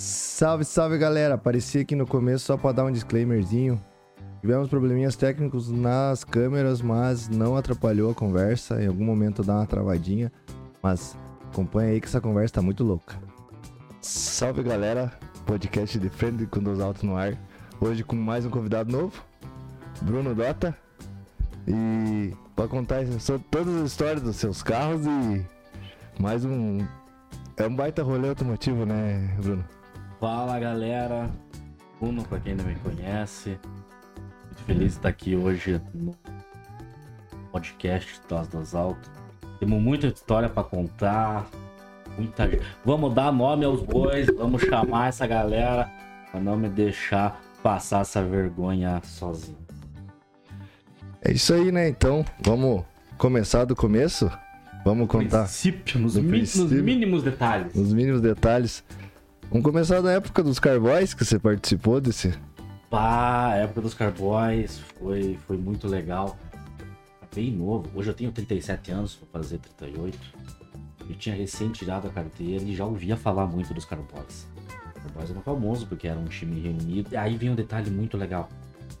Salve, salve galera! Apareci aqui no começo só para dar um disclaimerzinho. Tivemos probleminhas técnicos nas câmeras, mas não atrapalhou a conversa. Em algum momento dá uma travadinha, mas acompanha aí que essa conversa tá muito louca. Salve galera! Podcast de frente com dois altos no ar. Hoje com mais um convidado novo, Bruno Dota. E para contar sobre todas as histórias dos seus carros e mais um. É um baita rolê automotivo, né, Bruno? Fala galera, Bruno, pra quem não me conhece, muito feliz de estar aqui hoje no podcast das das Alto. Temos muita história para contar, muita Vamos dar nome aos bois, vamos chamar essa galera para não me deixar passar essa vergonha sozinho. É isso aí, né? Então, vamos começar do começo? Vamos contar. Princípio, nos, princípio. nos mínimos detalhes. Os mínimos detalhes. Vamos começar da época dos Carboys que você participou desse. Pá, a época dos Carboys foi, foi muito legal. Bem novo. Hoje eu tenho 37 anos, vou fazer 38. Eu tinha recém tirado a carteira e já ouvia falar muito dos Carboys. Os Carboys eram famosos porque era um time reunido. E aí vem um detalhe muito legal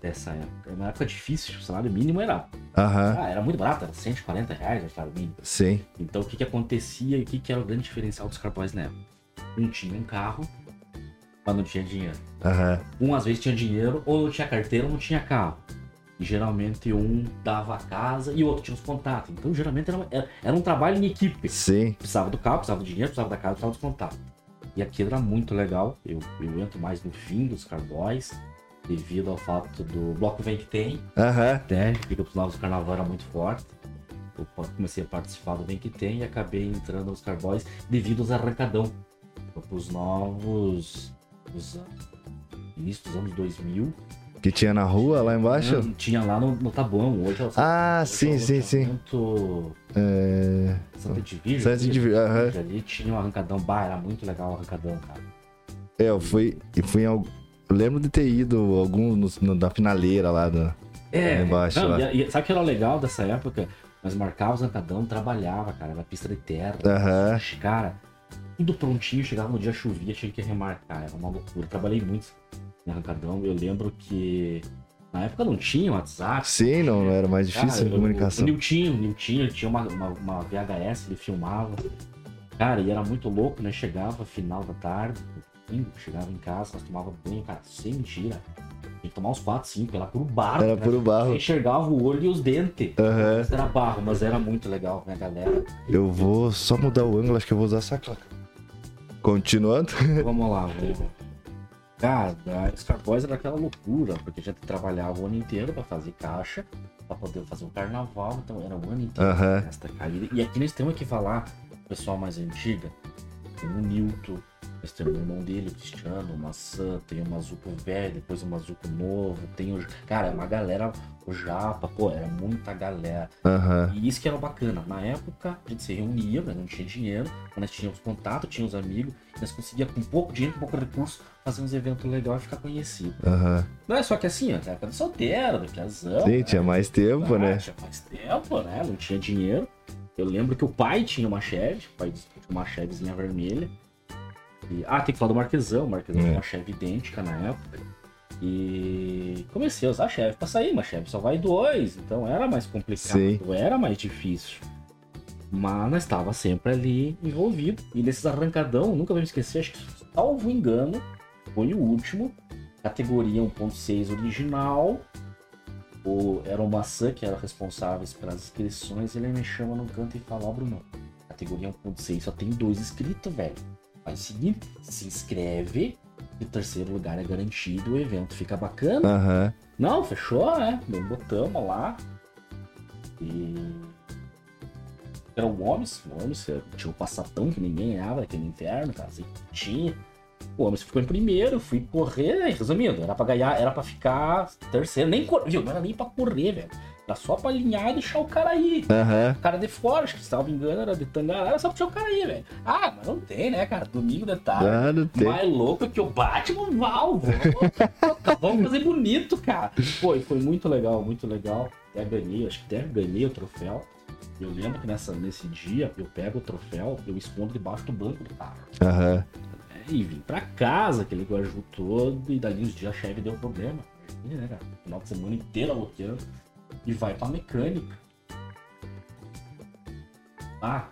dessa época. Era uma época difícil, o salário mínimo era, Aham, ah, era muito barato, era 140 reais o salário mínimo. sim. Então o que, que acontecia e o que, que era o grande diferencial dos Carboys na época? Um tinha um carro, mas não tinha dinheiro. Aham, Um às vezes tinha dinheiro, ou não tinha carteira ou não tinha carro. E geralmente um dava a casa e o outro tinha os contatos. Então geralmente era, era, era um trabalho em equipe. sim. Precisava do carro, precisava do dinheiro, precisava da casa, precisava dos contatos. E aquilo era muito legal. Eu, eu entro mais no fim dos Carboys, devido ao fato do bloco vem que tem. Aham, fica pros novos do carnaval era muito forte. Eu comecei a participar do Vem Que Tem e acabei entrando nos Carboys devido aos arrancadão. Os novos. Os início dos anos 2000. que tinha na rua lá embaixo? Não, tinha lá no, no Tabuão. Hoje é o Ah, é sim, sim, sim. loteamento É... Santa Edvige. Santa aham. Ali tinha um arrancadão. Bah, era muito legal o arrancadão, cara. É, eu fui. E fui em. al- Eu lembro de ter ido no, no- na finaleira lá da. Lá embaixo, não, lá. e- e sabe o que era legal dessa época? Nós marcávamos arrancadão, trabalhava, cara. Era pista de terra. Aham. Cara, tudo prontinho, chegava no dia chovia, tinha que remarcar, era uma loucura. Trabalhei muito em arrancadão, eu lembro que na época não tinha WhatsApp. Sim, não, não era mais difícil Cara, a comunicação. O, o Niltinho, o Niltinho, ele tinha uma, uma, uma VHS, ele filmava. Cara, e era muito louco, né? Chegava final da tarde, chegava em casa, nós tomava banho, cara, sem mentira. Tinha que tomar uns 4, 5, era puro barro. Era né? puro barro. Enxergava o olho e os dentes. Mas Era barro, mas era muito legal, né, galera? Eu vou só mudar o ângulo, acho que eu vou usar essa placa. Continuando. Vamos lá, vamos. Cara, a Starboys era aquela loucura, porque a gente trabalhava o ano inteiro pra fazer caixa, pra poder fazer um carnaval, então era o ano inteiro Aham. esta caída. E aqui nós temos que falar, o pessoal mais antiga, tem o Nilton, nós temos o irmão dele, o Cristiano, o Maçã, tem o Mazuco velho, depois o Mazuco novo, tem o. Cara, é uma galera, o Japa, pô, era muita galera. Aham. E isso que era bacana. Na época, a gente se reunia, mas não tinha dinheiro. Mas nós tínhamos contato, tínhamos amigos. Nós conseguíamos, com pouco dinheiro, com pouco recurso, fazer uns eventos legais e ficar conhecido. Aham. Não é só que assim, ó, na época do solteiro, do piazão. Sim, né? tinha mais tempo, Ah, né? Tinha mais tempo, né? Não tinha dinheiro. Eu lembro que o pai tinha uma Chevy, o pai tinha uma Chevyzinha vermelha. E- ah, tem que falar do Marquesão. O Marquesão É. tinha uma Chevy idêntica na época. E comecei a usar a Chevy pra sair, mas Chevy só vai dois, então era mais complicado, Sim. era mais difícil. Mas nós estava sempre ali envolvido. E nesses arrancadão, nunca vou me esquecer, acho que, salvo engano, foi o último. Categoria 1.6 original. O, era o Maçã que era responsável pelas inscrições. Ele me chama no canto e fala: Ó, Bruno, categoria 1.6 só tem dois inscritos, velho. Faz o seguinte: se inscreve. E o terceiro lugar é garantido, o evento fica bacana. Aham. Não, fechou, né? Deu- Botamos lá. E. Era o Gomes. O Gomes eh, tinha o passatão que ninguém ganhava naquele inverno, cara. Assim, tinha. O Gomes ficou em primeiro, fui correr, resumindo, era pra ganhar, era pra ficar terceiro. Nem cor... Viu? Não era nem pra correr, velho. Era só pra alinhar e deixar o cara aí. Aham. O cara de fora, acho que se tava engano, era de Tangará, era só pra deixar o cara aí, velho. Ah, mas não tem, né, cara? Domingo de tarde. Ah, não tem. Mais louco que o Batman Val. Vamos, vamos fazer bonito, cara. Pô, e foi muito legal, muito legal. Até ganhei, acho que até ganhei o troféu. Eu lembro que nessa, nesse dia eu pego o troféu, eu escondo debaixo do banco do carro. Aham. e vim pra casa, aquele guaju todo, e dali uns dias a chefe deu problema. Imagina, né, cara? Final de semana inteira loteando. E vai pra mecânica. Ah,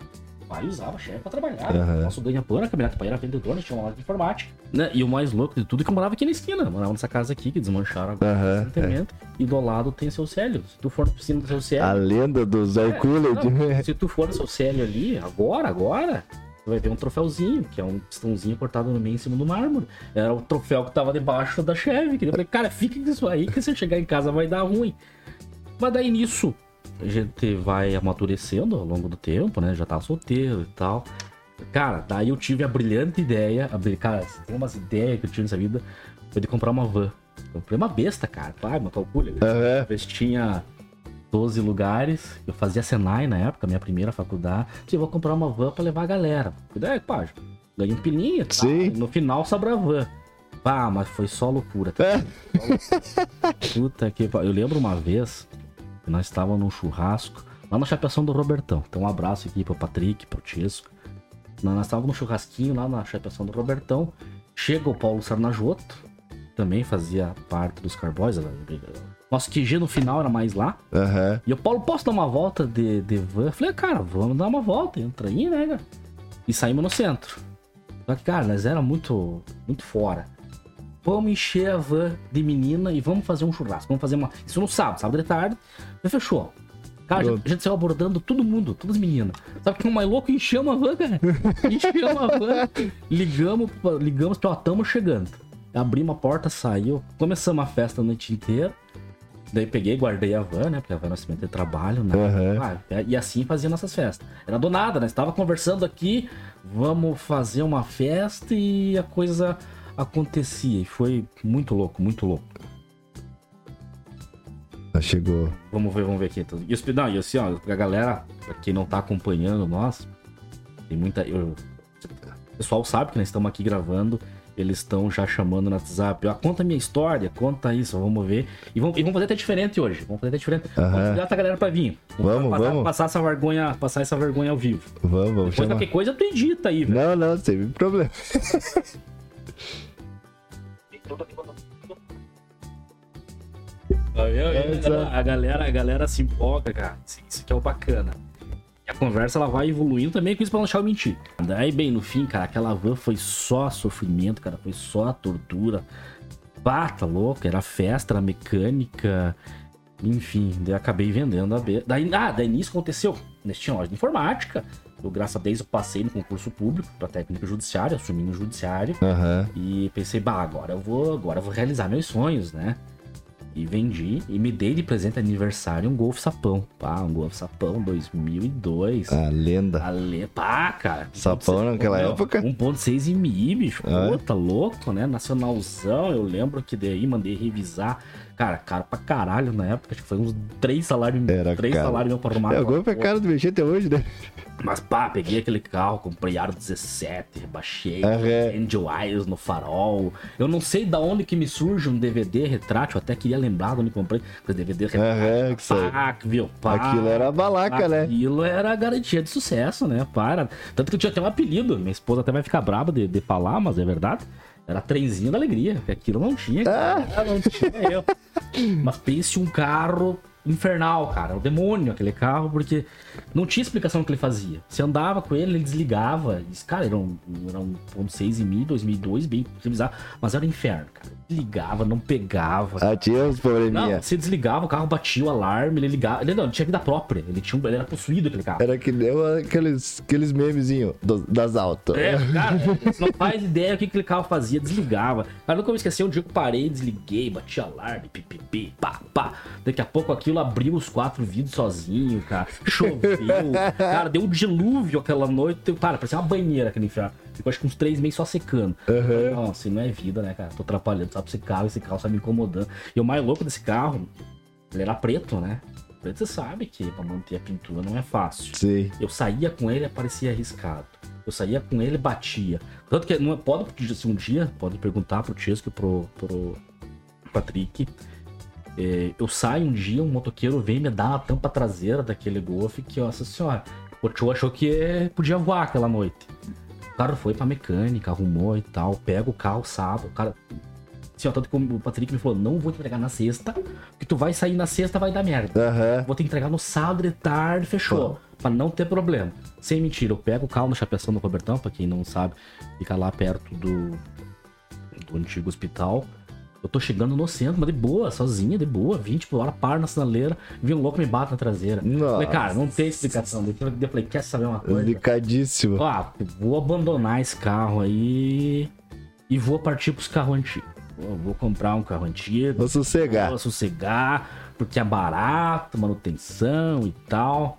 pai usava a chefe pra trabalhar. Aham. Nosso ganha-pão na caminhonete, pai era vendedor, nós tinha uma loja de informática. Né? E o mais louco de tudo é que eu morava aqui na esquina. Morava nessa casa aqui, que desmancharam agora Aham, é. E do lado tem seu Célio. Se tu for na piscina do seu Célio. A lenda do Zé. É, Não, se tu for no seu Célio ali, agora, agora, tu vai ver um troféuzinho, que é um pistãozinho cortado no meio em cima do mármore. Era o troféu que tava debaixo da Chevy. Que eu falei, cara, fica com isso aí, que se eu chegar em casa vai dar ruim. Mas daí nisso, a gente vai amadurecendo ao longo do tempo, né? Já tá solteiro e tal. Cara, daí eu tive a brilhante ideia, a, cara, tem umas ideias que eu tive nessa vida, foi de comprar uma van. Comprei uma besta, cara. Pai, uma calcula. Aham. Talvez tinha 12 lugares. Eu fazia Senai na época, minha primeira faculdade. Disse, vou comprar uma van pra levar a galera. Daí, pá, ganhei um pilinha. Tá? Sim. No final sobra a van. Pá, mas foi só loucura. Tá? É. Puta que Eu lembro uma vez que nós estávamos num churrasco lá na Chapeação do Robertão. Então, um abraço aqui pro Patrick, pro Tisco. Nós estávamos num churrasquinho lá na Chapeação do Robertão. Chega o Paulo Sarnajoto, também fazia parte dos Carboys. Nosso QG no final era mais lá. Aham. E o Paulo, posso dar uma volta de, de van? Eu falei, cara, vamos dar uma volta, entra aí, né, cara? E saímos no centro. Só que, cara, nós era muito, muito fora. Vamos encher a van de menina e vamos fazer um churrasco. Vamos fazer uma. Isso no sábado, sábado de tarde. E fechou. Cara, a gente, a gente saiu abordando todo mundo, todas as meninas. Sabe que é o mais louco? Enchemos a van, cara. Enchemos a van, ligamos, ligamos ó, tamo chegando. Abrimos a porta, saiu. Começamos a festa a noite inteira. Daí peguei, guardei a van, né? Porque a van é nosso de trabalho, né? Aham. Ah, e assim fazia nossas festas. Era do nada, né? Estava conversando aqui, vamos fazer uma festa e a coisa acontecia. E foi muito louco, muito louco. Já chegou. Vamos ver, vamos ver aqui. E, os, não, e assim, ó, a galera, pra quem não tá acompanhando nós, tem muita. eu- o pessoal sabe que nós estamos aqui gravando. Eles estão já chamando no WhatsApp. Ó, conta a minha história, conta isso, vamos ver. E vamos, e vamos fazer até diferente hoje. Vamos fazer até diferente. Aham. Vamos convidar essa galera pra vir. Vamos, passar, vamos. Passar essa vergonha, passar essa vergonha ao vivo. Vamos, vamos Depois qualquer coisa tu edita aí, velho. Não, não, sem problema. A galera, a galera se empolga, cara. Isso, isso que é o bacana. E a conversa ela vai evoluindo também com isso pra não deixar eu mentir. Daí, bem, no fim, cara, aquela van foi só sofrimento, cara. Foi só tortura. Tá louco. Era festa, era mecânica. Enfim, daí acabei vendendo a B. Daí, ah, daí nisso aconteceu. Nós tinha loja de informática. Eu, graças a Deus, eu passei no concurso público pra técnica judiciária, assumi no judiciário. Aham. E pensei, bah, agora eu vou, agora eu vou realizar meus sonhos, né? E vendi e me dei de presente de aniversário um Golf Sapão. Pá, um Golf Sapão 2002. A lenda. Ale... Pá, cara. Sapão naquela Não, época? 1.6 MI, bicho. Ah, é? Pô, tá louco, né? Nacionalzão, eu lembro que daí mandei revisar. Cara, caro pra caralho na época. Acho que foi uns três salários, Era três salários meu pra arrumar. É, é porra. caro de mexer até hoje, né? Mas pá, peguei aquele carro, comprei aro 17, rebaixei, Aham. Angel Eyes no farol. Eu não sei da onde que me surge um DVD retrátil, eu até queria lembrar de onde comprei, porque DVD retrátil. Sei. pá, viu? Pá, Aquilo era balaca, né? Aquilo era garantia de sucesso, né? Para. Tanto que eu tinha até um apelido, minha esposa até vai ficar braba de, de falar, mas é verdade. Era trenzinho da alegria, aquilo não tinha, cara. Ah. Não tinha eu. Mas pense um carro infernal, cara. O demônio aquele carro, porque não tinha explicação do que ele fazia. Você andava com ele, ele desligava. Cara, era um, era um 1.6 em 1000, 2002, bem bizarro. Mas era um inferno, cara. Desligava, não pegava. Ah, tinha uns Não, probleminha. você desligava, o carro batia o alarme, ele ligava. Ele não, tinha vida própria. Ele, tinha, um- ele era possuído aquele carro. Era que nem aqueles, aqueles memezinhos das altas. É, cara, você não faz ideia do que aquele carro fazia, desligava. Cara, nunca vou esquecer um dia que eu parei, desliguei, bati alarme, pipipi, pá, pá. Daqui a pouco aquilo abriu os quatro vidros sozinho, cara. Choveu. cara, deu um dilúvio aquela noite. Cara, parecia uma banheira aquele inferno. Ficou acho que uns três meses só secando. Aham. Não, assim não é vida, né, cara? Tô atrapalhando, sabe esse carro, esse carro só me incomodando. E o mais louco desse carro, ele era preto, né? Preto você sabe que pra manter a pintura não é fácil. Sim. Eu saía com ele e parecia arriscado. Eu saía com ele e batia. Tanto que não é- pode, se um dia, pode perguntar pro Chesco e pro, pro Patrick. é, eu saio um dia, um motoqueiro vem me dar a tampa traseira daquele Golf que, nossa senhora, o tio achou que podia voar aquela noite. Carro foi pra mecânica, arrumou e tal. Pega o carro sábado. O cara. Assim, ó, tanto que o Patrick me falou: não vou te entregar na sexta, porque tu vai sair na sexta, vai dar merda. Aham. Vou te entregar no sábado de tarde, fechou. Pra não ter problema. Sem mentira, eu pego o carro no Chapeação do Robertão, pra quem não sabe, fica lá perto do, do antigo hospital. Eu tô chegando no centro, mas de boa, sozinha, de boa, 20 por hora, paro na sinaleira, vi um louco me bate na traseira. Nossa. Falei, cara, não tem explicação. Eu falei, quer saber uma coisa? Delicadíssimo. Ah, vou abandonar esse carro aí e vou partir pros carros antigos. Vou, vou comprar um carro antigo. Vou sossegar. Vou sossegar, porque é barato, manutenção e tal.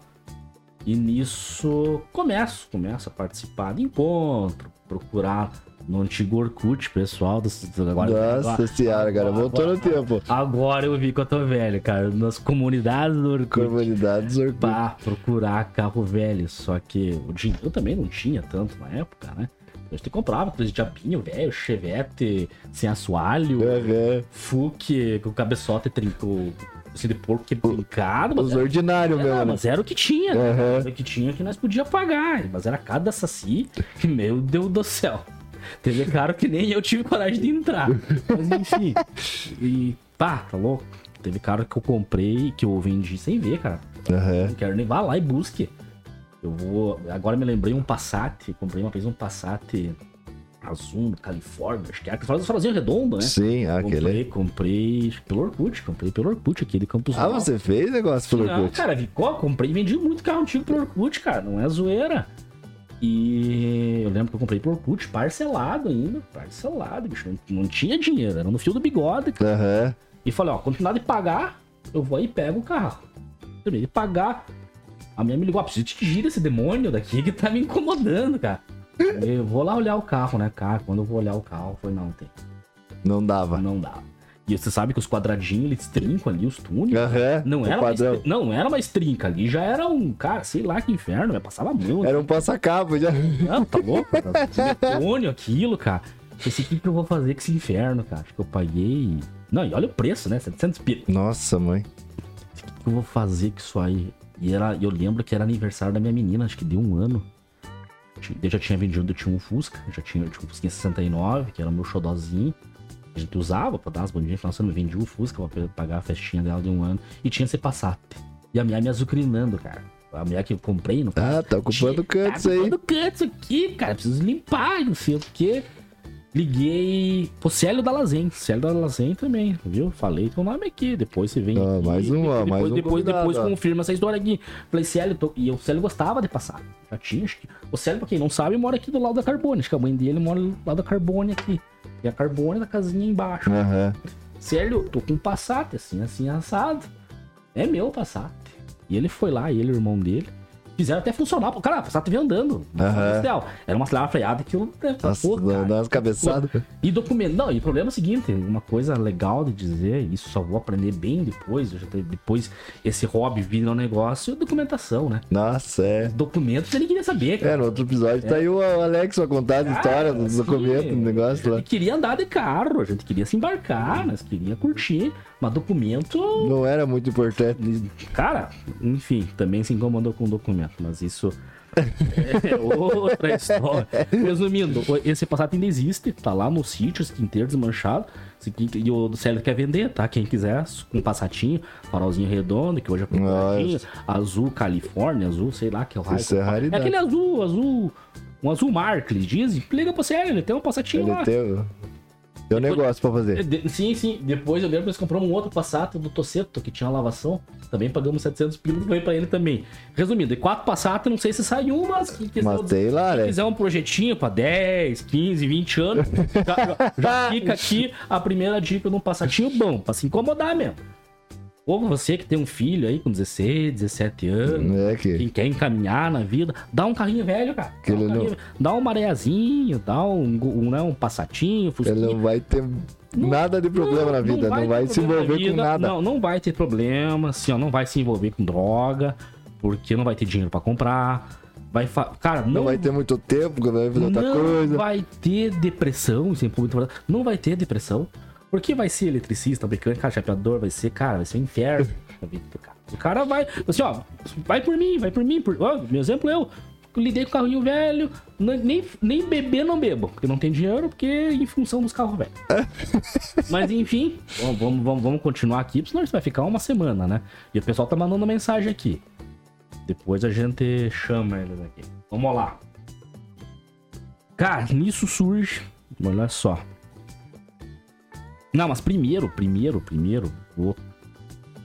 E nisso começo, começo a participar de encontro, procurar no antigo Orkut, pessoal. Do, do- agora, Nossa agora- senhora, cara. Voltou no tempo. Agora eu vi que eu tô velho, cara. Nas comunidades do Orkut. Comunidades Orkut. Pra procurar carro velho. Só que o dinheiro também não tinha tanto na época, né? A gente comprava coisa de diabinho velho, chevette sem assoalho, Aham. Fuque com cabeçote trincou, assim, de porco que trincado, mas Os ordinários mesmo, né? mas era o que tinha, né? Aham. Era o que tinha que nós podia pagar, mas era cada saci, meu Deus do céu. Teve caro que nem eu tive coragem de entrar. Mas enfim. E pá, tá louco? Teve cara que eu comprei, que eu vendi sem ver, cara. Aham. Não quero nem vá lá e busque. Eu vou. Agora me lembrei um Passat. Comprei uma vez um Passat azul, Califórnia, acho que é. Os farolzinhos redondos, né? Sim, Comprei, aquele. comprei que pelo Orkut, comprei pelo Orkut aqui de Campos Ah, você fez negócio pelo Não, Orkut? cara, Vicó, comprei e vendi muito carro antigo pelo Orkut, cara. Não é zoeira. E eu lembro que eu comprei pelo Orkut, parcelado ainda. Parcelado, bicho. Não, não tinha dinheiro, era no fio do bigode. cara. Aham. E falei, ó, quando terminar de pagar, eu vou aí e pego o carro. Terminei de pagar. A minha me ligou, ó, preciso te tirar esse demônio daqui que tá me incomodando, cara. Eu vou lá olhar o carro, né, cara? Quando eu vou olhar o carro, foi não, tem. Não dava. Não dá. E você sabe que os quadradinhos, eles trincam ali, os túneis. Aham. Não o era, estri- não, não era uma trinca ali, já era um, cara, sei lá que inferno, vai passava a mão. Era um passacapo já. Não, tá louco? Demônio aquilo, cara. Esse que que eu vou fazer com esse inferno, cara? Acho que eu paguei. Não, e olha o preço, né? 700 pila. Nossa, mãe. O que que eu vou fazer com isso aí? E era, eu lembro que era aniversário da minha menina, acho que deu um ano. Eu já tinha vendido, eu tinha um Fusca, eu já tinha, eu tinha um Fusca 69, que era o meu xodózinho. A gente usava pra dar as bandinhas, final de semana, eu vendi o Fusca pra pagar a festinha dela de um ano. E tinha esse Passat. E a mulher me azucrinando, cara. A mulher que eu comprei, no Ah, tá ocupando canto isso tá aí. ocupando canto isso aqui, cara. Preciso limpar, não sei o quê. Liguei pro Célio da Lazen. Célio da Lazen também, viu? Falei teu nome aqui. Depois você vem. Ah, aqui, mais um, ó, depois, mais um Depois, convidado, depois confirma essa história aqui. Falei, Célio, tô... e o Célio gostava de passar. Já tinha, acho que. O Célio, pra quem não sabe, mora aqui do lado da Carbone. Acho que a mãe dele mora do lado da Carbone aqui. E a Carbone da casinha embaixo. Célio, tô com um Passat, assim, assim, assado. É meu Passat. E ele foi lá, ele e o irmão dele. Fizeram até funcionar. Pô, Cara, o Passat veio andando. Industrial. Era uma aceleradora freada que eu... Nossa, Pô, cara, dá umas cabeçadas. e documento. Não, e o problema é o seguinte: uma coisa legal de dizer, isso só vou aprender bem depois. Depois esse hobby vira um negócio, documentação, né? Nossa, é. Documentos você nem queria saber, cara. É, no outro episódio tá aí o Alex pra contar a história dos documentos, do negócio A lá. gente queria andar de carro, a gente queria se embarcar, nós queria curtir, mas documento. Não era muito importante. Cara, enfim, também se incomodou com o documento, mas isso é outra história. Resumindo, esse Passat ainda existe, tá lá no sítio, esse inteiro desmanchado. Esse E o Célio quer vender, tá? Quem quiser, com passatinho, farolzinho redondo, que hoje é procuradinho, azul Califórnia, azul, sei lá, que é o raio. Isso é É raridade. aquele azul, azul, um azul eles dizem. Liga pro Célio, ele tem um passatinho Ele lá. tem, tem um negócio pra fazer. De- Sim, sim. Depois eu lembro que nós compramos um outro Passat do Tosseto, que tinha lavação. Também pagamos 700 pilas e pra ele também. Resumindo, de quatro Passat, não sei se sai um, mas quiser, Mas tem lá, né? quiser um projetinho pra 10, 15, 20 anos, já, já fica aqui a primeira dica de um Passatinho bom, pra se incomodar mesmo. Ou você que tem um filho aí com 16, 17 anos, É que. quem quer encaminhar na vida, dá um carrinho velho, cara. Dá ele um, não- carrinho- dá um mareazinho, dá um, um, né, um passatinho, Ele fusquinha. não vai ter nada de problema na vida, não vai, ter se problema na envolver com nada. Não, não vai ter problema, assim, ó, não vai se envolver com droga, porque não vai ter dinheiro pra comprar. Vai fa... Cara, não, Não vai ter muito tempo, vai fazer outra não coisa. vai ter depressão, é. Não vai ter depressão. Porque vai ser eletricista, mecânico, chapeador, vai ser, cara, vai ser um inferno vida do cara. O cara vai, assim, ó, vai por mim, vai por mim. Por... Ó, meu exemplo, eu. lidei com carrinho velho, nem, nem beber não bebo, porque não tem dinheiro, porque em função dos carros velhos. Mas enfim, vamos, vamos, vamos, vamos continuar aqui, senão isso vai ficar uma semana, né? E o pessoal tá mandando mensagem aqui. Depois a gente chama eles aqui. Vamos lá. Cara, nisso surge. Olha só. Não, mas primeiro, primeiro, primeiro. Vou...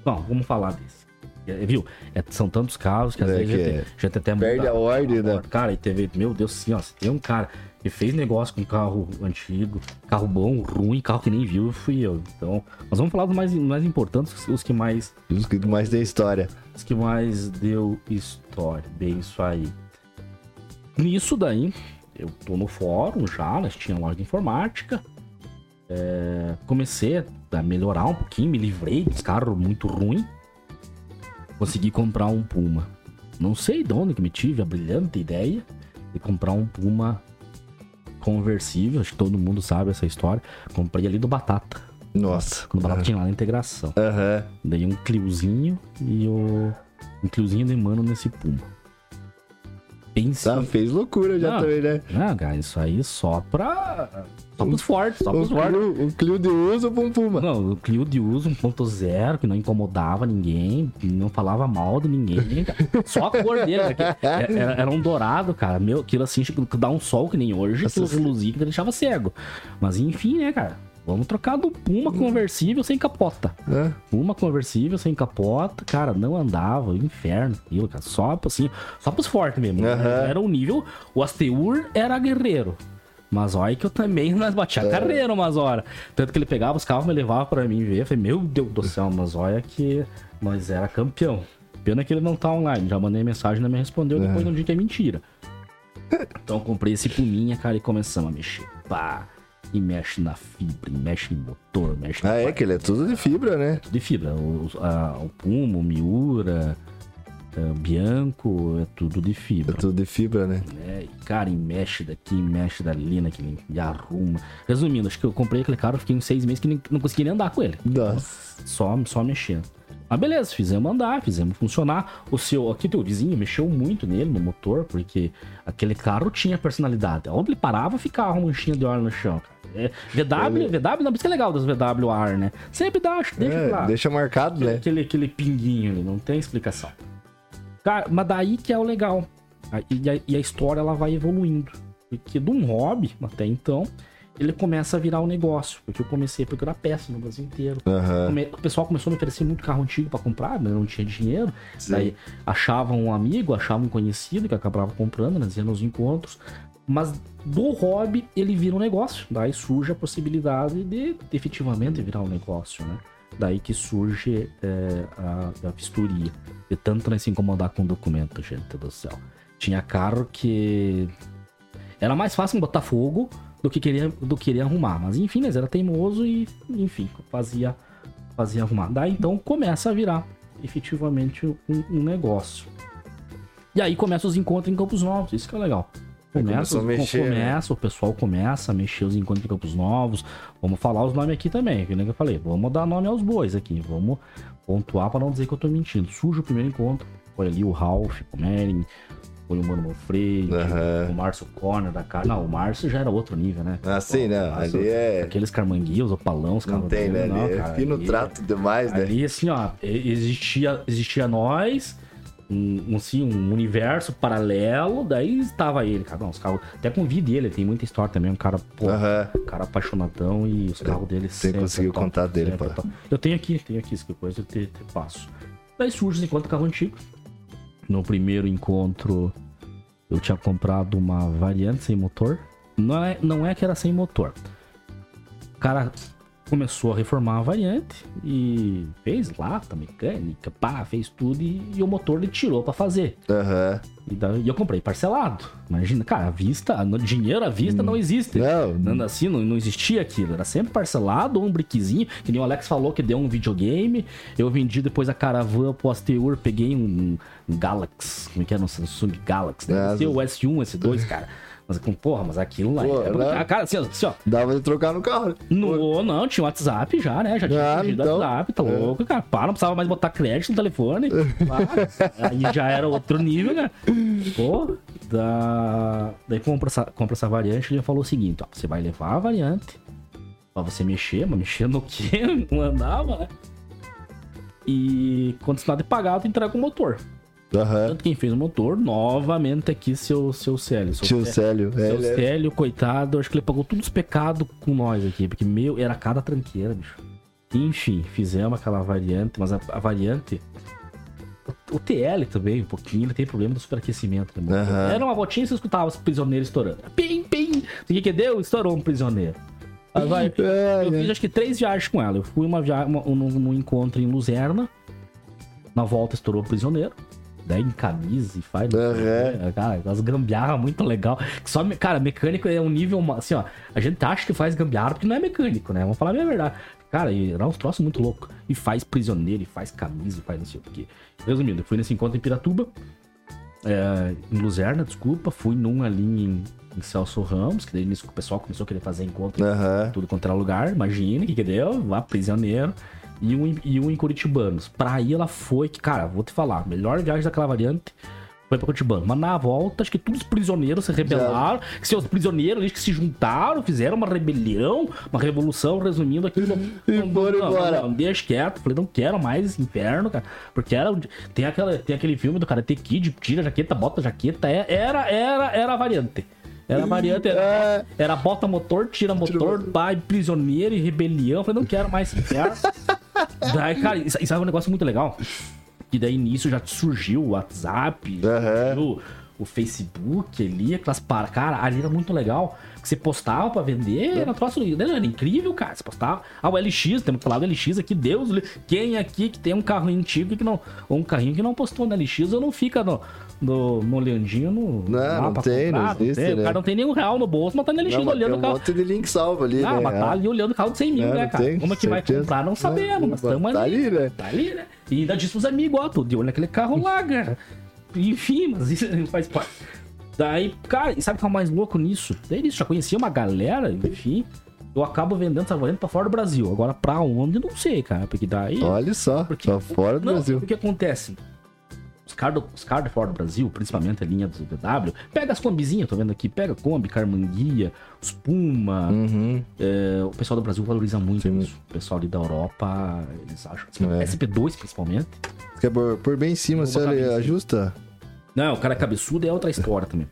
Não, vamos falar desse. É, viu? É, são tantos carros que às É vezes que a gente, a gente até Perde muda a ordem, né? Cara, e teve, meu Deus, assim, ó, se tem um cara que fez negócio com carro antigo, carro bom, ruim, carro que nem viu, fui eu. Então, nós vamos falar dos mais, mais importantes, os que mais, Os que mais tem história. os que mais deu história. Bem, isso aí. Nisso daí, eu tô no fórum já, nós tinha loja de informática. É, comecei a melhorar um pouquinho, me livrei dos carros muito ruins. Consegui comprar um Puma. Não sei de onde que me tive a brilhante ideia de comprar um Puma conversível. Acho que todo mundo sabe essa história. Comprei ali do Batata. Nossa. Quando o Batata tinha lá na integração. Aham. Dei um Cliozinho e o. Um Cliozinho de mano nesse Puma. Pense. Tá, fez loucura já Ah. também, né? Ah, cara, isso aí só pra. Só pros fortes, só pros fortes. O Clio de uso pra um Puma. Não, o Clio de uso 1.0, que não incomodava ninguém, não falava mal de ninguém. Só a cor dele, cara, que era, era um dourado, cara. Meu, aquilo assim, tipo, dá um sol que nem hoje, aquilo reluzia que deixava cego. Mas enfim, né, cara? Vamos trocar do Puma conversível sem capota. Né? Uma conversível sem capota, cara, não andava, inferno, aquilo, cara. Só assim, só pros fortes mesmo. Aham. Era um nível. O Asteur era guerreiro. Mas olha que eu também nós batia É. carreira umas horas. Tanto que ele pegava os carros, me levava pra mim ver. Eu falei, meu Deus do céu, mas olha que nós era campeão. Pena que ele não tá online. Já mandei mensagem, não me respondeu. Depois É. não disse que é mentira. Então eu comprei esse puminha, cara, e começamos a mexer. Pá! E mexe na fibra, mexe em motor, mexe Ah, é que ele é tudo de fibra, né? de fibra. O, a- o Puma, o Miura, o Bianco, é tudo de É fibra. tudo de fibra, né? E, cara, e mexe daqui, mexe dali, naquele, e arruma. Resumindo, acho que eu comprei aquele carro, fiquei uns seis meses que nem- não consegui nem andar com ele. Nossa. Só, só mexendo. Mas beleza, fizemos andar, fizemos funcionar. O seu, aqui teu vizinho mexeu muito nele, no motor, porque aquele carro tinha personalidade. Onde ele parava, ficava uma manchinha de óleo no chão, cara. É, VW, VW, não, por isso que é legal das VW ar, né? Sempre dá, deixa É, lá. deixa marcado, Aquele, né? aquele, aquele pinguinho ali, não tem explicação. Cara, mas daí que é o legal. E a, e a história ela vai evoluindo. Porque de um hobby, até então, ele começa a virar um negócio. Porque eu comecei a procurar peça no Brasil inteiro. Come- O pessoal começou a me oferecer muito carro antigo pra comprar, mas eu não tinha dinheiro. Sim. Daí achava um amigo, achava um conhecido que acabava comprando, ia nos encontros. Mas do hobby ele vira um negócio. Daí surge a possibilidade de efetivamente virar um negócio, né? Daí que surge é, a, a vistoria. De tanto se incomodar com documento, gente do céu. Tinha carro que era mais fácil botar fogo do que queria, do que queria arrumar. Mas enfim, mas era teimoso e, enfim, fazia, fazia arrumar. Daí então começa a virar efetivamente um, um negócio. E aí começa os encontros em Campos Novos, isso que é legal. Começa, mexer, né? começa o pessoal começa a mexer os encontros em Campos Novos. Vamos falar os nomes aqui também, que nem eu falei. Vamos dar nome aos bois aqui. Vamos pontuar para não dizer que eu tô mentindo. Surge o primeiro encontro. Foi ali o Ralph, o Mering, foi o Mano Manfredi, Aham. o Márcio Corner da cara. Não, o Márcio já era outro nível, né? Assim, né? O Márcio- Ali é. Aqueles carmanguios, o palão, os Não caras tem, né? dele, Ali é cara, fino ali- trato demais, né? Ali, assim, ó, existia, existia nós, um, um, assim, um universo paralelo, daí estava ele, cara. Não, os carros. Até dele, ele tem muita história também, um cara, pô, cara apaixonadão e os carros dele Você conseguiu top, contar dele, pô. Eu tenho aqui, tenho aqui, se coisa eu te, te passo. Daí surge os encontros carro antigo. No primeiro encontro, eu tinha comprado uma variante sem motor. Não é, não é que era sem motor. Cara começou a reformar a variante e fez lata, mecânica, pá, fez tudo e, e o motor ele tirou pra fazer. Aham. E, daí, e eu comprei parcelado. Imagina, cara, a vista, no- dinheiro à vista não existe. Não, Nada assim, não, não existia aquilo. Era sempre parcelado ou um briquezinho. Que nem o Alex falou que deu um videogame. Eu vendi depois a Caravan pro Asteur, peguei um, um Galaxy. Como é que era? Um Samsung Galaxy. Deve Ah, ser o S1, S2, cara. Mas porra, mas aquilo lá. Pô, é- né? Cara, assim, ó, assim, ó. dava de trocar no carro. né? No, não, tinha WhatsApp já, né? Já tinha Ah, então. WhatsApp, tá É. louco, cara. Pá, não precisava mais botar crédito no telefone. Pá, aí já era outro nível, né? Pô, da... Daí compra essa, compra essa variante, ele falou o seguinte, ó, você vai levar a variante pra você mexer, mas mexer no que? Não andava, né? E quando você tá de pagar, tu entrega o motor. Aham. Tanto quem fez o motor, novamente aqui, seu, seu Célio. Seu Tio Célio. é, Seu é- Célio, coitado, acho que ele pagou todos os pecados com nós aqui, porque, meu, era cada tranqueira, bicho. Enfim, fizemos aquela variante, mas a, a variante. O, o TL também, um pouquinho, ele tem problema do superaquecimento. Né? Aham. Era uma voltinha e você escutava os prisioneiros estourando. Pim, pim! O que que deu? Estourou um prisioneiro. Aí vai- É, eu fiz acho que três viagens com ela. Eu fui uma via... uma, um, num encontro em Luzerna. Na volta estourou o prisioneiro. Daí em camisa e faz. Aham. Cara, as gambiarra muito legal. Só, cara, mecânico é um nível. Assim, ó. A gente acha que faz gambiarra porque não é mecânico, né? Vamos falar bem a verdade. Cara, e era uns troços muito loucos. E faz prisioneiro, e faz camisa, e faz não sei o quê. Resumindo, eu fui nesse encontro em Piratuba. é, em Luzerna, desculpa. Fui num ali em, em Celso Ramos, que daí nisso o pessoal começou a querer fazer encontro Aham. tudo quanto era lugar, imagina o que que deu, vá prisioneiro. E um, em- e um em Curitibanos. Pra aí ela foi que, cara, vou te falar, melhor viagem daquela variante foi pra Curitibano. Mas na volta, acho que todos os prisioneiros se rebelaram, que seus prisioneiros eles que se juntaram, fizeram uma rebelião, uma revolução, resumindo aquilo. E foram embora. Não, deixa quieto. Falei, não quero mais esse inferno, cara. Porque era. Tem, aquela, tem aquele filme do Karate Kid, tira a jaqueta, bota a jaqueta. é- Era, era, era a variante. Era a variante, era, É. era bota motor, tira motor, pai, prisioneiro e rebelião. Falei, não quero mais esse inferno. Daí, cara, isso, isso é um negócio muito legal. E daí nisso já surgiu o WhatsApp, surgiu o Facebook ali, aquelas para. Cara, ali era muito legal. Que você postava pra vender, era um troço. Era incrível, cara. Você postava. Ah, o LX, temos que falar do LX aqui, Deus. Quem aqui que tem um carro antigo que não. Ou um carrinho que não postou no LX ou não fica no. No, olhandinho no. Não, não pra tem, não existe, tem. O né? cara não tem nenhum real no bolso, mas tá no LX Não, olhando um o carro. monte de link salvo ali, Ah, né? mas tá ali olhando o carro de 100 mil, É, né, não cara? tem, Como é que vai certeza. comprar? Não sabemos, mas Mas estamos tá ali. ali, né? Tá ali, né? E ainda disse pros amigos, ó, tô de olho naquele carro lá, cara. Enfim, mas isso não faz parte. Daí, cara, e sabe o que é o mais louco nisso? Daí isso, já conhecia uma galera, enfim. Eu acabo vendendo essa variante pra fora do Brasil. Agora, pra onde, não sei, cara. Porque daí. Olha só, Porque- só fora do Não, Brasil. O que acontece? Os de fora do Brasil, principalmente a linha do VW, pega as combizinhas, tô vendo aqui, pega Kombi, Carmanguia, os Puma. Uhum. é, o pessoal do Brasil valoriza muito Sim. isso. O pessoal ali da Europa, eles acham. É. SP2 principalmente. Quer por, por bem em cima, botar ele ajusta? Não, o cara é cabeçudo é outra história também.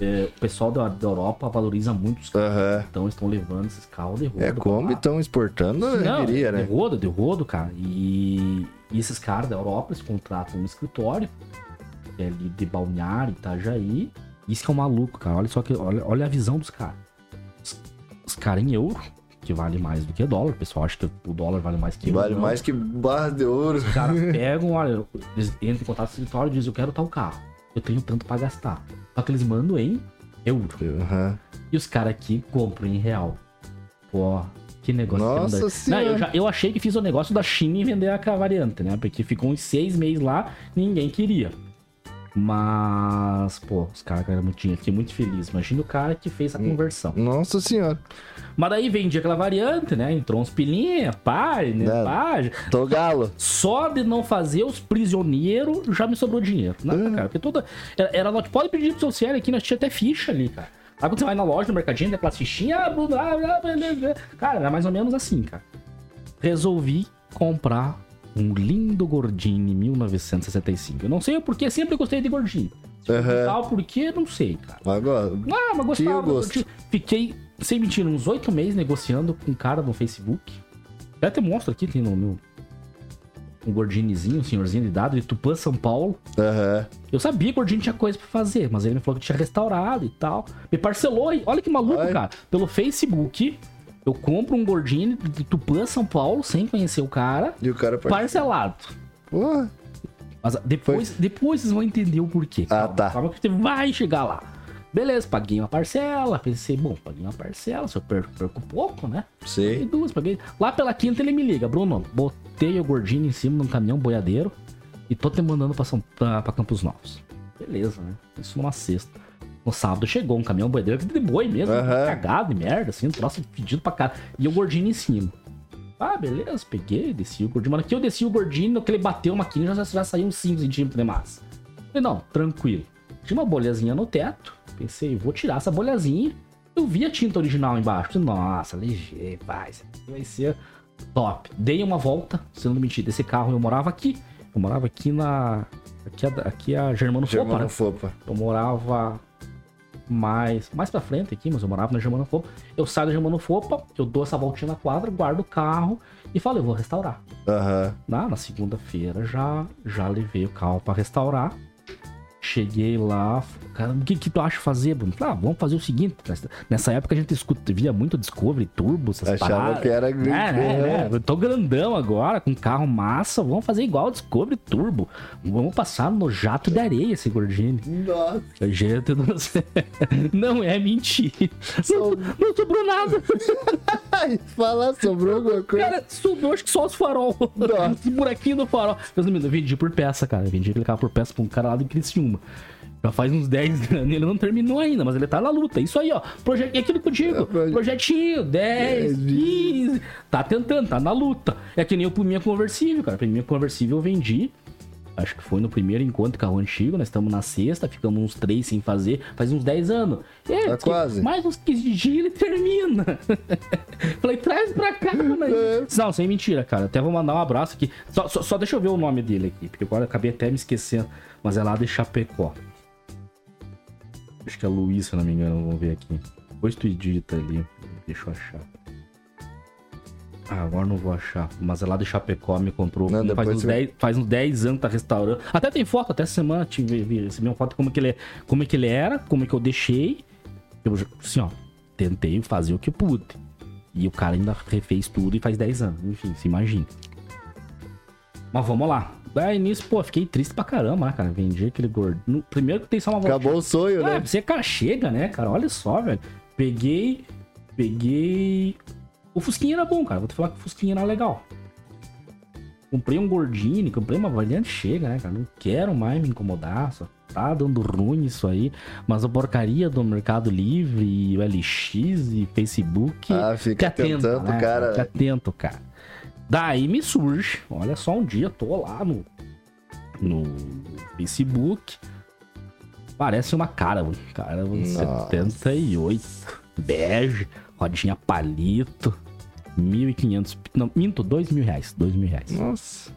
É, o pessoal da, da Europa valoriza muito os carros. Aham. Então estão levando esses carros de rodo. É, lá. estão exportando, eu Não, diria, de né? rodo, de rodo, cara. E, e esses caras da Europa, eles contratam um escritório, que é ali de Balneário, Itajaí. Isso que é um maluco, cara. Olha só que, olha, olha a visão dos caras. Os, os caras em euro, que vale mais do que dólar. O pessoal acha que o dólar vale mais que euro. Vale não. mais que barra de ouro. Os caras pegam, olha, eles entram em contato com o escritório e dizem, eu quero tal carro. Eu tenho tanto pra gastar. Só que eles mandam em euro. Aham. E os caras aqui compram em real. Pô, que negócio. Nossa que. Senhora. Não, eu, já- eu achei que fiz o negócio da China em vender a variante, né? Porque ficou uns seis meses lá, ninguém queria. Mas, pô, os caras ganharam muito dinheiro. Fiquei muito feliz. Imagina o cara que fez a Hum. conversão. Nossa senhora. Mas daí vendia aquela variante, né? Entrou uns pilinha, pai, né? É. Pai. Tô galo. Só de não fazer os prisioneiros já me sobrou dinheiro. Nada, Uhum. cara. Porque toda. Era, era pode pedir pro seu aqui, nós tinha até ficha ali, cara. Aí quando você vai na loja, no mercadinho, tem aquelas fichinhas. ah. Cara, era mais ou menos assim, cara. Resolvi comprar um lindo Gordini 1965. Eu não sei o porquê, sempre gostei de Gordini. Aham. Tal porquê, não sei, cara. Agora, Ah, mas Tinha gostava. gosto. Fiquei, sem mentir, uns oito meses negociando com um cara no Facebook. Até te mostro aqui, tem no meu. Um gordinizinho, um senhorzinho de idade, de Tupã, São Paulo. aham. Eu sabia que o gordinho tinha coisa pra fazer, mas ele me falou que tinha restaurado e tal. Me parcelou aí. Olha que maluco, Ai. cara. Pelo Facebook, eu compro um gordinho de Tupã, São Paulo, sem conhecer o cara, E o cara par- parcelado. Porra. Mas depois, depois vocês vão entender o porquê. Ah, Calma, tá. Calma que você vai chegar lá. Beleza, paguei uma parcela. Pensei, bom, paguei uma parcela. Se eu perco, perco pouco, né? Paguei Sei. duas, paguei. Lá pela quinta ele me liga, Bruno, botei o gordinho em cima de um caminhão boiadeiro e tô te mandando pra, São, pra, pra Campos Novos. Beleza, né? Isso numa sexta. No sábado chegou um caminhão boiadeiro de boi mesmo, Aham. cagado de merda, assim, um troço pedido pra cara. E o gordinho em cima. Ah, beleza, peguei, desci o gordinho. Mano, aqui eu desci o gordinho, que ele bateu uma quina, já, já saiu uns 5 centímetros de massa. Falei, não, tranquilo. Tinha uma bolhazinha no teto. Pensei, vou tirar essa bolhazinha. Eu vi a tinta original embaixo. Nossa, ligeiro, vai, vai ser top. Dei uma volta, sendo mentira, desse carro eu morava aqui. Eu morava aqui na. Aqui, aqui é a Germano, Germano Fopa, né? Fopa. Eu morava mais, mais pra frente aqui, mas eu morava na Germano Fopa. Eu saio da Germano Fopa, eu dou essa voltinha na quadra, guardo o carro e falo, eu vou restaurar. Aham. Na, na segunda-feira já, já levei o carro pra restaurar. Cheguei lá, cara, o que, que tu acha fazer, Bruno? Ah, vamos fazer o seguinte. Nessa época a gente escuta, via muito Discovery, Turbo, essas Achava paradas. que era grande. É, né, né? Eu tô grandão agora, com carro massa. Vamos fazer igual o Discovery Turbo. Vamos passar no jato de areia esse Gordini. Nossa. Gente céu. Não é mentira. Não, não sobrou nada. Fala, sobrou alguma coisa? Cara, sobrou acho que só os farol. Esse buraquinho do farol. Resumindo, eu vendi por peça, cara. Eu vendi aquele carro por peça pra um cara lá do Criciúma. Já faz uns 10 anos, ele não terminou ainda, mas ele tá na luta. Isso aí, ó. Projeto, é aquilo que eu digo. É, proje- Projetinho, 10, 15. Tá tentando, tá na luta. É que nem eu por minha conversível, cara. Pra minha conversível eu vendi. Acho que foi no primeiro encontro carro antigo. Nós estamos na sexta, ficamos uns 3 sem fazer. Faz uns 10 anos. É, Tá quase. Mais uns 15 dias ele termina. Falei, traz pra cá, né? É. Não, sem mentira, cara. Até vou mandar um abraço aqui. Só, só, só deixa eu ver o nome dele aqui, porque agora eu acabei até me esquecendo. Mas é lá de Chapecó. Acho que é Luiz, se não me engano. Vamos ver aqui. Depois tu edita ali. Deixa eu achar. Ah, agora não vou achar. Mas é lá de Chapecó, me comprou. Não, faz, uns você- 10, faz uns 10 anos que tá restaurando. Até tem foto, até semana tive, recebi uma foto de como que ele, é- como é que ele era, como é que eu deixei. Eu, assim, ó, tentei fazer o que pude. E o cara ainda refez tudo e faz 10 anos. Enfim, se imagina. Mas vamos lá. Daí nisso, pô, fiquei triste pra caramba, né, cara? Vendi aquele gordo. No- Primeiro que tem só uma volta. Acabou o sonho, É, né? você, cara, chega, né, cara? Olha só, velho. Peguei. Peguei. O Fusquinha era bom, cara. Vou te falar que o Fusquinha era legal. Comprei um Gordini, comprei uma variante chega, né, cara? Não quero mais me incomodar, só tá dando ruim isso aí. Mas a porcaria do Mercado Livre, e o LX e Facebook. Ah, fica tentando, né, cara. Fica atento, cara. Daí me surge, olha só, um dia tô lá no, no Facebook. Parece uma cara. Cara, Nossa. 78. Bege, rodinha palito. 1.500. Não, minto, 2 mil reais. 2 mil reais. Nossa.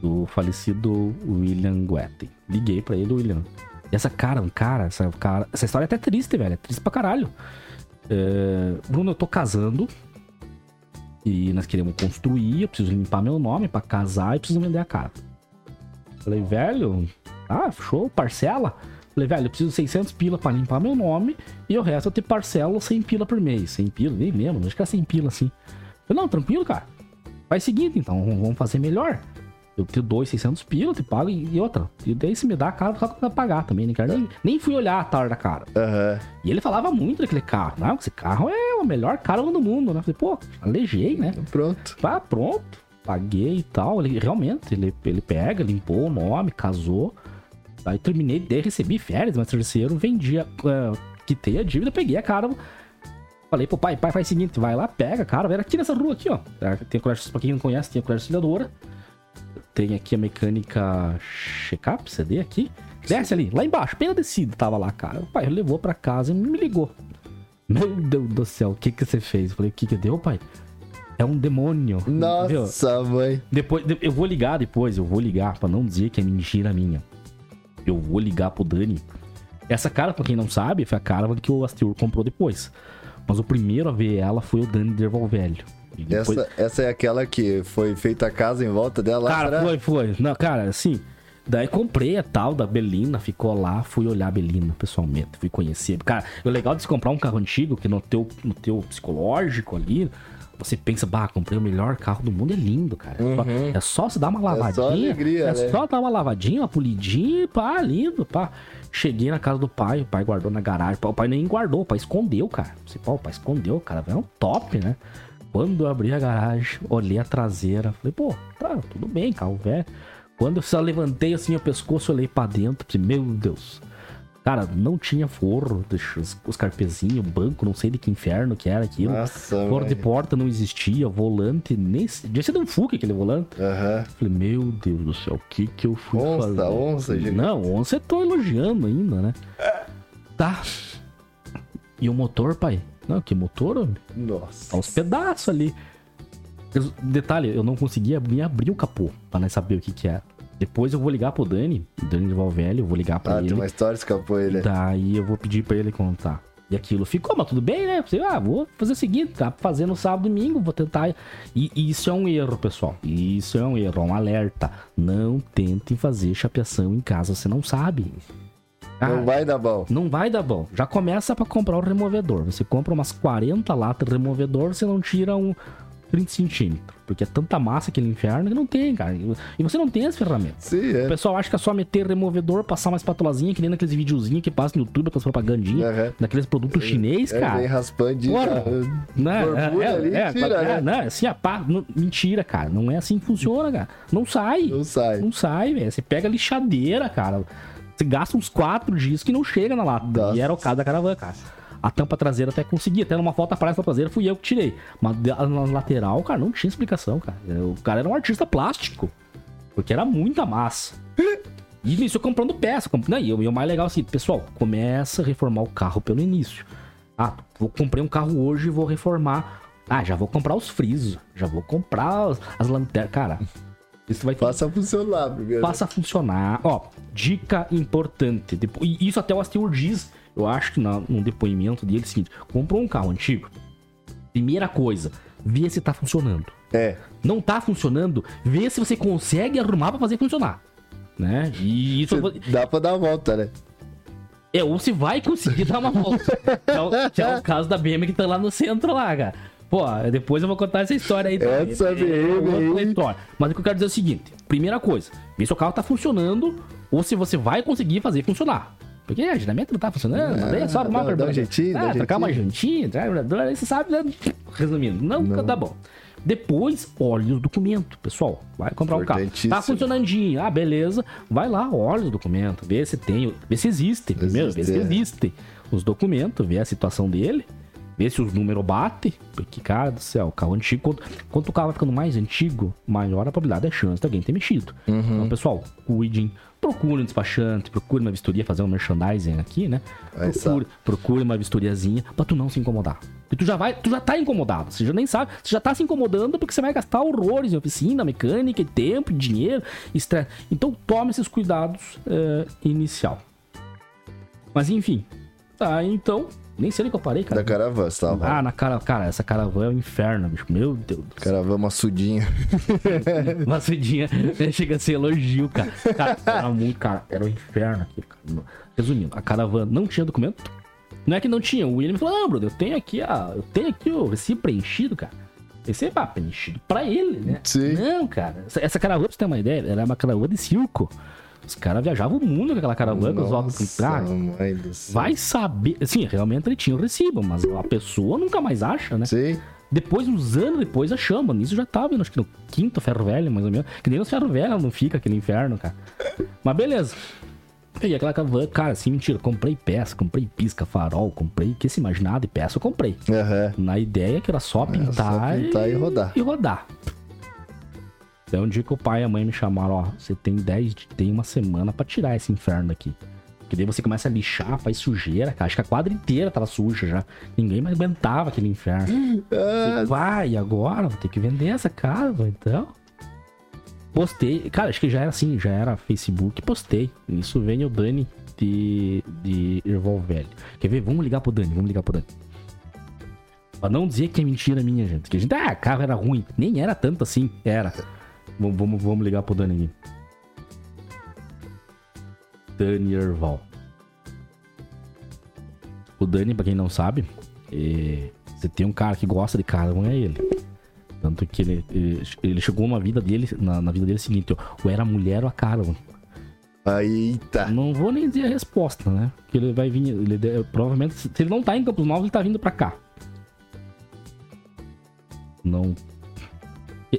Do falecido William Guetin. Liguei pra ele, William. E essa cara, cara, essa, cara, essa história é até triste, velho. É triste pra caralho. É, Bruno, eu tô casando. E nós queremos construir. Eu preciso limpar meu nome pra casar e preciso vender a casa. Falei, velho, ah, show, parcela. Falei, velho, eu preciso de 600 pila pra limpar meu nome e o resto eu te parcelo 100 pila por mês. 100 pila, nem mesmo, acho que é 100 pila assim. Falei, não, tranquilo, cara. Faz o seguinte, então, vamos fazer melhor. Eu te dou os 600 pila, te pago e e outra. E daí se me dá a cara, só pra pagar também, né, cara? Nem, nem fui olhar a tar da cara. Aham. E ele falava muito daquele carro. Não, esse carro é o melhor carro do mundo, né? Falei, pô, alejei, né? Pronto. Tá pronto. Paguei e tal. Ele realmente, ele, ele pega, limpou o nome, casou. Aí terminei, daí recebi férias, mas terceiro, vendi, a- é, quitei a dívida, peguei a cara. Falei pro pai, pai, faz o seguinte, vai lá, pega, cara, era aqui nessa rua aqui, ó. Tem a colégio, pra quem não conhece, tem a colégio auxiliadora. Tem aqui a mecânica check-up, CD aqui. Desce ali, lá embaixo, bem na descida, tava lá, cara. O pai levou pra casa e me ligou. Meu Deus do céu, o que que você fez? Eu falei, o que que deu, pai? É um demônio. Nossa, mãe. Depois, de- eu vou ligar depois, eu vou ligar pra não dizer que é mentira minha. Eu vou ligar pro Dani. Essa cara, pra quem não sabe, foi a cara que o Astur comprou depois. Mas o primeiro a ver ela foi o Dani Dervolvelho. E depois- Essa, essa é aquela que foi feita a casa em volta dela? Cara, será? foi, foi. Não, cara, assim. Daí comprei a tal da Belina, ficou lá, fui olhar a Belina pessoalmente, fui conhecer. Cara, o legal de se comprar um carro antigo, que no teu, no teu psicológico ali, você pensa, bah, comprei o melhor carro do mundo, é lindo, cara. É só- É só se dar uma lavadinha. alegria, é né? só dar uma lavadinha, uma polidinha, pá, lindo, pá. Cheguei na casa do pai, o pai guardou na garagem. O pai nem guardou, o pai escondeu, cara. Você, pô, o pai escondeu, cara. É um top, né? Quando eu abri a garagem, olhei a traseira, falei, pô, tá, tudo bem, carro velho. Quando eu só levantei assim o pescoço, olhei pra dentro, falei, meu Deus. Cara, não tinha forro, os, os carpezinhos, banco, não sei de que inferno que era aquilo. Nossa, Forro de porta não existia, volante, nem. Devia ser de um Fuca aquele volante. Aham. Falei, meu Deus do céu, o que que eu fui Onça, fazer? onça, gigante. Não, onça eu tô elogiando ainda, né? Tá. E o motor, pai? Não, que motor, homem? Nossa. Tá uns pedaços ali. Detalhe, eu não conseguia nem abrir o capô pra saber o que que era. Depois eu vou ligar pro Dani, o Dani de Valvelho, eu vou ligar pra Ah, ele. tem uma história, escapou ele. Daí eu vou pedir pra ele contar. E aquilo ficou, mas tudo bem, né? Falei, ah, vou fazer o seguinte, tá fazendo sábado e domingo, vou tentar. E, e isso é um erro, pessoal. Isso é um erro, é um alerta. Não tentem fazer chapeação em casa, você não sabe. Cara, Não vai dar bom. não vai dar bom. Já começa pra comprar o removedor. Você compra umas 40 latas de removedor, você não tira um 30 centímetros. Porque é tanta massa aquele inferno que não tem, cara. E você não tem as ferramentas. Sim, O é. pessoal acha que é só meter removedor, passar uma espatulazinha, que nem naqueles videozinhos que passa no YouTube, aquelas propagandinhas, Aham. daqueles produtos chinês, É, cara. vem raspando de. Porra. ah, Né? Borbulha É, ali, é, tira, é, né? assim, a pá, não- mentira, cara. Não é assim que funciona, cara. Não sai. Não sai. Não sai, velho. Você pega lixadeira, cara. Você gasta uns quatro dias que não chega na lata. Nossa. E era o caso da caravana, cara. A tampa traseira até consegui. Até numa foto atrás da traseira fui eu que tirei. Mas na lateral, cara, não tinha explicação, cara. O cara era um artista plástico. Porque era muita massa. E nisso eu comprando peça. comp- Não, e, o- e o mais legal é assim, pessoal, começa a reformar o carro pelo início. Ah, vou comprei um carro hoje e vou reformar. Ah, já vou comprar os frisos. Já vou comprar as, as lanternas. Cara, isso vai ter Faça funcionar primeiro. Faça funcionar. Ó, dica importante. E Isso até o Asteur diz, eu acho que na, num depoimento dele, é o seguinte: comprou um carro antigo. Primeira coisa, vê se tá funcionando. É. Não tá funcionando, vê se você consegue arrumar pra fazer funcionar. Né? E isso Dá pra dar a volta, né? é, ou se vai conseguir dar uma volta. Que é, o, que é o caso da BM que tá lá no centro lá, cara. Pô, depois eu vou contar essa história aí. também. Essa BM outra aí. história. Mas o que eu quero dizer é o seguinte: primeira coisa, vê se o carro tá funcionando ou se você vai conseguir fazer funcionar. Porque a dinâmica não tá funcionando, mas aí é só arrumar dá- pra dá um jeitinho, dá ah, um trocar uma jantinha, aí você sabe, né? resumindo, não, Não. dá bom. Depois, olhe os documentos, pessoal. Vai comprar um carro. Tá funcionandinho. Ah, beleza. Vai lá, olha os documentos, vê se tem, vê se existe. Primeiro, vê se Existe, é. os documentos, vê a situação dele, vê se os números batem. Porque, cara do céu, carro antigo, quanto, quanto o carro vai ficando mais antigo, maior a probabilidade é chance de alguém ter mexido. Uhum. Então, pessoal, cuidem. Procure um despachante, procure uma vistoria, fazer um merchandising aqui, né? Aí Procure, procure uma vistoriazinha pra tu não se incomodar. E tu já vai, tu já tá incomodado, você já nem sabe, você já tá se incomodando porque você vai gastar horrores em oficina, mecânica, tempo, e dinheiro, estresse. Então tome esses cuidados eh, inicial. Mas enfim, tá, então, nem sei onde que eu parei, cara. Da caravana, você tava. Ah, na cara, cara, essa caravana é um inferno, bicho. Meu Deus. do céu. Caravana maçudinha. Uma sudinha chega a ser elogio, cara. Cara, era muito, cara, era um inferno aqui, cara. Resumindo, a caravana não tinha documento. Não é que não tinha. O William falou: Não, Bruno, eu tenho aqui a. Eu tenho aqui o recibo preenchido, cara. Recibo ah, preenchido pra ele, né? Sim. Não, cara. Essa, essa caravana, pra você ter uma ideia, era uma caravana de circo. Os caras viajavam o mundo com aquela caravana, os óculos. Céu. vai saber. Sim, realmente ele tinha o recibo, mas a pessoa nunca mais acha, né? Sim. Depois, uns anos depois, achamos. Nisso já tava acho que no quinto ferro velho, mais ou menos. Que nem no ferro velho não fica aquele inferno, cara. Mas beleza. Peguei aquela caravana, cara, assim, mentira. Comprei peça, comprei pisca, farol, comprei. Que se imaginar de peça, eu comprei. Aham. Na ideia que era só pintar, só pintar e rodar. E rodar. Então, um dia que o pai e a mãe me chamaram, ó, você tem 10, di- tem uma semana pra tirar esse inferno daqui. Porque daí você começa a lixar, faz sujeira, cara. Acho que a quadra inteira tava suja já. Ninguém mais aguentava aquele inferno. Ah, Vai, agora vou ter que vender essa casa, então. Postei, cara, acho que já era assim, já era Facebook, postei. Isso vem o Dani de, de Erval Velho. Quer ver? Vamos ligar pro Dani, vamos ligar pro Dani. Pra não dizer que é mentira minha, gente. Que a gente, ah, carro era ruim. Nem era tanto assim, era. Vamos, vamos, vamos ligar pro Dani aqui. Dani Erval. O Dani, pra quem não sabe, é, você tem um cara que gosta de carro, é ele. Tanto que ele, ele, ele chegou na vida dele, na, na vida dele seguinte, ó, ou era mulher ou a Caravan. Eita. Não vou nem dizer a resposta, né? Porque ele vai vir, ele provavelmente, se ele não tá em Campos Novos, ele tá vindo pra cá. Não.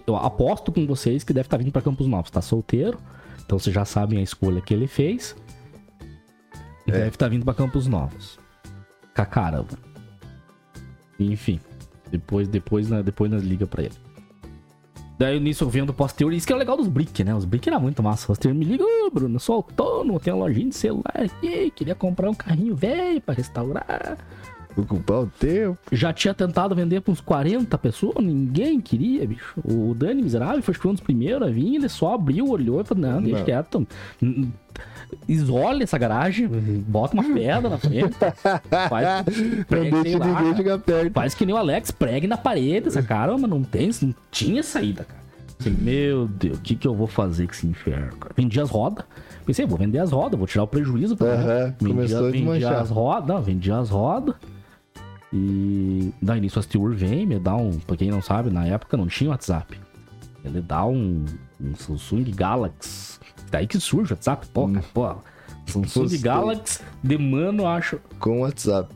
Eu aposto com vocês que deve estar vindo pra Campos Novos. Tá solteiro, então vocês já sabem a escolha que ele fez. É. Deve estar tá vindo pra Campos Novos. Com a caramba. Enfim. Depois, depois, depois nós liga pra ele. Daí nisso eu vendo posterior. Isso que é o legal dos brick, né? Os brick era muito massa. O posterior me liga, ô Bruno, sou autônomo, tenho uma lojinha de celular aqui, queria comprar um carrinho velho pra restaurar. Ocupar o tempo. Já tinha tentado vender pra uns 40 pessoas, ninguém queria, bicho. O Dani Miserável foi um dos primeiros a vir, ele só abriu, olhou e falou: não, deixa não. quieto isole essa garagem, bota uma pedra na frente, faz, prega, não deixa lá, ninguém chegar perto. Faz que nem o Alex, pregue na parede, essa caramba, não tem, não tinha saída, cara. Assim, meu Deus, o que, que eu vou fazer com esse inferno? Cara? Vendi as rodas. Pensei, vou vender as rodas, vou tirar o prejuízo. Pra uhum, vendi, começou a vendi as rodas, não, vendi as rodas. E daí nisso a Stewart vem, me dá um. Pra quem não sabe, na época não tinha WhatsApp. Ele dá um, um Samsung Galaxy Daí que surge o WhatsApp, pô, hum. pô. Samsung Gostei. Galaxy de mano, acho. Com WhatsApp.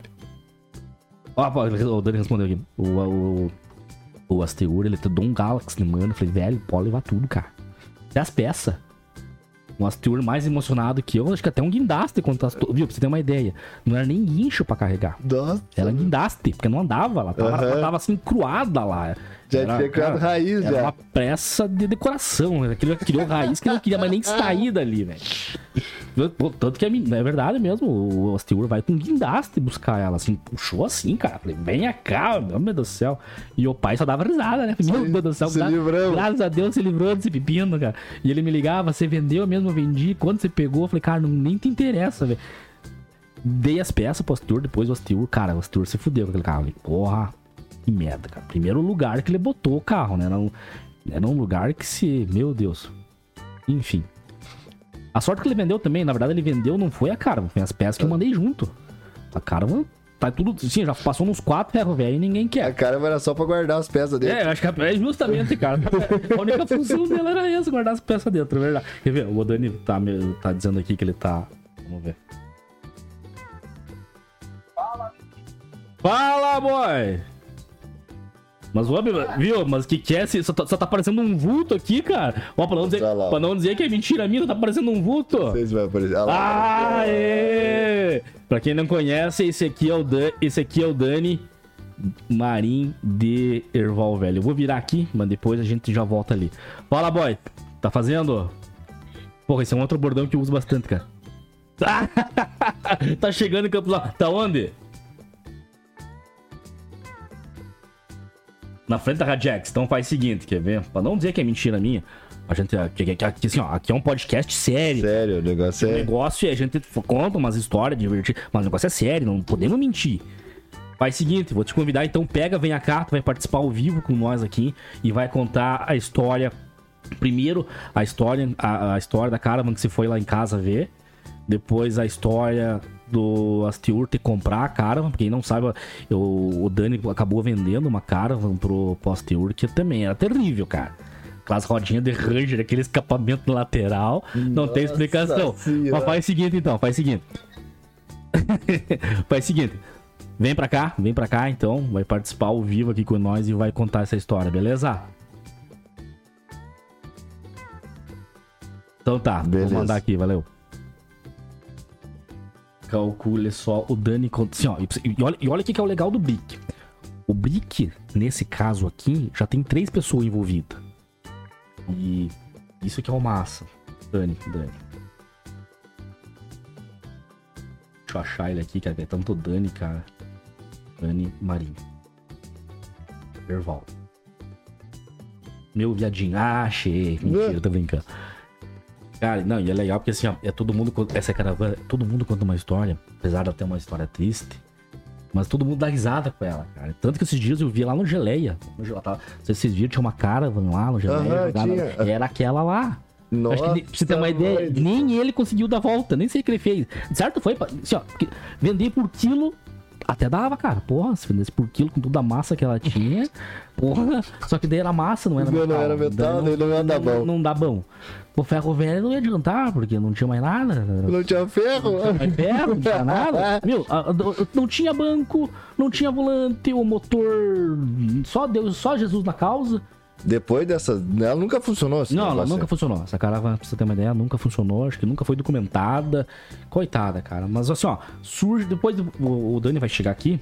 Ó, pô, o Dani respondeu aqui. O, o, o Asteur, ele te deu um Galaxy de mano. Eu falei, velho, pode levar tudo, cara. Até as peças. Um Asteur mais emocionado que eu, acho que até um guindaste quando tá. Viu, pra você ter uma ideia. Não era nem guincho pra carregar. Nossa. Era guindaste, porque não andava. Ela tava, uhum. ela tava assim, cruada lá. Já era, tinha criado cara, raiz, era já. uma pressa de decoração. Né? Aquilo criou raiz que não queria mais nem sair dali, velho. Tanto que é, é verdade mesmo. O Asteur vai com guindaste buscar ela, assim. Puxou assim, cara. Falei, venha cá, meu Deus do céu. E o pai só dava risada, né? Meu Deus do céu. Se gra graças a Deus se livrou desse pepino, cara. E ele me ligava, você vendeu mesmo, eu vendi. Quando você pegou, eu falei, cara, não, nem te interessa, velho. Dei as peças pro Asteur, depois o Asteur, cara, o Asteur se fudeu com aquele carro. Falei, porra, que merda, cara. Primeiro lugar que ele botou o carro, né? Era um, era um lugar que se. Meu Deus. Enfim. A sorte que ele vendeu também, na verdade, ele vendeu não foi a Caravan, foi as peças que eu mandei junto. A Caravan tá tudo. Sim, já passou nos quatro ferros velho e ninguém quer. A Caravan era só pra guardar as peças dentro. É, eu acho que é justamente, cara. a única função dele era essa, guardar as peças dentro, é verdade. Quer ver? O Dani tá, tá dizendo aqui que ele tá. Vamos ver. Fala, Fala, boy! Mas, ó, viu? Mas que que é? Só tá, só tá parecendo um vulto aqui, cara. Ó, pra não dizer, pra não dizer que é mentira minha, tá parecendo um vulto. Vocês vão aparecer. Ah, lá, Aê! Pra quem não conhece, esse aqui é o, Dan, esse aqui é o Dani Marim de Erval Velho. Eu vou virar aqui, mas depois a gente já volta ali. Fala, boy. Tá fazendo? Porra, esse é um outro bordão que eu uso bastante, cara. tá chegando em Campos lá. Tá onde? Na frente da Radiex. Então faz o seguinte, quer ver? Pra não dizer que é mentira minha, a gente aqui, aqui, assim, ó, aqui é um podcast sério. Sério, o negócio é. O negócio é a gente conta umas histórias divertidas, mas o negócio é sério, não podemos mentir. Faz o seguinte, vou te convidar, então pega, vem cá, tu vai participar ao vivo com nós aqui e vai contar a história. Primeiro, a história, a, a história da Caravan que você foi lá em casa ver. Depois a história do Astiur ter comprar a Caravan, porque quem não sabe, eu, o Dani acabou vendendo uma Caravan pro, pro Astiur, que também era terrível, cara. Aquelas rodinhas de Ranger, aquele escapamento lateral, Nossa não tem explicação. Senhora. Mas faz o seguinte então, faz o seguinte. faz o seguinte. Vem pra cá, vem pra cá então, vai participar ao vivo aqui com nós e vai contar essa história, beleza? Então tá, beleza. vou mandar aqui, valeu. Calcule só o Dani. Assim, ó, e olha, e olha o que é o legal do Brick. O Brick, nesse caso aqui, já tem três pessoas envolvidas. E isso que é o massa. Dani, Dani. Deixa eu achar ele aqui, cara. É tanto Dani, cara. Dani Marinho. Erval. Meu viadinho. Ah, achei. Mentira, tô brincando. Cara, não, e é legal porque assim, ó, é todo mundo. Essa caravana, todo mundo conta uma história, apesar de ter uma história triste. Mas todo mundo dá risada com ela, cara. Tanto que esses dias eu vi lá no Geleia. No tava, vocês viram, tinha uma caravana lá no Geleia. Uhum, era aquela lá. Nossa, Acho que, pra você ter uma ideia, nem ele conseguiu dar volta, nem sei o que ele fez. Certo? Foi, assim, ó, vender por quilo até dava, cara. Porra, se vendesse por quilo com toda a massa que ela tinha. Porra. Só que daí era massa, não era metal. Não era metal, daí não, não, ia dar bom. Não, não dá bom. O ferro velho não ia adiantar, porque não tinha mais nada. Não tinha ferro? Não tinha mais ferro, não tinha nada. Meu, não tinha banco, não tinha volante, o motor. Só Deus, só Jesus na causa. Depois dessa. Ela nunca funcionou assim. Não, ela nunca funcionou. Essa caravana, pra você ter uma ideia, nunca funcionou. Acho que nunca foi documentada. Coitada, cara. Mas assim, ó, surge. Depois o, o Dani vai chegar aqui.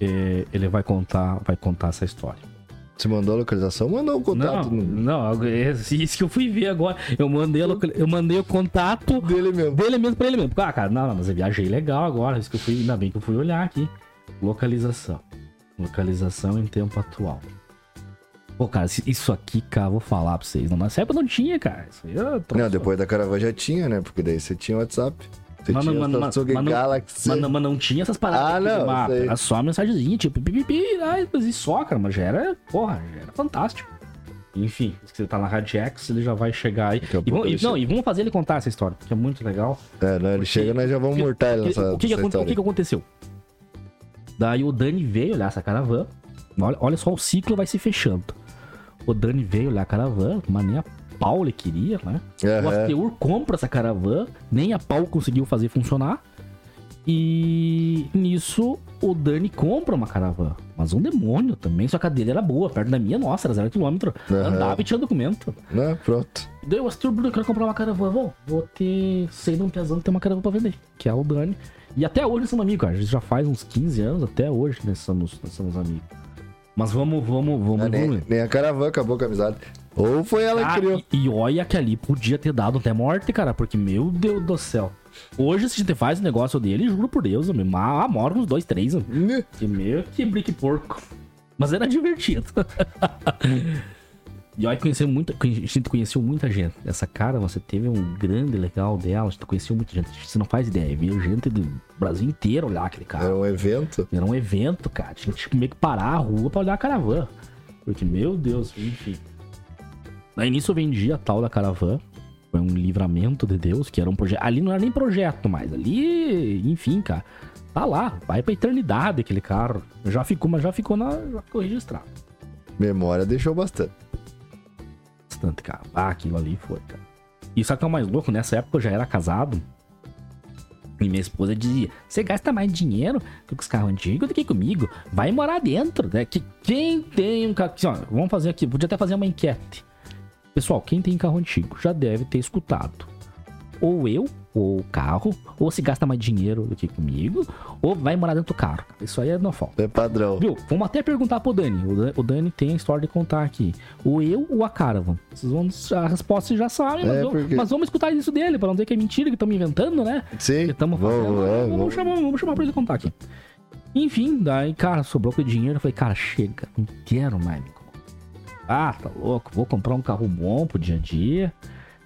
é, ele vai contar, vai contar essa história. Você mandou a localização? Mandou o contato Não, no- não, é isso que eu fui ver agora. Eu mandei, a local- eu mandei o contato dele mesmo. dele mesmo pra ele mesmo. Ah, cara, não, não, mas eu viajei legal agora. Isso que eu fui, ainda bem que eu fui olhar aqui. Localização. Localização em tempo atual. Pô, cara, isso aqui, cara, vou falar pra vocês. Não, nessa época não tinha, cara. Isso aí eu tô- Não, depois da caravana já tinha, né? Porque daí você tinha WhatsApp. Você Mas não- tinha mas- Samsung mas não- Galaxy. Mas, mas não tinha essas paradas Ah, não, mapa. sei. Era só mensagenzinha, tipo, pipipi, mas e só, cara, mas já era, porra, já era fantástico. Enfim, se você tá na Radiex, ele já vai chegar aí. E vamos, e, não, e vamos fazer ele contar essa história, porque é muito legal. É, não, ele chega, nós já vamos mortar ele O que- nessa, o, que, que, nessa o história. que que aconteceu? Daí o Dani veio olhar essa caravana. Olha, olha só, o ciclo vai se fechando. O Dani veio olhar a caravana, mas nem a pau ele queria, né? O Aham. Asteur compra essa caravana, nem a pau conseguiu fazer funcionar. E nisso o Dani compra uma caravana. Mas um demônio também, só que a dele era boa, perto da minha, nossa, era zero quilômetro. Aham. Andava e tinha documento. Não, pronto. Daí o Astur Bruno, eu quero comprar uma caravana. Vou, vou ter. Sei de um que tem uma caravana pra vender, que é o Dani. E até hoje nós somos amigos, cara. A gente já faz uns 15 anos, até hoje nós somos, nós somos amigos. Mas vamos, vamos, vamos. Ah, nem, vamos. nem a caravana acabou com a amizade. Ou foi ela Ah, que criou. e, e olha que ali podia ter dado até morte, cara, porque, meu Deus do céu. Hoje, se a gente faz o negócio dele, juro por Deus, meu, ah, mora uns dois, três, meu. Né? Que meu, que brique porco. Mas era divertido. e olha, conheceu muita, a gente conheceu muita gente. Essa cara, você teve um grande legal dela, a gente conheceu muita gente. Você não faz ideia, viu gente do Brasil inteiro olhar aquele cara. Era um evento. Era um evento, cara. Tinha que meio que parar a rua pra olhar a caravana. Porque, meu Deus, enfim. Aí nisso eu vendi a tal da caravana. Foi um livramento de Deus, que era um projeto. Ali não era nem projeto mais. Ali, enfim, cara. Tá lá, vai pra eternidade aquele carro. Já ficou, mas já ficou, na, já ficou registrado. Memória deixou bastante. Bastante, cara. Ah, aquilo ali foi, cara. E o que é o mais louco? Nessa época eu já era casado. E minha esposa dizia: Você gasta mais dinheiro com os carros antigos do que comigo. Vai morar dentro. Né? Que quem tem um carro. Assim, ó, vamos fazer aqui. Podia até fazer uma enquete. Pessoal, quem tem carro antigo já deve ter escutado. Ou eu, ou o carro, ou se gasta mais dinheiro do que comigo, ou vai morar dentro do carro. Isso aí é não falta. É padrão. Viu? Vamos até perguntar pro Dani. O Dan- O Dani tem a história de contar aqui. O eu ou a Caravan? Vocês vão, a resposta vocês já sabem, mas, É, vamos- porque- mas vamos escutar isso dele, pra não dizer que é mentira, que estamos inventando, né? Sim. Que estamos Vamos, fazendo. é, vamos, vamos. chamar, vamos chamar pra ele contar aqui. Enfim, daí, cara, sobrou com o dinheiro. Eu falei, cara, chega, não quero mais. Ah, tá louco, vou comprar um carro bom pro dia a dia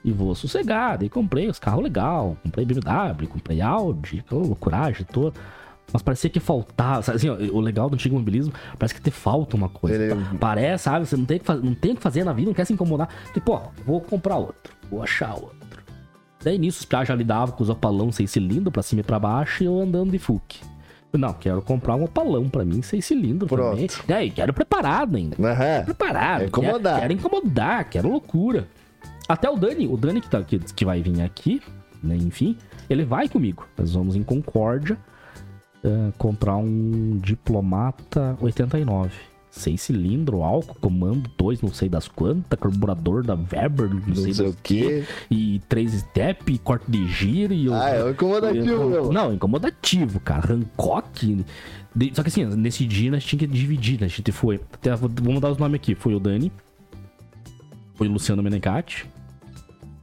e vou sossegar. Daí comprei os carros legal, comprei BMW, comprei Audi, aquela loucuragem toda. Mas parecia que faltava, sabe, assim, ó, o legal do antigo mobilismo, parece que te falta uma coisa. Ele- Pa- Parece, sabe, você não tem, que faz- não tem o que fazer na vida, não quer se incomodar. Tipo, ó, vou comprar outro, vou achar outro. Daí nisso os piá já lidavam com os opalão seis cilindros pra cima e pra baixo e eu andando de FUC. Não, quero comprar um opalão pra mim, seis cilindros Pronto. também. Daí, quero preparado ainda. Aham. Preparado. É incomodar. Quero, quero incomodar, quero loucura. Até o Dani, o Dani que, tá, que, que vai vir aqui, né, enfim, ele vai comigo. Nós vamos em Concórdia eh, comprar um Diplomata 89. Seis cilindros, álcool, comando, dois, não sei das quantas, carburador da Weber, não, Não sei, sei o quê. e três step, corte de giro e... Ah, é um incomodativo, eu- meu. Não, incomodativo, cara. Hancock. De- Só que assim, nesse dia nós tínhamos que dividir, né? A gente foi. Até, vou- vamos dar os nomes aqui. Foi o Dani. Foi o Luciano Menegatti.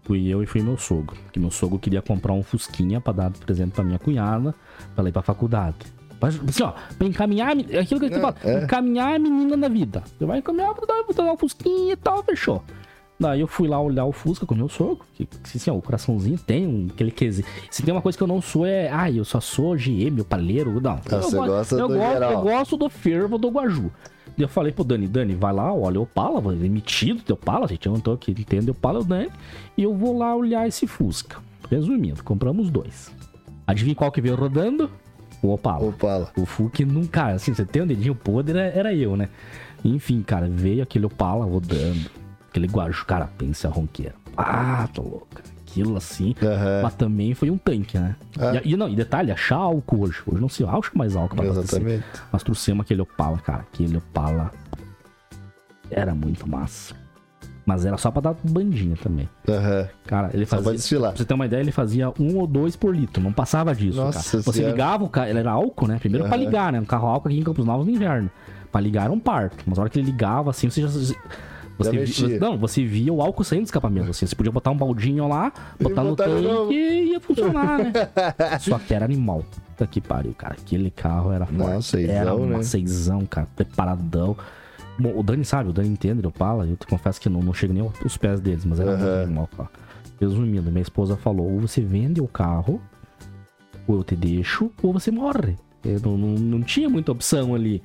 Fui eu e fui meu sogro. Que meu sogro queria comprar um Fusquinha pra dar presente pra minha cunhada, pra ela ir pra faculdade. Pra, assim, ó, pra encaminhar é aquilo que eu te É, falo, é. encaminhar a menina na vida. Você vai encaminhar pra dar, pra dar um Fusquinha e tal, fechou. Daí eu fui lá olhar o Fusca com o meu sogro, que, que assim, ó, o coraçãozinho tem um, aquele quesito. Se tem uma coisa que eu não sou é, ah, eu só sou GM, o palheiro, não. eu, você go- gosta eu do gosto, eu gosto do fervo do Guaju. Daí eu falei pro Dani, Dani, vai lá, olha o Opala, emitido teu Opala, a gente não tô aqui, entende o Opala, é o Dani, e eu vou lá olhar esse Fusca. Resumindo, compramos dois. Adivinha qual que veio rodando? O Opala. Opala. O Fuque nunca, assim, você tem um dedinho podre, era, eu, né? Enfim, cara, veio aquele Opala rodando. Aquele guaju, cara, pensa a ronqueira. Ah, tô louco. cara. Aquilo assim. Aham. Mas também foi um tanque, né? Ah. E, e não, e detalhe, achar álcool hoje. Hoje não se acha mais álcool pra. Exatamente. Nós trouxemos aquele Opala, cara. Aquele Opala. Era muito massa. Mas era só pra dar bandinha também. Aham. Cara, ele Só fazia. pra desfilar. Pra você ter uma ideia, ele fazia um ou dois por litro, não passava disso, Nossa cara. Você Senhora. ligava o carro, ele era álcool, né? Primeiro pra Aham. ligar, né? Um carro álcool aqui em Campos Novos no inverno. Pra ligar era um parto. Mas a hora que ele ligava, assim, você já. Você vi- mexia. não, você via o álcool saindo do escapamento, assim. Você podia botar um baldinho lá, botar no tanque e ia funcionar, né? Só que era animal. Puta que pariu, cara. Aquele carro era forte. Nossa, seisão, era né? uma seisão, cara. Preparadão. Bom, o Dani sabe, o Dani entende do Opala. Eu te confesso que não, não chego nem aos pés deles, mas era muito Aham. animal, cara. Resumindo, minha esposa falou: ou você vende o carro, ou eu te deixo, ou você morre. Eu não, não, não tinha muita opção ali.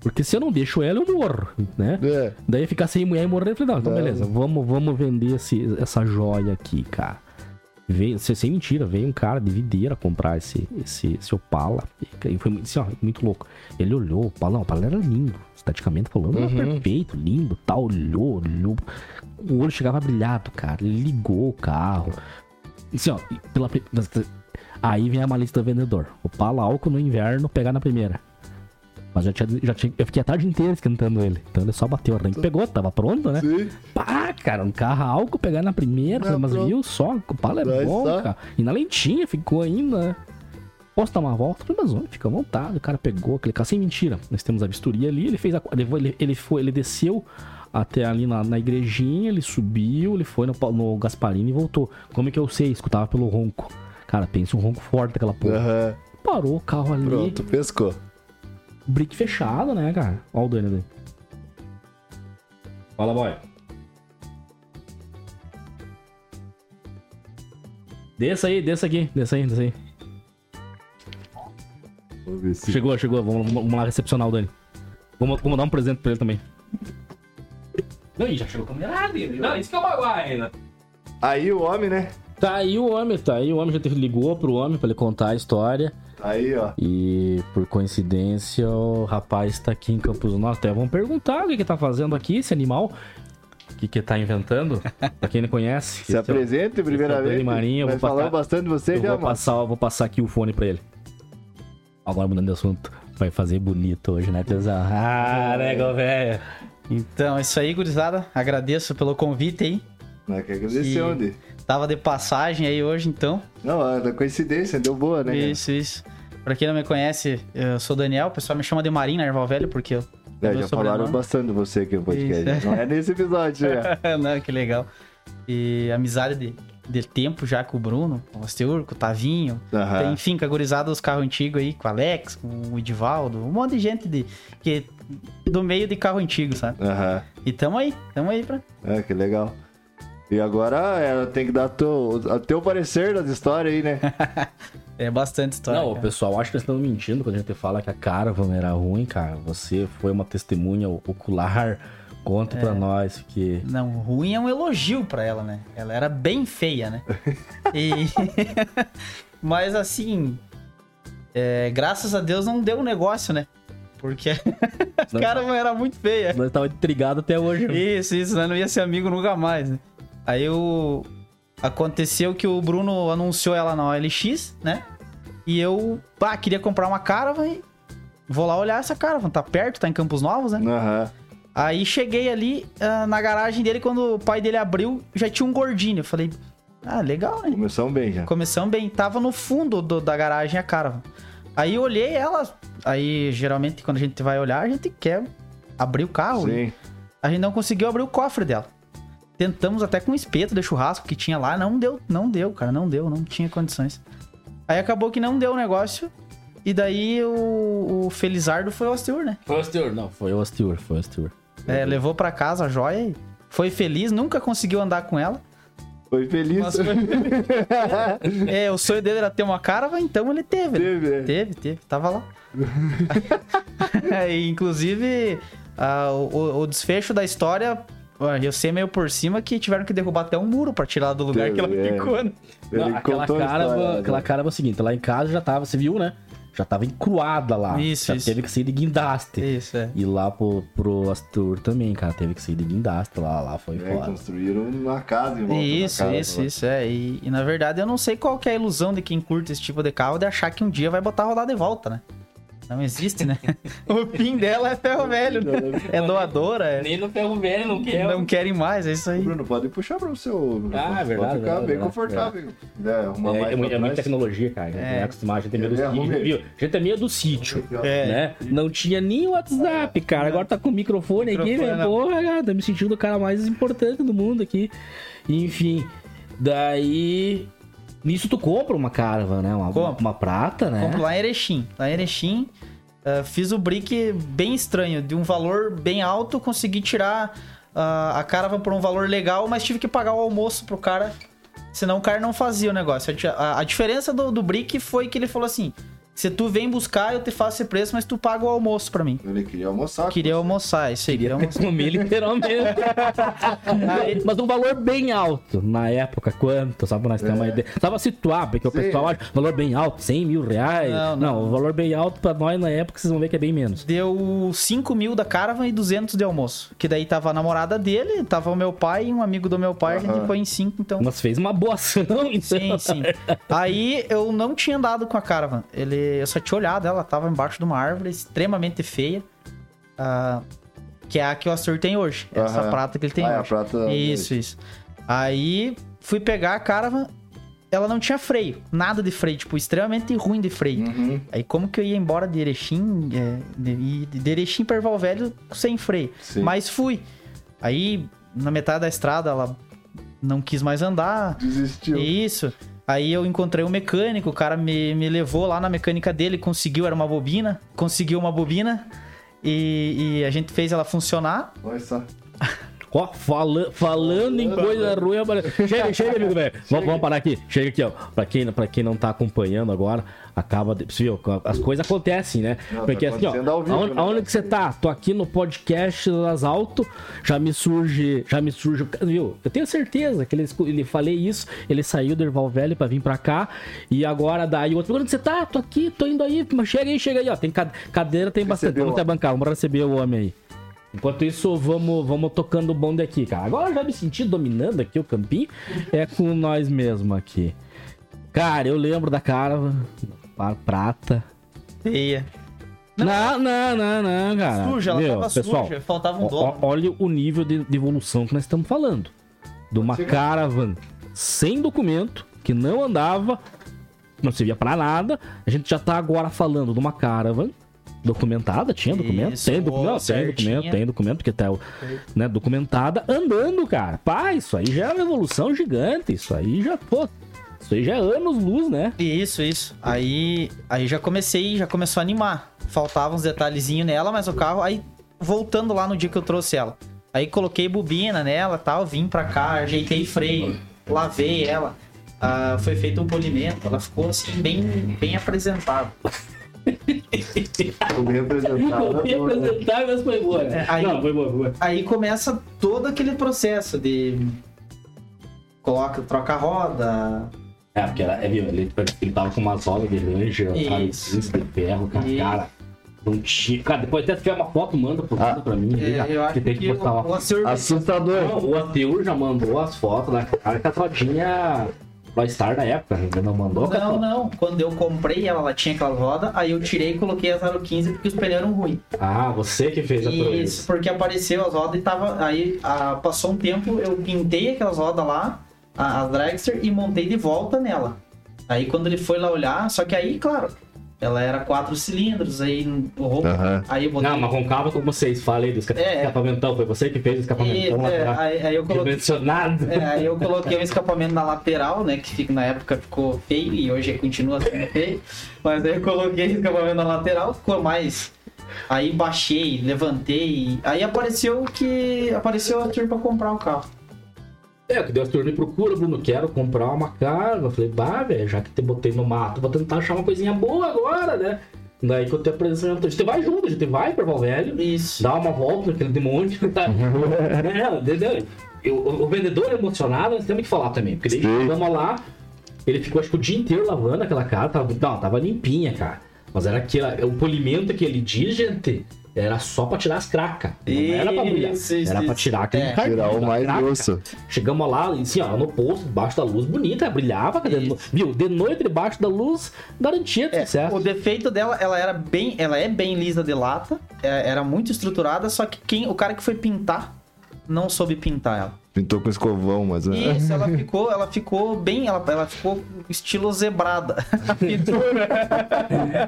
Porque se eu não deixo ela, eu morro, né? É. Daí ficar sem mulher e morrer, eu falei, não, então beleza, vamos, vamos vender esse, essa joia aqui, cara. Veio, sem, mentira, veio um cara de videira comprar esse, esse, esse Opala. E foi muito, assim, ó, muito louco. Ele olhou, o Opala, o Opala era lindo. Esteticamente falando, era Uhum. perfeito, lindo, tal. Olhou, olhou. O olho chegava brilhado, cara. Ele ligou o carro. Assim, ó, pela, aí vem a malícia do vendedor. Opala álcool no inverno, pegar na primeira. Mas já tinha, já tinha, eu fiquei a tarde inteira esquentando ele. Então ele só bateu a rank. Pegou, tava pronto, né? Sim. Pá, cara, um carro álcool pegar na primeira. Não, mas pronto. viu só, o palo é Vai bom, só. cara. E na lentinha ficou ainda, né? Posso dar uma volta? Falei, mas homem, fica à vontade. O cara pegou aquele carro sem mentira. Nós temos a vistoria ali, ele fez a. Ele, ele, foi, ele desceu até ali na, na igrejinha, ele subiu, ele foi no, no Gasparini e voltou. Como é que eu sei? Escutava pelo ronco. Cara, pensa um ronco forte daquela porra. Aham. Parou o carro ali. Pronto, pescou. Brick fechado, né, cara? Olha o Dani ali. Fala, boy. Desça aí, desça aqui, desça aí, desça aí. Se. Chegou, chegou. Vamos, vamos lá recepcionar o Dani. Vamos, vamos dar um presente pra ele também. Não, e já chegou com a mulherada dele. Não, isso que é o bagulho ainda. Aí o homem, né? Tá aí o homem, tá aí o homem já ligou pro homem pra ele contar a história. Aí, ó. E por coincidência, o rapaz tá aqui em Campos Novos. Até vamos perguntar o que que tá fazendo aqui, esse animal. O que que tá inventando? Pra quem não conhece. Se é o- apresente, é vez. Marinho, vou falar passar- bastante de você eu já, vou mano. passar, eu vou passar aqui o fone pra ele. Agora mudando de assunto. Vai fazer bonito hoje, né, tesão? Ah, nego, velho. Então, é isso aí, gurizada. Agradeço pelo convite aí. Não, quer agradecer onde? Tava de passagem aí hoje, então. Não, é da coincidência, deu boa, né? Isso, isso. Pra quem não me conhece, eu sou o Daniel. O pessoal me chama de Marinho na Erval Velho, porque eu. É, já falaram bastante de você aqui no podcast. Isso. Não é nesse episódio, já. não, que legal. E amizade de, de tempo já com o Bruno, com o Asteur, com o Tavinho. Aham. Tem, enfim, com a gurizada dos carros antigos aí, com o Alex, com o Edivaldo, um monte de gente de, que, do meio de carro antigo, sabe? Aham. E tamo aí, tamo aí pra. É, que legal. E agora ela tem que dar teu, a teu parecer das histórias aí, né? É bastante história. Não, o cara. pessoal acha que eles estão mentindo quando a gente fala que a Caravan era ruim, cara. Você foi uma testemunha ocular. Conta É. pra nós que. Não, ruim é um elogio pra ela, né? Ela era bem feia, né? E... Mas assim, é, graças a Deus não deu um negócio, né? Porque a Não, cara era muito feia. Nós tava intrigado até hoje. né? Isso, isso, né? não ia ser amigo nunca mais, né? Aí o... aconteceu que o Bruno anunciou ela na OLX, né? E eu, pá, queria comprar uma Caravan e vou lá olhar essa Caravan. Tá perto, tá em Campos Novos, né? Aham. Aí cheguei ali ah, na garagem dele, quando o pai dele abriu, já tinha um gordinho. Eu falei, ah, legal, né? Começamos bem já. Começamos bem. Tava no fundo do- da garagem a Caravan. Aí olhei ela. Aí, geralmente, quando a gente vai olhar, a gente quer abrir o carro. Sim. A gente não conseguiu abrir o cofre dela. Tentamos até com um espeto de churrasco que tinha lá. Não deu, não deu, cara. Não deu, não tinha condições. Aí acabou que não deu o negócio. E daí o, o Felizardo foi o Asteur, né? Foi o Astur, não. Foi o Astur, foi o Astur. É, levou pra casa a joia e foi feliz, nunca conseguiu andar com ela. Foi feliz. Mas foi- É, o sonho dele era ter uma caravan, então ele teve. né? Teve, é. Teve, teve, tava lá. É, e, inclusive, o, o desfecho da história, eu sei meio por cima que tiveram que derrubar até um muro pra tirar do lugar Teve, que ela é. ficou. né? Não, aquela contou a cara, história, aquela né? cara é o seguinte, lá em casa já tava, você viu, né? Já tava encruada lá. Isso, já isso. teve que sair de guindaste. Isso, é. E lá pro, pro Astur também, cara, teve que sair de guindaste lá, lá foi É, foda. construíram uma casa em volta Isso, da casa. isso, isso, é. E, e, na verdade eu não sei qual que é a ilusão de quem curte esse tipo de carro de achar que um dia vai botar rodar de volta, né? Não existe, né? o fim dela é ferro velho. É doadora, é... Nem no ferro velho não quer. Não querem mais, é isso aí. Bruno, pode puxar pra você. ô, Ah, é verdade, Pode ficar verdade, bem verdade. confortável. É, uma É, é, é muita tecnologia, cara. É. É. acostumado, a gente é meio do É, arrumei. sítio, viu? A gente é meio do sítio. É. Né? Não tinha nem o WhatsApp, cara. Agora tá com o microfone, aqui, Microfone, velho. não. Porra, cara, tô me sentindo o cara mais importante do mundo aqui. Enfim, daí. Nisso tu compra uma caravan, né? Uma, Compro. uma prata, né? Compro lá em Erechim. Lá em Erechim, ah, fiz o brick bem estranho, de um valor bem alto, consegui tirar ah, a caravan por um valor legal, mas tive que pagar o almoço pro cara, senão o cara não fazia o negócio. A, a diferença do, do brick foi que ele falou assim: se tu vem buscar, eu te faço esse preço, mas tu paga o almoço pra mim. Ele queria almoçar. Queria almoçar, isso aí. Queria almoçar. Comer literalmente. Aí- Mas um valor bem alto. Na época, quanto? Só pra nós ter uma ideia. Só pra situar, porque o Sim. pessoal acha valor bem alto, 100 mil reais. Não, Não, não. o valor bem alto pra nós na época, vocês vão ver que é bem menos. Deu 5 mil da caravan e 200 de almoço. Que daí tava a namorada dele, tava o meu pai e um amigo do meu pai, a Aham. gente foi em 5, então. Mas fez uma boa ação, então. Sim, sim. Aí eu não tinha andado com a caravan. Ele, eu só tinha olhado, ela tava embaixo de uma árvore extremamente feia. ah, que é a que o Astor tem hoje. Essa Aham. prata que ele tem Ah, é a hoje. prata Isso, isso. Aí fui pegar a caravan, ela não tinha freio. Nada de freio, tipo, extremamente ruim de freio. Uhum. Aí como que eu ia embora de Erechim, é, de, de Erechim para Erval Velho sem freio? Sim. Mas fui. Aí, na metade da estrada, ela não quis mais andar. Desistiu. Isso. Aí eu encontrei um mecânico, o cara me, me levou lá na mecânica dele, conseguiu, era uma bobina, conseguiu uma bobina e, e a gente fez ela funcionar. Olha só. Ó, fala- falando em coisa ruim, apare- chega, chega, amigo velho. Vamos, vamos parar aqui. Chega aqui, ó. Pra quem, pra quem não tá acompanhando agora, acaba de. Viu, as coisas acontecem, né? Não, tá Porque assim, ó, vivo, aonde, né? aonde que você tá? Tô aqui no podcast das Alto, já me surge, já me surge, viu? Eu tenho certeza que ele, ele falei isso, ele saiu do Erval Velho pra vir pra cá, e agora daí o outro, onde você tá? Tô aqui, tô indo aí, mas chega aí, chega aí, ó. Tem cade- cadeira, tem bastante. Vamos até bancar, vamos receber o homem aí. Enquanto isso, vamos, vamos tocando o bonde aqui, cara. Agora eu já me senti dominando aqui o campinho. É com nós mesmo aqui. Cara, eu lembro da cara. Prata. Feia. Não, não, não, não, cara. Suja, ela Meu, tava pessoal, suja, faltava um dono. olha o nível de, de evolução que nós estamos falando. De uma caravan sem documento, que não andava, não servia pra nada. A gente já tá agora falando de uma caravan documentada, tinha documento, Isso, tem documento, boa, tem documento, tem documento, porque tá né, documentada, andando, cara. Pá, isso aí já é uma evolução gigante, isso aí já, pô, isso aí já é anos luz, né? Isso, isso. Aí, aí já comecei, já começou a animar. Faltavam uns detalhezinhos nela, mas o carro. Aí, voltando lá no dia que eu trouxe ela. Aí coloquei bobina nela tal, vim pra cá, ajeitei freio, lavei ela. Ah, foi feito um polimento, ela ficou assim, bem, bem apresentável. Ficou bem mas foi boa. É, aí- Não, foi boa, foi boa. Aí começa todo aquele processo de. Coloca, troca a roda. É, porque era, é, viu, ele, ele tava com umas rodas de isso de ferro, cara, Isso. cara. Não tinha. Cara, depois até se tiver uma foto, manda por Ah, pra mim. É, eu acho que tem que, que postar uma Assustador. Não, o Ateur já mandou as fotos da cara que a rodinha Star da época, não mandou? Não, não. Quando eu comprei ela, ela tinha aquela roda, aí eu tirei e coloquei as aro 15 porque os pneus eram ruins. Ah, você que fez a Isso, proeza. porque apareceu as rodas e tava. Aí ah, passou um tempo, eu pintei aquelas rodas lá, a, a Dragster, e montei de volta nela. Aí quando ele foi lá olhar, só que aí, claro, ela era quatro cilindros, aí o roubo. Aham. Aí eu botei. Não, mas roncava com vocês, falei do esca- É, escapamentão, foi você que fez o e, escapamentão é, lateral. aí, aí eu coloquei. Dimensionado. É, aí eu coloquei um escapamento na lateral, né? Que fica, na época ficou feio e hoje continua sendo feio. Mas aí eu coloquei o escapamento na lateral, ficou mais. Aí baixei, levantei. Aí apareceu que. Apareceu a turma pra comprar o carro. É, que Deus me procura, Bruno, quero comprar uma casa. Eu falei, bah, velho, já que te botei no mato, vou tentar achar uma coisinha boa agora, né? Daí que eu te apresento, a gente vai junto, a gente vai pra Val Velho, Isso. dá uma volta naquele demônio, tá? é, entendeu? Eu- o, o vendedor emocionado, nós temos que falar também, porque daí chegamos lá, ele ficou acho que o dia inteiro lavando aquela casa, tava, não, tava limpinha, cara. Mas era aquele, o polimento que ele diz, gente, era só pra tirar as cracas. Não era pra brilhar. Isso, isso, Era pra isso. tirar aquele É. cardinho Tirar o mais craca. grosso. Chegamos lá, assim, ó, no posto, debaixo da luz, bonita, brilhava. Viu? De noite, debaixo da luz, garantia de É, sucesso. o defeito dela, ela era bem, ela é bem lisa de lata, é- era muito estruturada, só que quem, o cara que foi pintar não soube pintar ela. Pintou com escovão, mas... né? Isso, ela ficou, ela ficou bem, ela, ela ficou estilo zebrada. A pintura.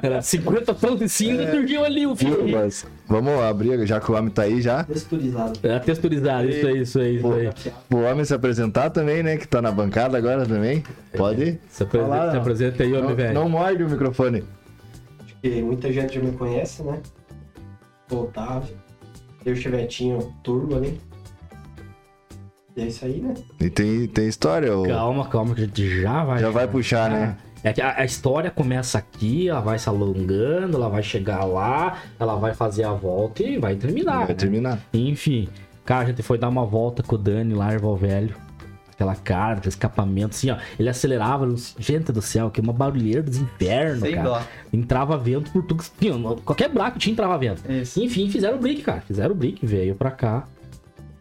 Era 50 tons de cinza e surgiu ali o fio. Mas vamos abrir, já que o homem tá aí já. Texturizado. Era texturizado, isso aí, isso aí, isso aí. O homem se apresentar também, né? Que tá na bancada agora também. Pode. Se apresenta, Falar, se apresenta aí, homem Não, velho. não morde o microfone. Acho que muita gente já me conhece, né? O Otávio. Tem o Chevetinho Turbo ali. É isso aí, né? E tem, tem história, ô. Calma, calma, que a gente já vai. Já vai puxar, né? É que a, a história começa aqui, ela vai se alongando, ela vai chegar lá, ela vai fazer a volta e vai terminar. Vai né? terminar. Enfim, cara, a gente foi dar uma volta com o Dani lá, Erval Velho. Aquela cara, aquele escapamento, assim, ó. Ele acelerava, gente do céu, que uma barulheira dos infernos, Sem cara. dó. Entrava vento por tudo. que- Tinha, qualquer buraco tinha, entrava vento. Isso. Enfim, fizeram o brick, cara. Fizeram o brick, veio pra cá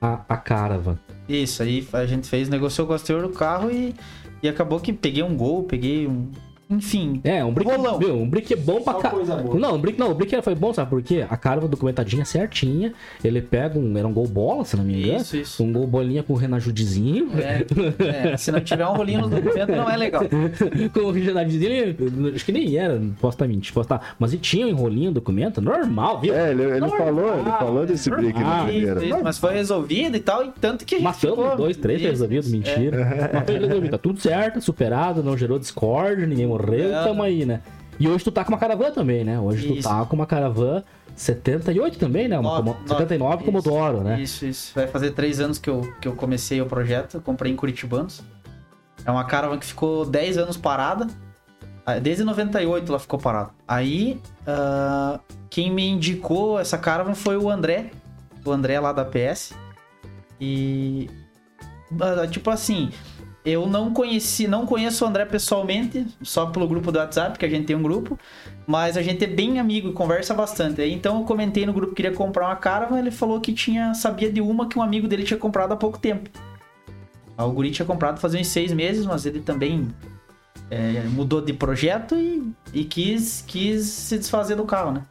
a, a caravan. Isso, aí a gente fez, negociou com o senhor do carro e, e acabou que peguei um gol, peguei um. Enfim. É, um brick, meu, um brick é bom pra boa. Não, o brick não, o brick foi bom, sabe por quê? A cara documentadinha certinha. Ele pega um. Era um gol bola, se não me engano. Isso, isso. Um gol bolinha com o Renajudizinho. É, é, se não tiver um rolinho no documento, não é legal. com o Renajudizinho, acho que nem era, posso estar mentindo, posso estar. Mas ele tinha um enrolinho no documento, normal, viu? É, ele, ele Normal, falou, ele falou desse brick na normal. primeira. Isso, mas foi resolvido e tal, e tanto que a gente Matamos ficou- dois, três, foi Isso, resolvido, isso, mentira. Mas foi resolvido, tá tudo certo, superado, não gerou discórdia, ninguém morreu, Não, tamo aí, né? E hoje tu tá com uma caravan também, né? Hoje tu Isso. tá com uma caravan 78 também, né? Uma, Nove, como- 79 isso, Commodoro, né? Isso, isso. Vai fazer três anos que eu, que eu comecei o projeto. Comprei em Curitibanos. É uma caravan que ficou 10 anos parada. Ah, Desde 98 ela ficou parada. Aí, ah, quem me indicou essa caravan foi o André. O André lá da PS. E... ah, Tipo assim... Eu não conheci, não conheço o André pessoalmente, só pelo grupo do WhatsApp, que a gente tem um grupo. Mas a gente é bem amigo e conversa bastante. Então eu comentei no grupo que queria comprar uma caravan, ele falou que tinha sabia de uma que um amigo dele tinha comprado há pouco tempo. O guri tinha comprado fazia uns seis meses, mas ele também é, mudou de projeto e, e quis, quis se desfazer do carro, né?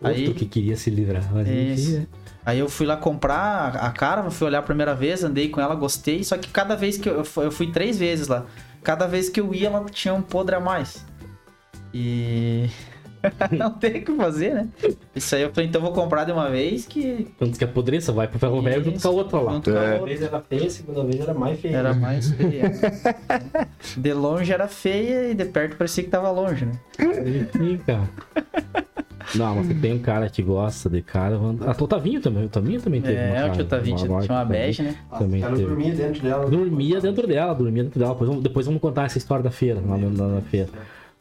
Outro Aí- que queria se livrar. Mas Isso. enfim? Aí eu fui lá comprar a caravan, fui olhar a primeira vez, andei com ela, gostei. Só que cada vez que eu, eu fui três vezes lá, cada vez que eu ia, ela tinha um podre a mais. E não tem o que fazer, né? Isso aí eu falei, então eu vou comprar de uma vez que Quando que apodreça, vai pro ferro velho junto com a outra lá. junto com a É. Uma outra. vez era feia, a segunda vez era mais feia. Era mais feia. De longe era feia e de perto parecia que tava longe, né? Enfim, cara. Não, mas tem um cara que gosta de caravan. Ah, o Tavinho também. O Tavinho também teve uma É, o caravan, tio Tavinho tinha uma bege, né? Ah, também o cara teve. dormia dentro dela. Dormia dentro dela, dormia dentro dela. Depois vamos, depois vamos contar essa história da feira, lá na, na- na feira.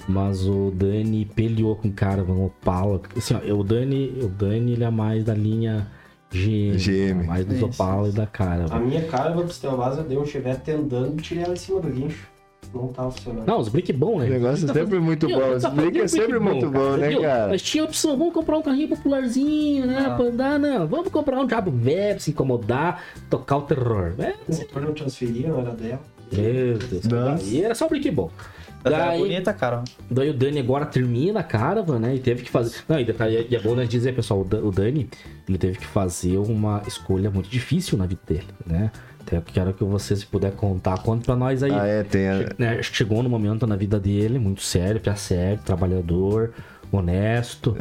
Mas o Dani peleou com o Caravan, Opala. Assim, ó, o Dani, o Dani ele é mais da linha GM. GM. Mais dos Isso, Opala e da A Caravan. minha cara, pra você ter uma base, eu dei um chivete andando e tirei ela em cima do guincho. Não tava funcionando. Não, os brick bom, né? O negócio é sempre muito bom. tá Esse brick é sempre muito bom, né, cara? Mas tinha opção, vamos comprar um carrinho popularzinho, né? Ah. Pra andar, não. Vamos comprar um diabo velho, se incomodar, tocar o terror. É, O motor não transferia, não era dela. meu Deus. Nossa. E era só brick bom. Era Daí- bonita, cara. Daí o Dani agora termina a Caravan, né? E teve que fazer. Não, e detalhe, e é bom nós dizer, pessoal, o Dan- o Dani, ele teve que fazer uma escolha muito difícil na vida dele, né? Até eu quero que você, se puder contar, conta pra nós aí. Ah, é, tem a... Né, Chegou no momento na vida dele, muito sério, pé sério, trabalhador, honesto.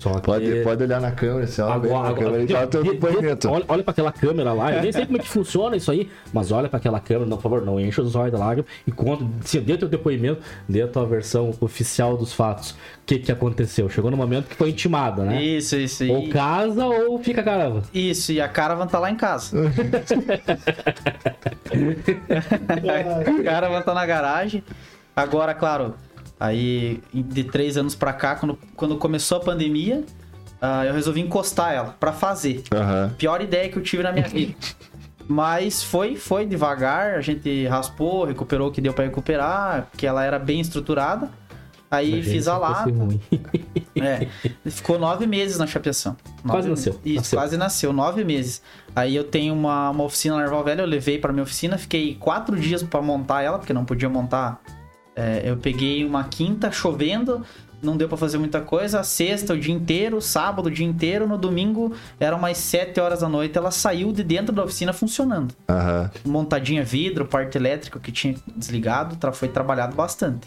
Só que. Pode, pode olhar na câmera, ó, bem Agora, na câmera e teu de- de- depoimento. olha, olha pra aquela câmera lá, eu nem sei como é que funciona isso aí, mas olha pra aquela câmera, não, por favor, não enche os olhos da lágrima e conta, se dê teu depoimento, dê a tua versão oficial dos fatos. O que que aconteceu? Chegou no momento que foi intimada, né? Isso, isso. Ou E... casa ou fica caramba. Isso, e a Caravan tá lá em casa. a Caravan tá na garagem. Agora, claro, aí de três anos pra cá, quando, quando começou a pandemia, ah, eu resolvi encostar ela pra fazer. Aham. Pior ideia que eu tive na minha vida. Mas foi, foi devagar, a gente raspou, recuperou o que deu pra recuperar, que ela era bem estruturada. Aí gente fiz a lata. ruim. É, ficou nove meses na chapeação. Quase Nove- nasceu, Isso, nasceu. quase nasceu, nove meses. Aí eu tenho uma, uma oficina na Erval Velha, eu levei pra minha oficina, fiquei quatro dias pra montar ela, porque não podia montar. É, eu peguei uma quinta chovendo, não deu pra fazer muita coisa. A sexta, o dia inteiro, sábado, o dia inteiro. No domingo, eram umas sete horas da noite, ela saiu de dentro da oficina funcionando. Aham. Montadinha vidro, parte elétrica que tinha desligado, foi trabalhado bastante.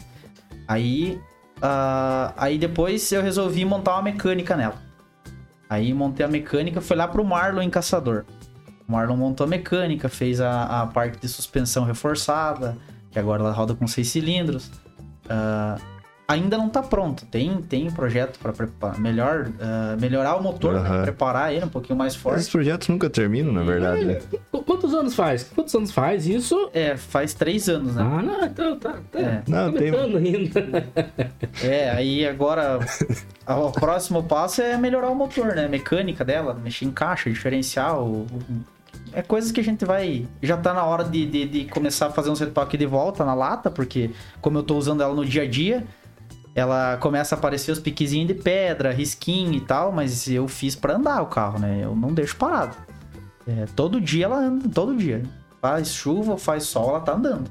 Aí, ah, aí depois eu resolvi montar uma mecânica nela. Aí montei a mecânica, foi lá pro Marlon em Caçador. O Marlon montou a mecânica, fez a, a parte de suspensão reforçada, que agora ela roda com seis cilindros. Ah, ainda não tá pronto, tem, tem projeto para melhor, ah, melhorar o motor, né? Aham. preparar ele um pouquinho mais forte. Esses projetos nunca terminam, na verdade. né? Qu- Quantos anos faz? Quantos anos faz isso? É, faz três anos, né? Ah, não, então tá. tá. É. Não, tem. Começando ainda. É, aí agora a- o próximo passo é melhorar o motor, né? Mecânica dela, mexer em caixa, diferencial. É coisas que a gente vai. Já tá na hora de, de, de começar a fazer um retoque de volta na lata, porque como eu tô usando ela no dia a dia, ela começa a aparecer os piquezinhos de pedra, risquinho e tal, mas eu fiz pra andar o carro, né? Eu não deixo parado. É, todo dia ela anda, todo dia. Faz chuva faz sol, ela tá andando.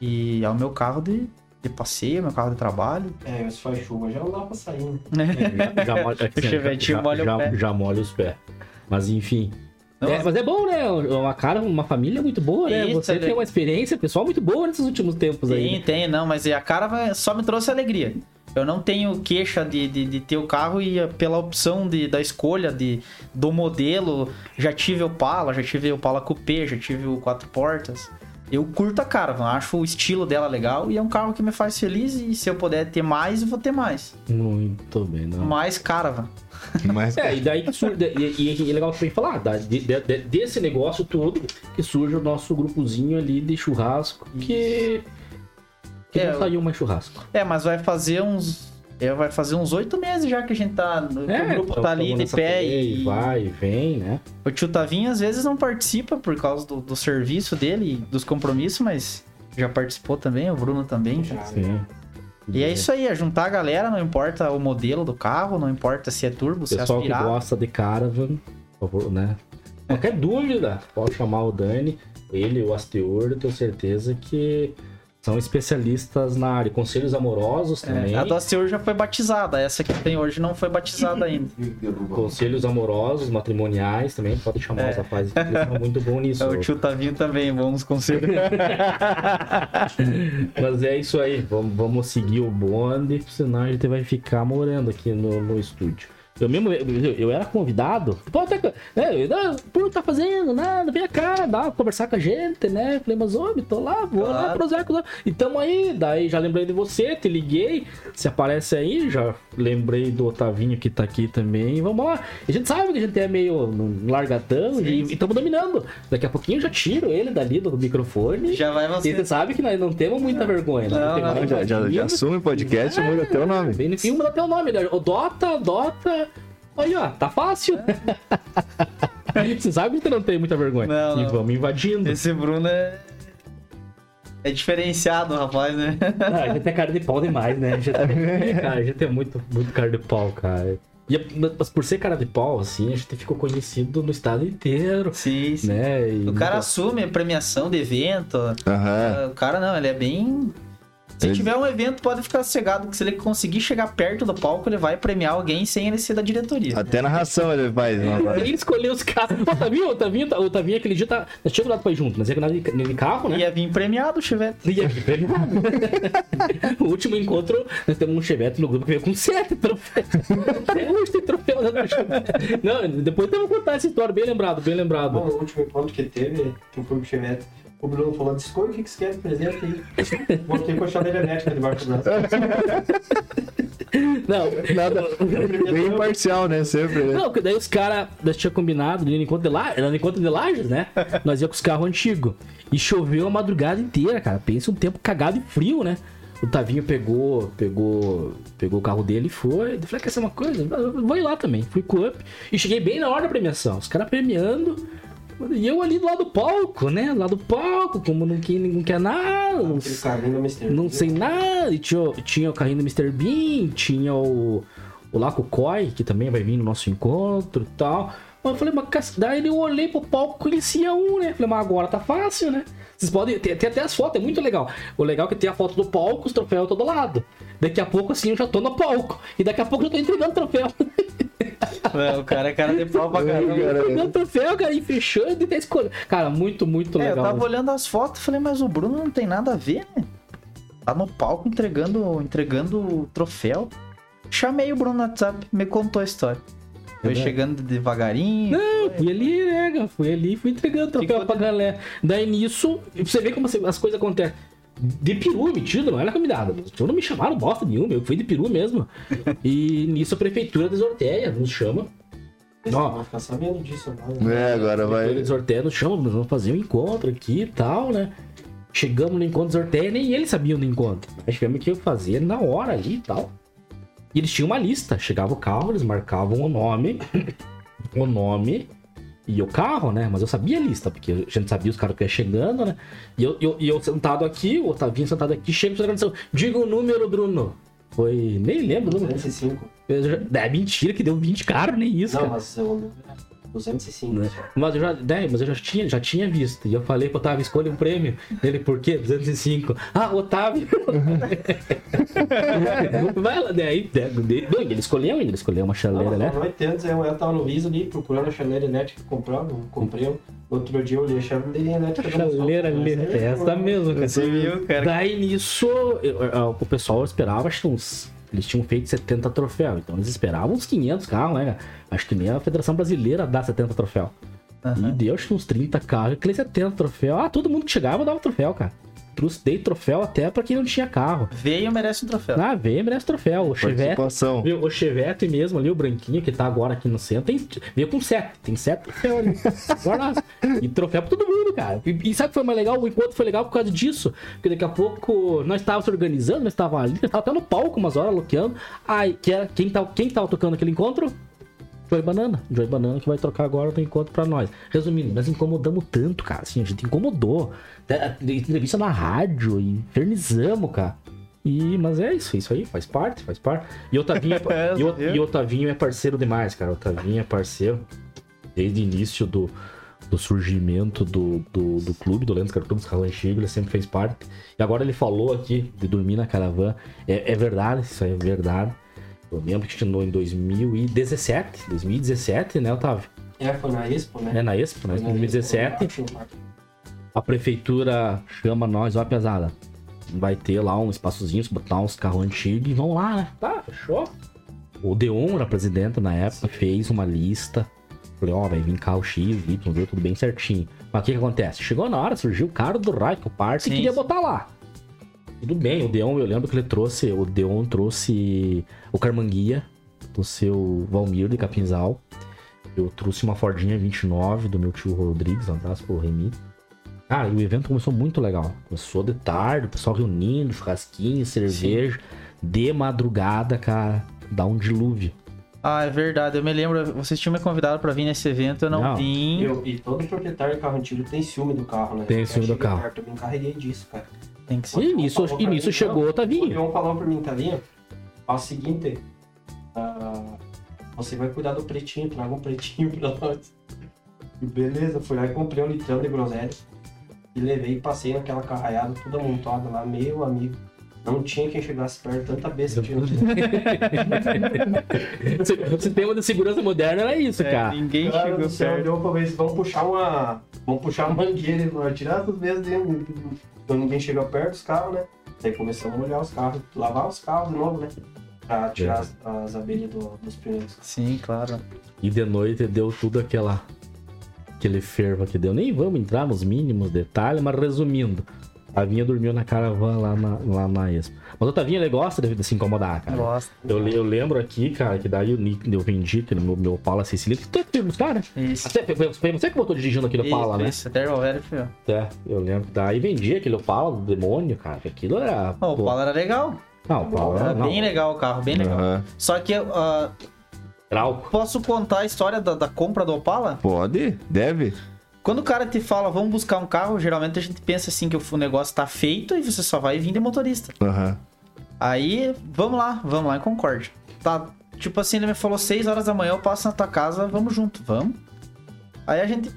E é o meu carro de, de passeio, meu carro de trabalho. É, se faz chuva já não dá pra sair, né? Já, já molha, é já, já molha os pés. Mas enfim. Não, É, mas é bom, né? Uma cara, uma família muito boa, né? Isso, Você ele- tem uma experiência pessoal muito boa nesses últimos tempos aí. Tem, tem, não, mas a cara só me trouxe alegria. Eu não tenho queixa de, de, de ter o carro e eh, pela opção de, da escolha de, do modelo. Já tive o Pala, já tive o Pala Coupé, já tive o quatro portas. Eu curto a Caravan, acho o estilo dela legal e é um carro que me faz feliz. E se eu puder ter mais, eu vou ter mais. Muito bem, não. Mais Caravan. Mas É, e daí que surge. E, e é legal também falar, de- de- de- desse negócio todo que surge o nosso grupozinho ali de churrasco, que. Que É, não saiu mais churrasco. É, mas vai fazer uns. É, vai fazer uns oito meses já que a gente tá. que o grupo então, tá ali de pé e. Vai, vem, né? O tio Tavinho às vezes não participa por causa do, do serviço dele e dos compromissos, mas já participou também, o Bruno também. Já, né? Sim. E é isso aí, é juntar a galera, não importa o modelo do carro, não importa se é turbo, se é Pessoal que aspirado. gosta de caravan, por favor, né? Qualquer dúvida, pode chamar o Dani, ele, o Asteor, eu tenho certeza que são especialistas na área. Conselhos amorosos também. É, a do Asteur já foi batizada, essa que tem hoje não foi batizada ainda. Conselhos amorosos, matrimoniais também, pode chamar É. os rapazes, eles são muito bons nisso. o tio Tavinho também, bons conselhos. Mas é isso aí, vamos, vamos seguir o bonde, senão a gente vai ficar morando aqui no, no estúdio. Eu mesmo, eu, eu era convidado, pô, até, que- né, eu, não, pô, não tá fazendo nada, vem cá, dá pra conversar com a gente, né? Falei, mas homem, tô lá, vou lá Claro. pro Zé, e tamo aí, daí já lembrei de você, te liguei, se aparece aí, já lembrei do Otavinho que tá aqui também, vamos lá. A gente sabe que a gente é meio no largadão e estamos dominando. Daqui a pouquinho eu já tiro ele dali do microfone. já vai E você. você sabe que nós não temos muita vergonha. né? Não, Tem não. mais já, já, já assume o podcast e muda até o nome. Filme, dá teu nome, né? O Dota, Dota. Aí, ó, tá fácil. você sabe que não tem muita vergonha. Não, e não. vamos invadindo. Esse Bruno é. É diferenciado, rapaz, né? Ah, a gente é cara de pau demais, né? A gente é, cara, a gente é muito, muito cara de pau, cara. E, é- mas por ser cara de pau, assim, a gente ficou conhecido no estado inteiro, Sim, sim. né? E O cara assume a premiação de evento. Ah, O cara não, ele é bem. Se tiver um evento, pode ficar sossegado, que se ele conseguir chegar perto do palco, ele vai premiar alguém sem ele ser da diretoria. Até narração ele faz. né? Ele escolheu os caras. Pô, Tavinho, o Tavinho, o Tavinho aquele dia tá. Nós tínhamos dado pra ir junto, mas ia de carro, né? Ia vir premiado o Chevette. E aqui, premiado. o último encontro, nós temos um Chevette no grupo que veio com sete troféus. Até hoje tem troféu dentro do Chevette. Não, depois temos que contar essa história, bem lembrado, bem Bom, lembrado. o último encontro que teve, que foi o Chevette, o Bruno falou, escolha o que que você quer de presente aí. Botei com a chave elétrica debaixo do braço. Não, Nada. Bem imparcial, né? Sempre. né? não, que daí os caras, nós tínhamos combinado no encontro de Lages, era no encontro de Lages, né? Nós ia com os carros antigos. E choveu a madrugada inteira, cara. Pensa um tempo cagado e frio, né? O Tavinho pegou, pegou, pegou o carro dele e foi. Eu falei, quer ser uma coisa? Eu Vou ir lá também. Fui com o Up. E cheguei bem na hora da premiação. Os caras premiando. E eu ali do lado do palco, né? Lá do palco, como não, quer- não quer nada, não, não sei nada. E tinha, tinha o carrinho do Mr. Bean, tinha o, o Laco Koi, que também vai vir no nosso encontro e tal. Mas eu falei, mas daí eu olhei pro palco conhecia um, né? Falei, mas agora tá fácil, né? Vocês podem. Tem, tem até as fotos, é muito legal. O legal é que tem a foto do palco, os troféus todo lado. Daqui a pouco, assim, eu já tô no palco. E daqui a pouco eu já tô entregando troféu. É, o cara é cara de pau pra caramba. entregando troféu, cara, e fechando e tá escolhendo. Cara, muito, muito É, eu legal. tava olhando as fotos e falei, mas o Bruno não tem nada a ver, né? Tá no palco entregando, entregando o troféu. Chamei o Bruno no WhatsApp, me contou a história. Foi chegando devagarinho. Não, fui ali, né, cara? Fui ali, fui entregando troféu Ficou- pra galera. Daí nisso, você vê como as coisas acontecem. De peru metido, não era convidado. Os não me chamaram bosta nenhuma, eu fui de peru mesmo. E nisso a prefeitura desorteia, nos chama. Ó. vão ficar sabendo disso agora. É, agora A prefeitura vai. desorteia nos chama, nós vamos fazer um encontro aqui e tal, né? Chegamos no encontro desorteia, nem eles sabiam do encontro. Nós tivemos que fazer na hora ali e tal. E eles tinham uma lista. Chegava o carro, eles marcavam o nome, o nome e o carro, né? Mas eu sabia a lista, porque a gente sabia os caras que iam chegando, né? E eu, eu, eu sentado aqui, o Otavinho sentado aqui, chega e gravação. Diga o número, Bruno. Foi. Nem lembro o número. 205. Eu já- É mentira que deu 20 caras, nem isso, Não, cara. mas o número é 205. Né? Mas eu já, né, mas eu já tinha, já tinha visto. E eu falei pro Otávio, escolha um prêmio. Ele, por quê? 205. Ah, Otávio. Vai lá, daí. daí- Não, ele escolheu ainda, ele escolheu uma chaleira, Não, né? noite antes eu, eu tava no Visa ali procurando a chaleira elétrica que comprar, não comprei. Outro dia eu olhei a chaleira elétrica. da Chaleira ali, Mas aí, essa mesmo, cara. Você viu, cara? Daí nisso, eu- eu- o pessoal esperava, acho que uns. Eles tinham feito 70 troféus, então eles esperavam uns 500 carros, né? cara? Acho que nem a Federação Brasileira dá 70 troféus. E Aham. deu acho que uns 30 carros, aqueles 70 troféus. Ah, todo mundo que chegava dava troféu, cara. Trouxe, dei troféu até pra quem não tinha carro. Veio merece um troféu. Ah, veio, merece troféu. O Chevette, viu, o Chevette mesmo ali, o branquinho que tá agora aqui no centro, tem, veio com 7. Tem 7 troféus ali. Agora, e troféu pra todo mundo, cara. E, e sabe o que foi mais legal? O encontro foi legal por causa disso. Porque daqui a pouco nós estávamos se organizando, nós estávamos ali, nós estávamos até no palco umas horas, loqueando. Aí, que era, quem, tá, quem tava tocando aquele encontro? Joy Banana. Joy Banana que vai trocar agora no encontro pra nós. Resumindo, nós incomodamos tanto, cara. Assim, a gente incomodou. Até- Entrevista na rádio, infernizamos, cara. E, mas é isso, isso aí, faz parte, faz parte. E o Otavinho é, É, e o- e o Otavinho é parceiro demais, cara. O Otavinho é parceiro desde o início do, do surgimento do, do, do clube, do Lens Car Club, do Carro Antigo, ele sempre fez parte. E agora ele falou aqui de dormir na caravana. É, é verdade, isso aí é verdade. Eu lembro que tinha em 2017, 2017, né, Otávio? É, foi na Expo, né? É na Expo, né? Na 2017 Expo, a prefeitura chama nós, ó, pesada. Vai ter lá um espaçozinho, botar uns carros antigos e vão lá, né? Tá, fechou. O Deon era presidente na época, fez uma lista. Falei, ó, vai vir carro X, Y, Z, tudo bem certinho. Mas o que que acontece? Chegou na hora, surgiu o cara do Raico Party e queria sim. botar lá. Tudo bem, o Deon, eu lembro que ele trouxe, o Deon trouxe o Carmanguia, do seu Valmir de Capinzal. Eu trouxe uma Fordinha 29 do meu tio Rodrigues, um abraço pro Remy. Cara, e o evento começou muito legal. Começou de tarde, o pessoal reunindo, churrasquinho, cerveja. De madrugada, cara, dá um dilúvio. Ah, é verdade. Eu me lembro, vocês tinham me convidado pra vir nesse evento, eu não, Não. vim. Eu, e todo proprietário de carro antigo tem ciúme do carro, né? Tem ciúme do carro. perto, Eu me encarreguei disso, cara. Tem que ser. E nisso, e nisso chegou o O Otavinho. Leon falou pra mim, Tavinho, faz o seguinte, ah, você vai cuidar do pretinho, traga um pretinho pra nós. E beleza, fui lá e comprei um litrão de groselha. E levei e passei naquela carraiada toda montada lá, meu amigo. Não tinha quem chegasse perto, tanta besta tinha. O sistema de segurança moderno era isso, É, cara. ninguém Cara chegou do céu, perto. deu pra ver se vamos puxar uma. Vamos puxar uma mangueira e nós tirar essas vezes dentro. Então ninguém chega perto dos carros, né? Daí começamos a molhar os carros, lavar os carros de novo, né? Pra tirar as, as abelhas do- dos pneus. Sim, claro. E de noite deu tudo aquela. Aquele fervo que deu. Nem vamos entrar nos mínimos detalhes, mas resumindo. A Vinha dormiu na caravana lá na, lá na Expo. Mas o Tavinha, ele gosta de, de se incomodar, cara. Gosto. Eu, eu lembro aqui, cara, que daí o Nick, eu vendi aquele meu, meu Opala Cecília. Que tu teve buscar, né? Isso. Até, foi, foi você que botou dirigindo aquele Opala, isso, né? Isso, até o velho foi, ó. É, eu lembro. Daí vendi aquele Opala do demônio, cara. que Aquilo era. O Paulo era legal. Não, o Opala Era era. Não, bem legal o carro, bem legal. Aham. Só que ah, era álcool. posso contar a história da, da compra do Opala? Pode? Deve? Quando o cara te fala, vamos buscar um carro, geralmente a gente pensa assim que o negócio tá feito e você só vai vir de motorista. Aham. Aí, vamos lá, vamos lá em Concorde. Tá, tipo assim, ele me falou 6 horas da manhã, eu passo na tua casa, vamos junto, vamos. Aí a gente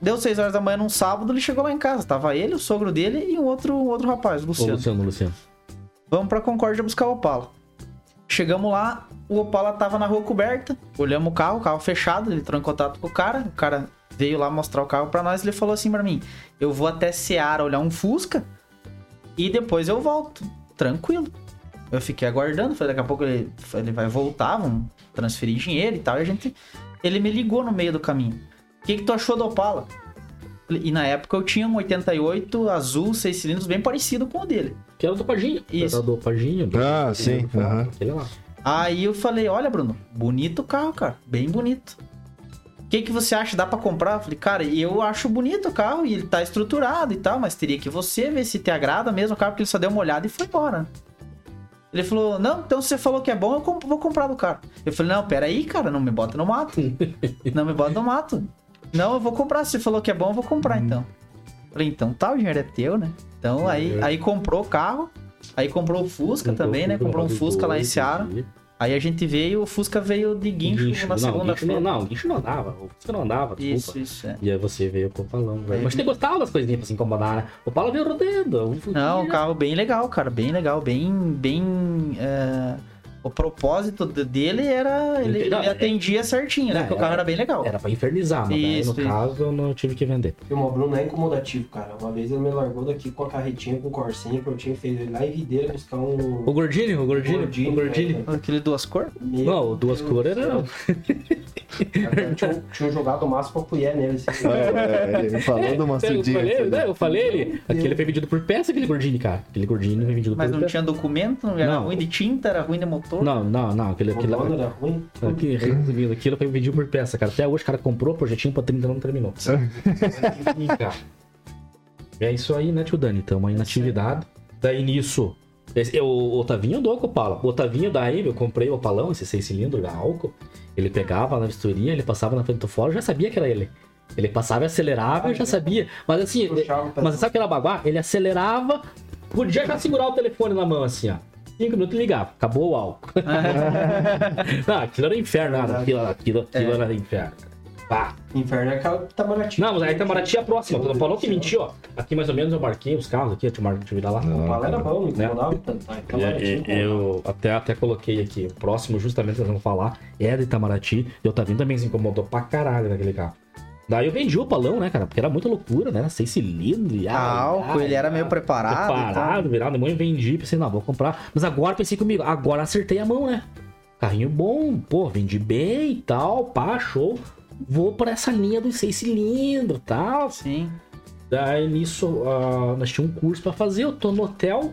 deu 6 horas da manhã num sábado, ele chegou lá em casa. Tava ele, o sogro dele e um outro, um outro rapaz, o Ô, Luciano. Luciano, Luciano. Vamos pra Concórdia buscar o Opala. Chegamos lá, o Opala tava na rua coberta. Olhamos o carro, o carro fechado. Ele entrou em contato com o cara. O cara veio lá mostrar o carro pra nós. Ele falou assim pra mim: Eu vou até Seara olhar um Fusca e depois eu volto. Tranquilo. Eu fiquei aguardando. Falei: Daqui a pouco ele, ele vai voltar, vamos transferir dinheiro e tal. E a gente. Ele me ligou no meio do caminho: O que, que tu achou do Opala? E na época eu tinha um 88 azul, seis cilindros, bem parecido com o dele. Que era do Paginho. Isso. Era do Paginho. Ah, sim, aham. Aquele lá. Aí eu falei, olha, Bruno, bonito o carro, cara. Bem bonito. O que, que você acha? Dá pra comprar? Eu falei, cara, eu acho bonito o carro e ele tá estruturado e tal, mas teria que você ver se te agrada mesmo o carro, porque ele só deu uma olhada e foi embora. Ele falou, não, então você falou que é bom, eu comp- vou comprar do carro. Eu falei, não, peraí, cara, não me bota no mato. não me bota no mato. Não, eu vou comprar. Se você falou que é bom, eu vou comprar então. Falei, então tá, o dinheiro é teu, né? Então aí, aí comprou o carro, aí comprou o Fusca também, né? Comprou um Fusca lá em Seara. Aí a gente veio, o Fusca veio de guincho, Guincho. na segunda-feira. não, guincho não andava. O Fusca não andava, desculpa. Isso, isso, é. E aí você veio com o palão, velho. Mas você gostava das coisinhas pra se incomodar, né? O Paulo veio rodando. Não, um carro bem legal, cara, bem legal, bem, bem... é, O propósito de- dele era... Ele, ele Não, é- atendia certinho, né? Não, Porque o carro era bem legal. Era pra infernizar, mas daí, Isso, no isso. caso eu não tive que vender. E o Bruno é incomodativo, cara. Uma vez ele me largou daqui com a carretinha com corsinha que eu tinha feito ele lá em Videira buscar um. O Gordinho, o Gordinho, Gordinho, o Gordinho. né? Aquele duas cores? Não, o duas cores era. Tinham tinham jogado o máximo pra colher nele. Assim. É, ele falou do eu maçudinho. falei, né, eu falei ele. Aquele foi vendido por peça, aquele Gordinho, cara. Aquele Gordinho foi vendido Mas por não peça. tinha documento, não era Não. ruim de tinta, era ruim de motor. Não, não, não. Aquele, O aquele, dono era ruim. resumindo, aquilo foi vendido por peça, cara. Até hoje o cara comprou, projetinho pra 30 não terminou. É isso aí, né, tio Dani? Tamo aí na atividade. Daí nisso. esse- o Otavinho andou com o Opala. O Otavinho daí, eu comprei o Opalão, esse seis cilindros da álcool. Ele pegava na vistoria, ele passava na frente do fora, eu já sabia que era ele. Ele passava e acelerava, eu já sabia. Mas assim, o mas sabe aquela baguá? Ele acelerava, podia já segurar o telefone na mão assim, ó. Cinco minutos e ligava, acabou o álcool. não, aquilo era inferno, nada. Aquilo, aquilo, aquilo era inferno. Pá. Inferno é aquela Itamaraty. Não, mas aí Itamaraty é a próxima. Tu não falou que mentiu, ó. Aqui mais ou menos eu marquei os carros aqui, deixa eu virar lá. O Pala era bom, não tanto. tá? É, Itamaraty é, incomodava. eu até, até coloquei aqui. O próximo, justamente, que nós vamos falar, é da Itamaraty. E o Tavinho também se incomodou pra caralho naquele carro. Daí eu vendi o palão, né, cara? Porque era muita loucura, né? Era seis cilindros. e Ah, álcool, ai, ele era meio preparado. e tal. Preparado, virado. Depois eu vendi, pensei, não, vou comprar. Mas agora pensei comigo, agora acertei a mão, né? Carrinho bom, pô, vendi bem e tal, pá, show. Vou pra essa linha dos seis cilindros e tal. Sim. Daí nisso, ah, nós tínhamos um curso pra fazer, eu tô no hotel,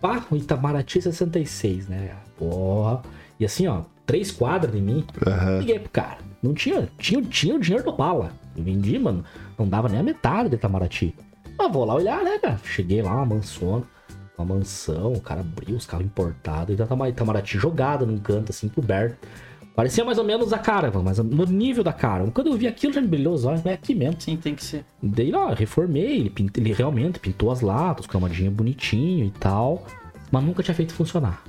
pá, o Itamaraty 66, né? Porra. E assim, ó, três quadras de mim. Aham. Liguei pro cara. Não tinha, tinha, tinha o dinheiro do bala. Eu vendi, mano. Não dava nem a metade do Itamaraty. Mas vou lá olhar, né, cara? Cheguei lá, uma mansona, uma mansão, o cara abriu os carros importados, e Itamaraty jogada num canto, assim, coberto. Parecia mais ou menos a cara, mas no nível da cara. Quando eu vi aquilo, já me brilhou os olhos, é aqui mesmo. Sim, tem que ser. Daí, ó, eu reformei, ele, pint- ele realmente pintou as latas, cromadinha bonitinho e tal, mas nunca tinha feito funcionar.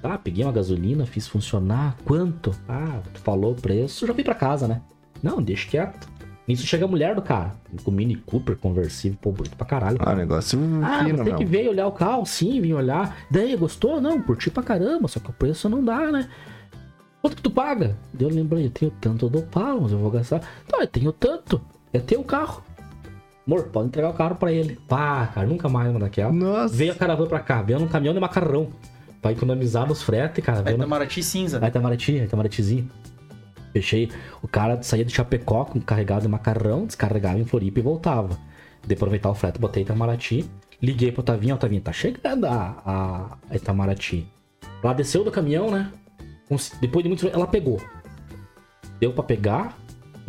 Tá, peguei uma gasolina, fiz funcionar. Quanto? Ah, tu falou o preço, já fui pra casa, né? Não, deixa quieto. Nisso chega a mulher do cara, com Mini Cooper conversível, pô, bonito pra caralho. Ah, negócio Ah, fino, você tem que meu. ver olhar o carro, sim, vim olhar. Daí, gostou? Não, curti pra caramba, só que o preço não dá, né? Quanto que tu paga? Daí eu lembrei, eu tenho tanto do pau, mas eu vou gastar. Tá, eu tenho tanto. É teu carro. Amor, pode entregar o carro pra ele. Pá, cara, nunca mais uma daquela. Nossa. Veio a caravana pra cá, veio num caminhão de macarrão. Pra economizar nos fretes, cara. Aí. Itamaraty cinza. Aí Itamaraty, Itamaratyzinho. Fechei. O cara saía de Chapecó carregado de macarrão, descarregava em Floripa e voltava. De aproveitar o frete, botei Itamaraty. Liguei pro Otavinho, Otavinho, tá chegando a, a, Itamaraty. Ela desceu do caminhão, né? Depois de muito ela pegou. Deu pra pegar.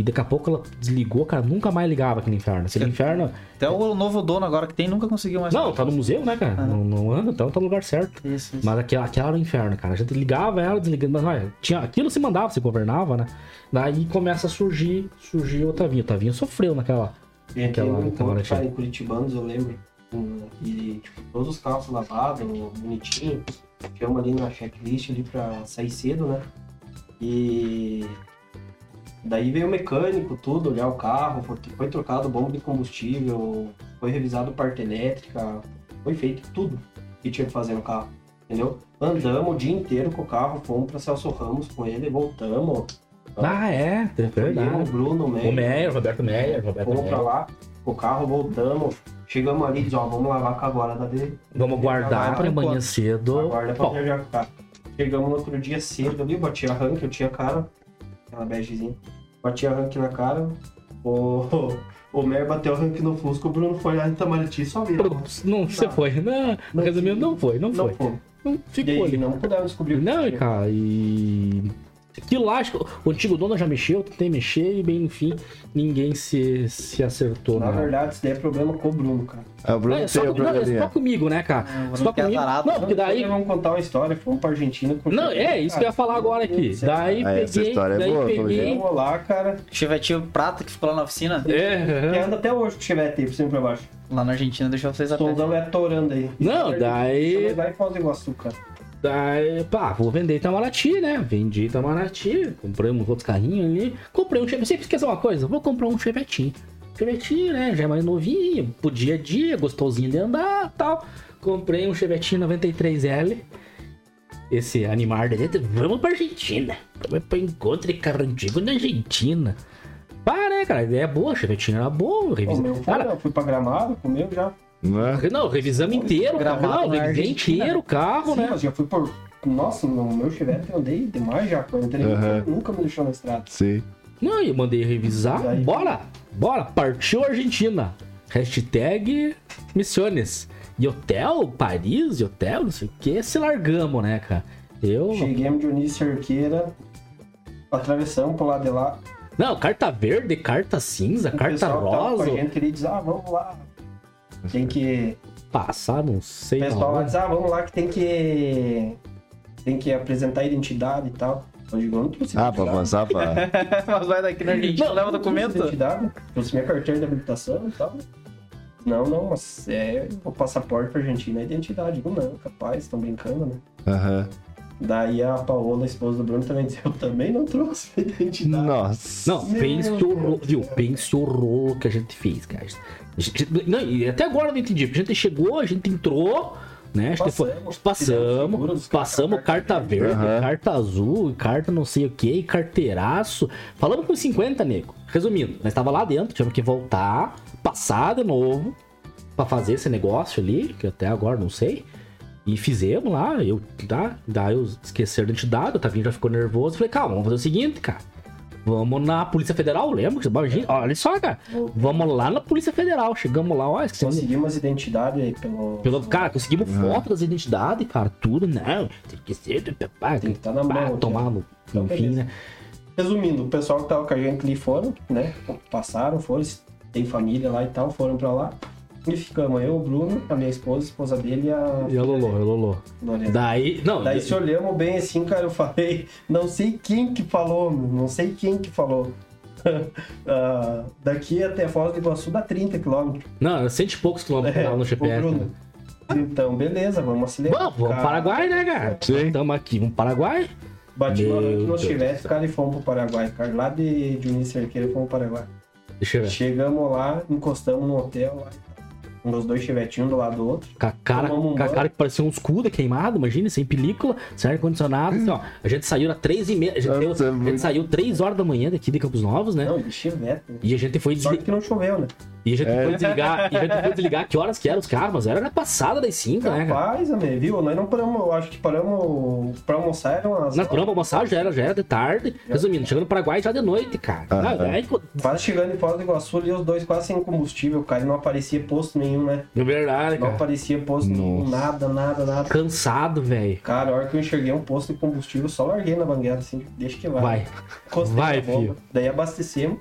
E daqui a pouco ela desligou, cara, nunca mais ligava aquele inferno. Aquele inferno. Até o novo dono agora que tem nunca conseguiu mais. Não, tá no museu, né, cara? Não, não anda, então tá no lugar certo. Isso, isso. Mas aquela, aquela era o inferno, cara. A gente ligava ela, desligando, mas olha, tinha, aquilo se mandava, se governava, né? Daí começa a surgir, surgir o Otavinho. O Otavinho sofreu naquela. Tem aquele Aquela- um aquela encontro, latinha. cara, em Curitibanos, eu lembro. E, tipo, todos os carros lavados, bonitinho. Chama ali na checklist ali pra sair cedo, né? E daí veio o mecânico, tudo, olhar o carro, foi, trocado bomba de combustível, foi revisado parte elétrica, foi feito tudo que tinha que fazer no carro, entendeu? Andamos o dia inteiro com o carro, fomos pra Celso Ramos com ele, voltamos. Ah, é, Eu, o. Bruno, o O Meyer, Meyer, Roberto Meyer, Roberto Fomos pra Meyer. lá, com o carro, voltamos. Chegamos ali e diz, ó, vamos lavar com a guarda da dele. Vamos guardar pra amanhã cedo. Aguarda pra viajar com o carro. Chegamos no outro dia cedo ali, bati arranque, eu tinha cara, aquela begezinha. Bati arranque na cara, o, o Mer bateu arranque no Fusco, o Bruno foi lá em Itamaraty só viu. não, você foi. Não, Não resumindo, não foi, não Não foi. foi. Não ficou aí, ali. não puderam descobrir o que Não, cara, e. Que o antigo dono já mexeu, eu tentei mexer e bem no fim ninguém se, se acertou. Na né? verdade, isso daí é problema com o Bruno, cara. Ah, o Bruno é só, tem o não, é só comigo, né, cara? É, o só é comigo. azarado. Não, porque daí. Vamos contar uma história, fomos pra Argentina. com- Não, é isso que eu ia falar agora aqui. Daí Ah, essa peguei. história é daí boa, pelo peguei. Vamos lá, cara. Chevetinho prata que ficou lá na oficina, É, Que anda até hoje com o Chevette aí, por cima e pra baixo. lá na Argentina, deixou vocês até. Solzão é atorando aí. Não, daí- Vai em Foz do Iguaçu, cara. Daí, pá, vou vender Itamaraty, né? Vendi Itamaraty, comprei uns outros carrinhos ali. Comprei um Chevette. Sempre esqueceu uma coisa? Vou comprar um Chevetinho. Chevetinho, né? Já é mais novinho, pro dia a dia, gostosinho de andar tal. Comprei um Chevetinho 93L. Esse animar dele, vamos pra Argentina. Vamos pra encontro de carro antigo na Argentina. Pá, né, cara? A ideia é boa, Chevetinho era bom. O Revisa... meu foi, Cara, eu fui pra Gramado, comeu já. Né? não, revisamos inteiro. Gravado revisei inteiro o carro, Sim, né? mas já fui por... Nossa, no meu Chevette eu andei demais já. Eu entrei, Aham. nunca me deixou na estrada. Sim. Não, eu mandei revisar. Daí- Bora! Bora! Partiu Argentina. Hashtag Missiones. E hotel, Paris, e hotel, não sei o que, se largamos, né, cara? Eu. Cheguemos de Unice Cerqueira, atravessamos pro lado de lá. Não, carta verde, carta cinza, O carta com a rosa. gente ele diz, ah, vamos lá. Tem que... Passar, não O sei. pessoal lá aonde. diz, ah, vamos lá que tem que... Tem que apresentar a identidade e tal. Eu digo, eu não trouxe Ah, pra avançar pra. Mas vai daqui na Argentina, Não, leva Não trouxe documento. Identidade, trouxe minha carteira de habilitação e tal. Não, não, mas é o passaporte pra Argentina é identidade. Não, capaz, estão brincando, né? Aham. Daí a Paola, a esposa do Bruno, também disse, eu também não trouxe minha identidade. Nossa. Não, Meu pense o Deus. rolo, viu? Pense o rolo que a gente fez, cara. A gente- Não, e até agora eu não entendi. porque A gente chegou, a gente entrou, né? Acho que foi- Passamos, passamos, figuras, passamos carta carta verde. verde, Aham. carta azul, carta não sei o que, carteiraço. Falamos com 50, nego. Resumindo, nós tava lá dentro, tivemos que voltar, passar de novo pra fazer esse negócio ali, que até agora não sei. E fizemos lá, eu, tá? Daí eu esqueci a identidade, o Tavinho já ficou nervoso. Falei, calma, vamos fazer o seguinte, cara. Vamos na Polícia Federal, lembra? Imagina, olha só, cara. Vamos lá na Polícia Federal. Chegamos lá, ó, esqueci. Conseguimos identidade aí pelo... Pelo, cara, conseguimos Uhum. foto das identidades, cara, tudo, não. Tem que ser, pá, Tem que estar na pá, mão. tomar ó. no, Então, enfim, beleza. né? Resumindo, o pessoal que tava com a gente ali foram, né? Passaram, foram, tem família lá e tal, foram pra lá. E ficamos eu, o Bruno, a minha esposa, a esposa dele e a E a Lolô, a Lolô. Lorena. Daí, não, Daí se olhamos bem assim, cara, eu falei, não sei quem que falou, não sei quem que falou. Ah, daqui até Foz do Iguaçu dá 30 quilômetros. não, era cento e poucos quilômetros É, lá no GPS. Bruno. né? Então, beleza, vamos acelerar. Vamos, vamos pro Cara, Paraguai, né, cara? Sim. Estamos aqui, vamos pro Paraguai. Bati Meu no arranque no Chivete, cara, e fomos pro Paraguai, cara. Lá de, de Unice Cerqueira, fomos pro Paraguai. Deixa eu ver. Chegamos lá, encostamos no hotel lá. Os dois chivetinhos do lado do outro. Com a cara, um com a cara que parecia um escudo queimado, imagina, sem película, sem ar-condicionado. Assim, a gente saiu às três e meia. A gente, Nossa, saiu, é a gente muito- saiu três horas da manhã daqui de Campos Novos, né? Não, de chivete. né? E a gente foi desligar. que não choveu, né? E a gente É. foi desligar. E a gente foi desligar que horas que eram os carros, mas era na passada das cinco, né, cara? Rapaz, amigo, viu? Nós não paramos, eu acho que paramos pra almoçar, eram umas. Nós paramos pra almoçar, já era, já era de tarde. Resumindo, chegando no Paraguai já de noite, cara. Ah, aí, Quase chegando em Foz do Iguaçu ali, os dois quase sem combustível, cara, e não aparecia posto nenhum, né? é verdade, Não cara. aparecia posto nenhum, nada, nada, nada. Cansado, velho. Cara, a hora que eu enxerguei um posto de combustível, só larguei na banguela, assim, deixa que vai. Vai. Encostei Vai, filho. Daí abastecemos.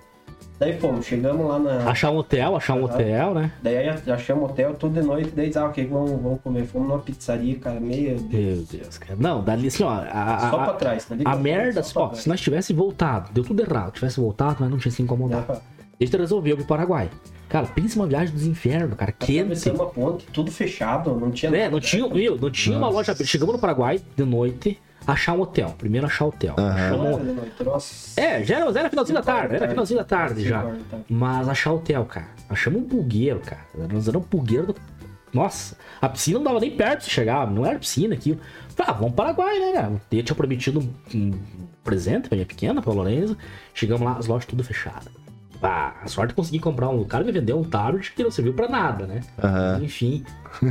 Daí fomos, chegamos lá na. Achar um hotel, achar um Aham. hotel, né? Daí achamos hotel tudo de noite, daí ah, o que que vamos, vamos comer? Fomos numa pizzaria, cara, meio. Meu Deus, cara. Não, dali assim, ó. A, a, Só a- pra trás, tá a ligado? merda, Só ó, se nós tivesse voltado, deu tudo errado, tivesse voltado, nós não tinha se incomodado. trás. A gente resolveu pro Paraguai. Cara, pensa uma viagem dos infernos, cara. Quente. Atravessamos a ponte, tudo fechado, não tinha É, nada. não tinha, viu? Não tinha uma loja. Chegamos no Paraguai de noite, achar um hotel. Primeiro achar hotel. Aham. Achamos- era. É, já era, já era finalzinho da tarde, era finalzinho da tarde já. Mas achar hotel, cara. Achamos um pulgueiro, cara. Nós éramos um pulgueiro do. Nossa, a piscina não dava nem perto de chegar, não era piscina aqui. Ah, vamos para o Paraguai, né, cara? Eu tinha prometido um, um presente pra minha pequena, pra Lorenzo. Chegamos lá, as lojas tudo fechadas. Ah, a sorte de conseguir comprar um. O cara me vendeu um tablet que não serviu pra nada, né? Aham. Enfim.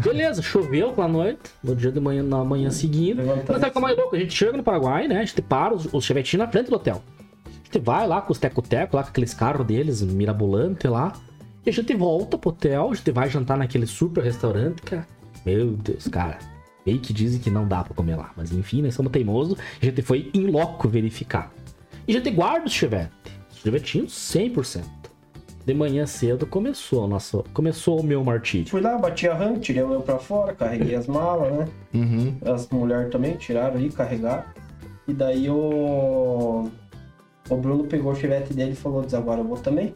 Beleza, choveu pela noite, no dia de manhã, na manhã seguinte. Mas que é mais louco? A gente chega no Paraguai, né? A gente para os, os chevetinhos na frente do hotel. A gente vai lá com os teco-teco, lá com aqueles carros deles, mirabolante lá. E a gente volta pro hotel, a gente vai jantar naquele super restaurante, cara. Meu Deus, cara. Bem que dizem que não dá pra comer lá. Mas enfim, nós somos teimosos. A gente foi em loco verificar. E a gente guarda os chevetes. Chevetinhos 100%. De manhã cedo começou o nosso, começou o meu martírio. Fui lá, bati a RAM, tirei o meu pra fora, carreguei as malas, né? Uhum. As mulheres também tiraram ali, carregaram. E daí o. O Bruno pegou o chevette dele e falou: Diz agora eu vou também.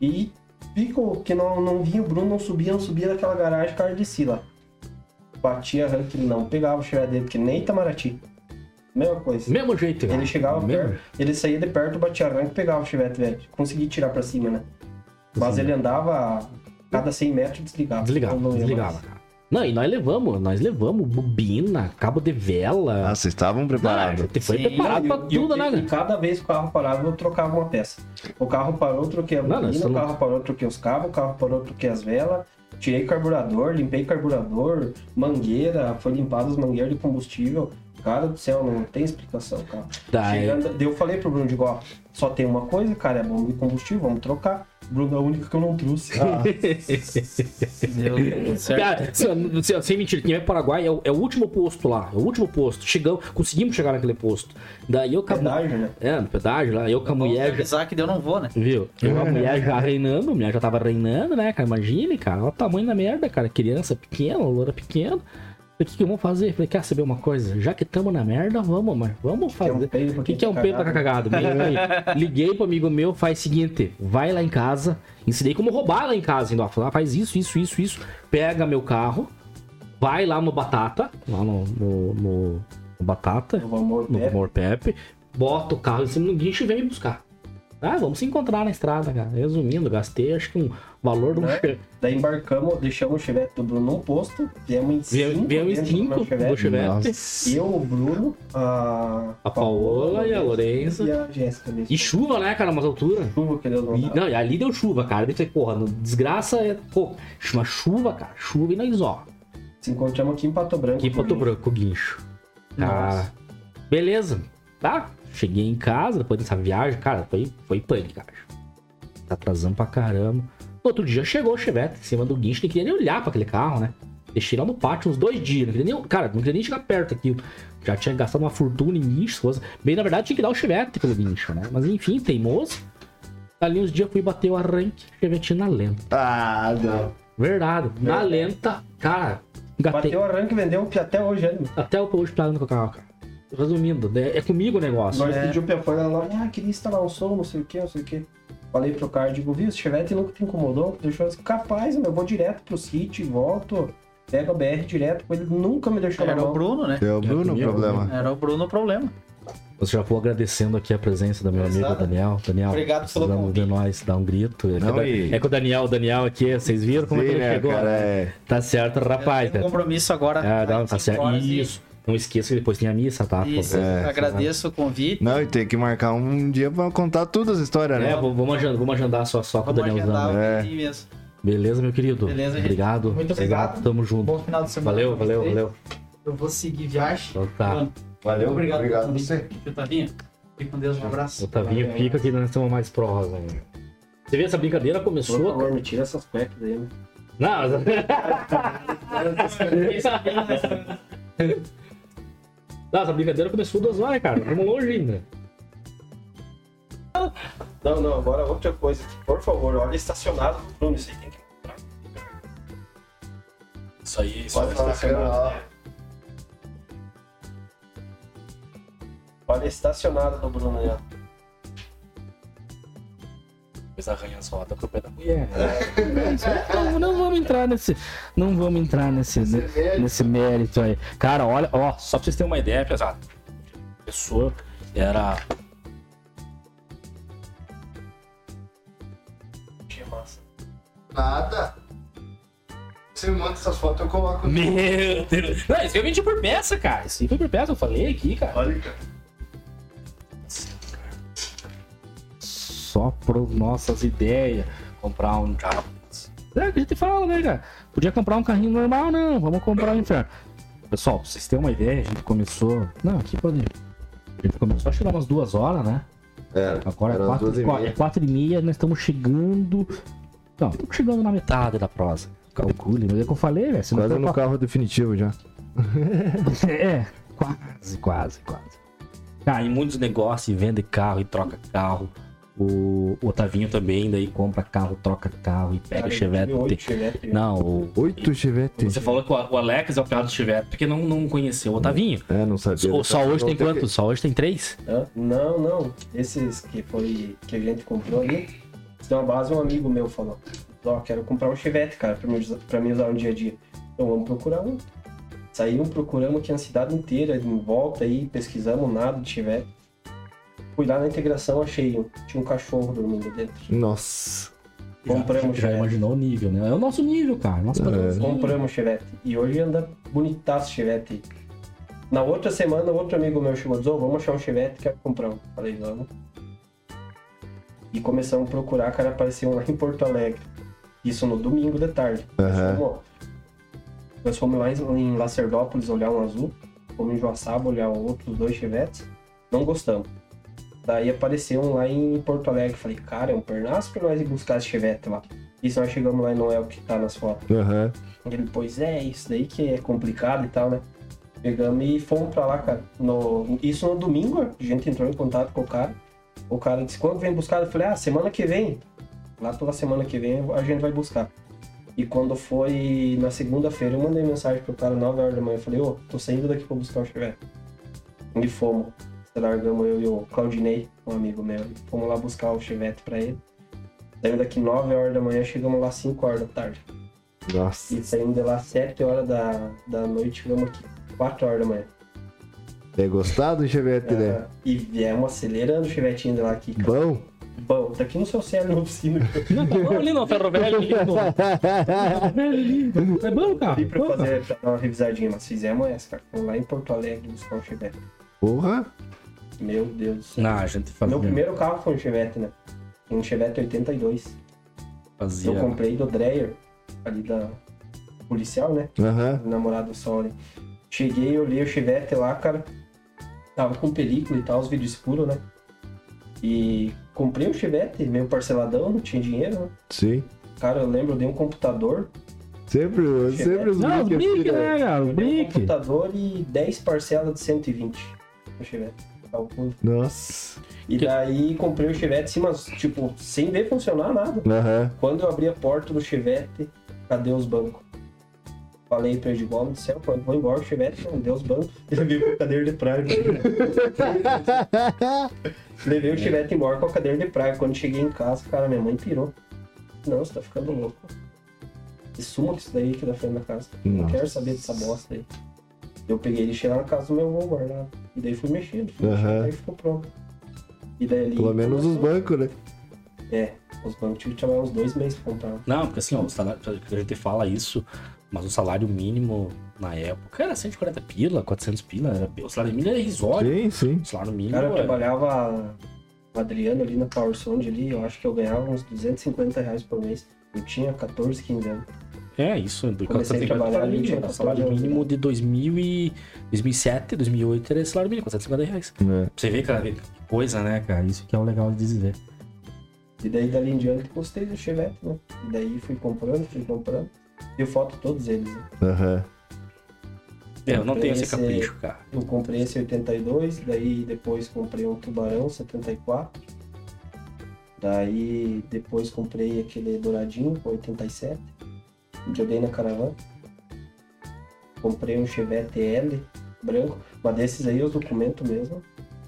E ficou que não, não vinha, o Bruno não subia, não subia daquela garagem, cara descia lá. Batia a RAM que não pegava o chevette dele, porque nem Itamaraty. Mesma coisa. Mesmo jeito. Ele chegava Mesmo. perto, ele saía de perto, batia a ranca e pegava o chevette velho. Consegui tirar pra cima, né? Mas Sim. ele andava a cada 100 metros desligava. Desligava, Não desligava, cara. Não, e nós levamos, nós levamos bobina, cabo de vela. Ah, vocês estavam Ah, preparados. gente foi Sim. preparado pra E- tudo, né, E cara? cada vez que o carro parava, eu trocava uma peça. O carro parou, eu troquei a Não, bobina, nós o carro somos- parou, troquei os cabos, o carro parou, troquei as velas, tirei carburador, limpei carburador, mangueira, foi limpado as mangueiras de combustível. Cara do céu, não tem explicação, cara. Daí, Chegando, daí eu falei pro Bruno, digo, ó, só tem uma coisa, cara, é bomba de combustível, vamos trocar. Bruno é a única que eu não trouxe. Deu tudo certo. Cara, sem, mentira, quem vai pro Paraguai é o, é o último posto lá. É o último posto. Chegamos, conseguimos chegar naquele posto. Daí eu com Pedágio, né? É, no pedágio lá. Eu com a mulher. já- avisar que deu, não vou, né? Viu? Eu, a mulher já reinando, a mulher já tava reinando, né, cara? Imagine, cara. Olha o tamanho da merda, cara. Criança pequena, loura pequena. O que, que vamos fazer? Falei, quer saber uma coisa? Já que tamo na merda, vamos, mas vamos Que é um fazer. peido O que, que é um peito pra cagado. Liguei pro amigo meu, faz o seguinte: vai lá em casa, ensinei como roubar lá em casa, ainda. Falei, ah, faz isso, isso, isso, isso. Pega meu carro, vai lá no Batata, lá no, no, no- Batata, No amor, no Pepe. Amor Pepe, bota o carro em cima do guincho e vem me buscar. Ah, vamos se encontrar na estrada, cara. Resumindo, gastei acho que um valor de um Né? Daí embarcamos, deixamos o chevette do Bruno num posto, viemos em cinco, Viemos em dentro do cinco do chevette. Nossa. Eu, o Bruno, a, A Paola e a Lorenza. E a Jéssica. mesmo. E chuva, né, cara, umas alturas. chuva que deu no E, não, e ali deu chuva, cara. Daí eu falei, porra, no- desgraça é. Pô, uma chuva, cara. Chuva e nós, ó. Se encontramos aqui em Pato Branco. Aqui em Pato Branco, o guincho. Cara. Beleza. Tá? Cheguei em casa depois dessa viagem, cara, foi, foi punk, cara. Tá atrasando pra caramba. No outro dia chegou o Chevette em cima do guincho, nem queria nem olhar pra aquele carro, né? Deixei lá no pátio uns dois dias, não queria nem, cara, não queria nem chegar perto aqui. Já tinha gastado uma fortuna em guincho, coisa. Bem, na verdade, tinha que dar o Chevette pelo guincho, né? Mas enfim, teimoso. Ali uns dias fui bater o arranque, Chevette na lenta. Ah, não. Verdade, na lenta, cara, engatei. Bateu o arranque e vendeu até hoje, né? Até hoje plano com o carro, cara. Resumindo, é é comigo o negócio. Nós É. pediu pra fora lá, ah, queria instalar um som, não sei o que, não sei o que. Falei pro cara, digo, viu, esse Chevette nunca te incomodou? Deixou assim, capaz, meu, eu vou direto pro sítio, volto, pego a BR direto, ele nunca me deixou Era o. Bruno, né? É o Bruno o problema. Era o Bruno o problema. Eu já vou agradecendo aqui a presença do meu amigo. Daniel. Daniel, Obrigado pelo precisamos de convite. nós dar um grito. É, que, Não, o Da- e- é que o Daniel, o Daniel aqui, vocês viram como é que Sim, ele né, chegou? cara? É. Tá certo, rapaz. Tem um né? compromisso agora. É, não, tá certo. horas e- Isso. Não esqueça que depois tem a missa, tá? por Isso. É. agradeço o convite. Não, e tem que marcar um dia pra contar todas as histórias, É, né? vamos, vamos agendar, vamos agendar só, só com o Danielzão. né? É. o mesmo. Beleza, meu querido? Beleza, gente. Obrigado. Muito obrigado. Tamo junto. Bom final de semana. Valeu, valeu, vocês. valeu. Eu vou seguir viagem. Então tá. Mano, Valeu, obrigado, obrigado convite. você. Otavinho, fique com Deus, um abraço. Otavinho, fica que nós estamos mais prós ainda. Você vê, essa brincadeira Por começou. favor, me tira essas cuecas daí, né? Não, Não, essa brincadeira começou duas horas, cara. Vamos longe ainda. Não, não, agora outra coisa. Por favor, olha estacionado do Bruno. Isso aí tem que comprar. Isso aí, isso Olha aí. estacionado. Olha estacionado do Bruno aí, Depois arranha as rodas com o pé da mulher. Não, não vamos entrar nesse. Não vamos entrar nesse, nesse mérito aí. Cara, olha, ó, só pra vocês terem uma ideia, pesado. A pessoa era. Tinha massa. Nada. Você me manda essas fotos, eu coloco. Meu Deus! Não, isso eu vendi por peça, cara. Isso foi por peça, eu falei aqui, cara. Olha, cara. Só por nossas ideias. Comprar um carro. É, que a gente fala, né, cara? Podia comprar um carrinho normal, não. Vamos comprar um inferno. Pessoal, vocês terem uma ideia, a gente começou. Não, aqui pode. A gente começou a chegar umas duas horas, né? É, Agora é quatro, duas e meia. é quatro e meia, nós estamos chegando. Não, estamos chegando na metade da prosa. Calcule, mas é o que eu falei, velho. Quase for no carro definitivo já. É, quase, quase, quase. Cara, em muitos negócios, vende carro e troca carro. O o Otavinho também, daí compra carro, troca carro e pega Cara, Chevette. eu tive oito Chevette. Não, o... Oito Chevette. Você falou que o Alex é o carro do Chevette, porque não, não conheceu o Otavinho. É, não sabia. Só, só hoje tem quantos? Só hoje tem três? Não, não. Esses que foi que a gente comprou ali, tem uma base, um amigo meu falou. Ó, quero comprar um Chevette, cara, pra mim, usar- pra mim usar no dia a dia. Então vamos procurar um. Saímos procurando aqui a cidade inteira, em volta aí, pesquisamos nada de Chevette. Fui lá na integração, achei um. Tinha um cachorro dormindo dentro. que- Nossa. Compramos Já Chevette. imaginou o nível, né? É o nosso nível, cara. Nosso É. Compramos Chevette. E hoje anda bonitaço Chevette. Na outra semana, outro amigo meu chegou e disse, "Ô, vamos achar um Chevette, quero comprar um. Falei, vamos. E começamos a procurar, cara, apareceu um lá em Porto Alegre. Isso no domingo de tarde. Aham. Nós fomos- Nós fomos lá em, Lacerdópolis olhar um azul. Fomos em Joaçaba olhar outros dois Chevettes. Não gostamos. Daí apareceu um lá em Porto Alegre. Falei, cara, é um pernaço pra nós ir buscar esse Chevette lá. Isso nós chegamos lá e não é o que tá nas fotos. Aham. Ele, pois é, isso daí que é complicado e tal, né? Pegamos e fomos pra lá, cara. No, isso no domingo, a gente entrou em contato com o cara. O cara disse, quando vem buscar? Eu falei, ah, semana que vem. Lá pela semana que vem a gente vai buscar. E quando foi na segunda-feira, eu mandei mensagem pro cara 9 horas da manhã. Eu falei, ô, tô saindo daqui pra buscar o Chevette. E fomos. Largamos eu e o Claudinei, um amigo meu. e Fomos lá buscar o Chevette pra ele. Saímos daqui 9 horas da manhã, chegamos lá 5 horas da tarde. Nossa. E saímos de lá 7 horas da, da noite, chegamos aqui 4 horas da manhã. Tem gostado do Chevette, né? Ah, e viemos acelerando o chevetinho de lá aqui, cara. Bom. Bom, tá aqui no seu céu na oficina. Não, tá bom ali no ferro velho ali, no... ferro velho ali. É bom, cara. Vim pra fazer, pra dar uma revisadinha, mas fizemos essa, cara. Fomos lá em Porto Alegre buscar um chevette. Porra. Meu Deus do céu. Não, a gente fazia. Meu primeiro carro foi um chevette, né? Um chevette 82. fazia... Eu comprei do Dreyer, ali da policial, né? Aham. o namorado do Sol ali. Cheguei, olhei o Chevette lá, cara. Tava com película e tal, os vídeos escuros, né? E comprei o Chevette, meio parceladão, não tinha dinheiro, né? Sim. Cara, eu lembro, eu dei um computador. Sempre, sempre os Não, os brinques brinques, assim, né, cara? Os Eu dei um brinques. computador e 10 parcelas de 120 no Chevette. Calculo. Nossa. E daí comprei o Chevette, sim, mas, tipo, sem ver funcionar nada. Aham. Quando eu abri a porta do Chevette, cadê os bancos? Falei pra ele de bola, do céu, quando vou embora, o Chevette, não deu os bancos. Ele veio com a cadeira de praia. Levei o Chevette embora com a cadeira de praia. Quando cheguei em casa, cara, minha mãe pirou. Não, você tá ficando louco. E suma isso daí aqui da frente da casa. Não Nossa. quero saber dessa bosta aí. Eu peguei e deixei lá na casa do meu avô guardado. E daí fui mexendo, fui Aham. mexendo, aí ficou pronto. E daí ali. Pelo menos os bancos, né? É, os bancos tive que trabalhar uns dois meses pra comprar. Não, porque assim, ó, o salário, a gente fala isso, mas o salário mínimo na época era 140 pila, 400 pila. Era, o salário mínimo era irrisório. Sim, sim. O salário mínimo Cara, eu é- trabalhava o Adriano ali na Power Sound ali, eu acho que eu ganhava uns 250 reais por mês. Eu tinha 14, 15 anos. É, isso. Do Comecei a trabalhar ali, tinha salário 14 mínimo de 2000 e 2007, 2008 era esse salário mínimo, 450 reais. É. Pra você ver, cara, que coisa, né, cara? Isso que é o legal de dizer. E daí dali em diante gostei do Chevette, né? E daí fui comprando, fui comprando. Deu foto todos eles, né? Aham. É, eu não tenho esse capricho, cara. Eu comprei esse 82, daí depois comprei um Tubarão 74. Daí depois comprei aquele douradinho com 87. Joguei na caravana. Comprei um Chevette L branco. Mas desses aí os documentos mesmo.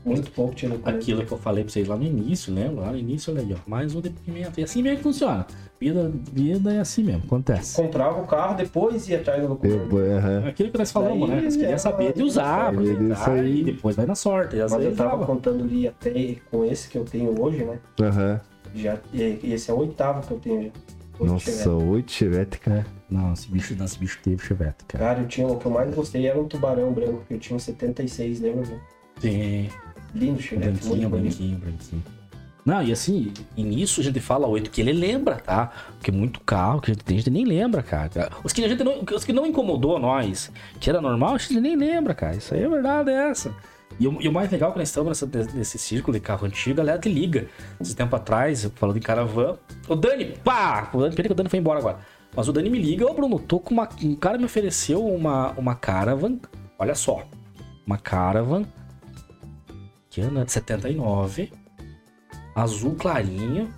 Muito pouco tinha documento. Aquilo que eu falei pra vocês lá no início, né? Lá no início, olha aí, ó. Mais um depoimento. E assim mesmo que funciona. Vida, vida é assim mesmo, acontece. Comprava o carro, depois ia atrás do documento. Depois, aham. Aquilo que nós falamos, Daí, né? Nós queríamos é, saber de usar, aproveitar, isso aí. e depois vai na sorte. Mas eu tava dava. contando ali até com esse que eu tenho hoje, né? Aham. Já, e esse é o oitavo que eu tenho. já. Oito Nossa, Chevette. oito chevette, cara. Não, esse bicho, não, esse bicho teve chevette, cara. Cara, eu tinha, o que eu mais gostei era um tubarão branco, que eu tinha um 76, lembra? Tem. Lindo chevette, Branquinho, branquinho, branquinho. Não, e assim, e nisso a gente fala oito que ele lembra, tá? Porque muito carro que a gente tem, a gente nem lembra, cara. Os que a gente não, os que não incomodou nós, que era normal, a gente nem lembra, cara. Isso aí é verdade, é essa. E o, e o mais legal é que nós estamos nessa- nesse círculo de carro antigo, a galera que liga. Esse tempo atrás, falando em caravan, o Dani, pá! O Dani, peraí que o Dani foi embora agora. Mas o Dani me liga, ô Bruno, tô com uma. Um cara me ofereceu uma, uma caravan, olha só, uma caravan que ano é de 79, azul clarinho,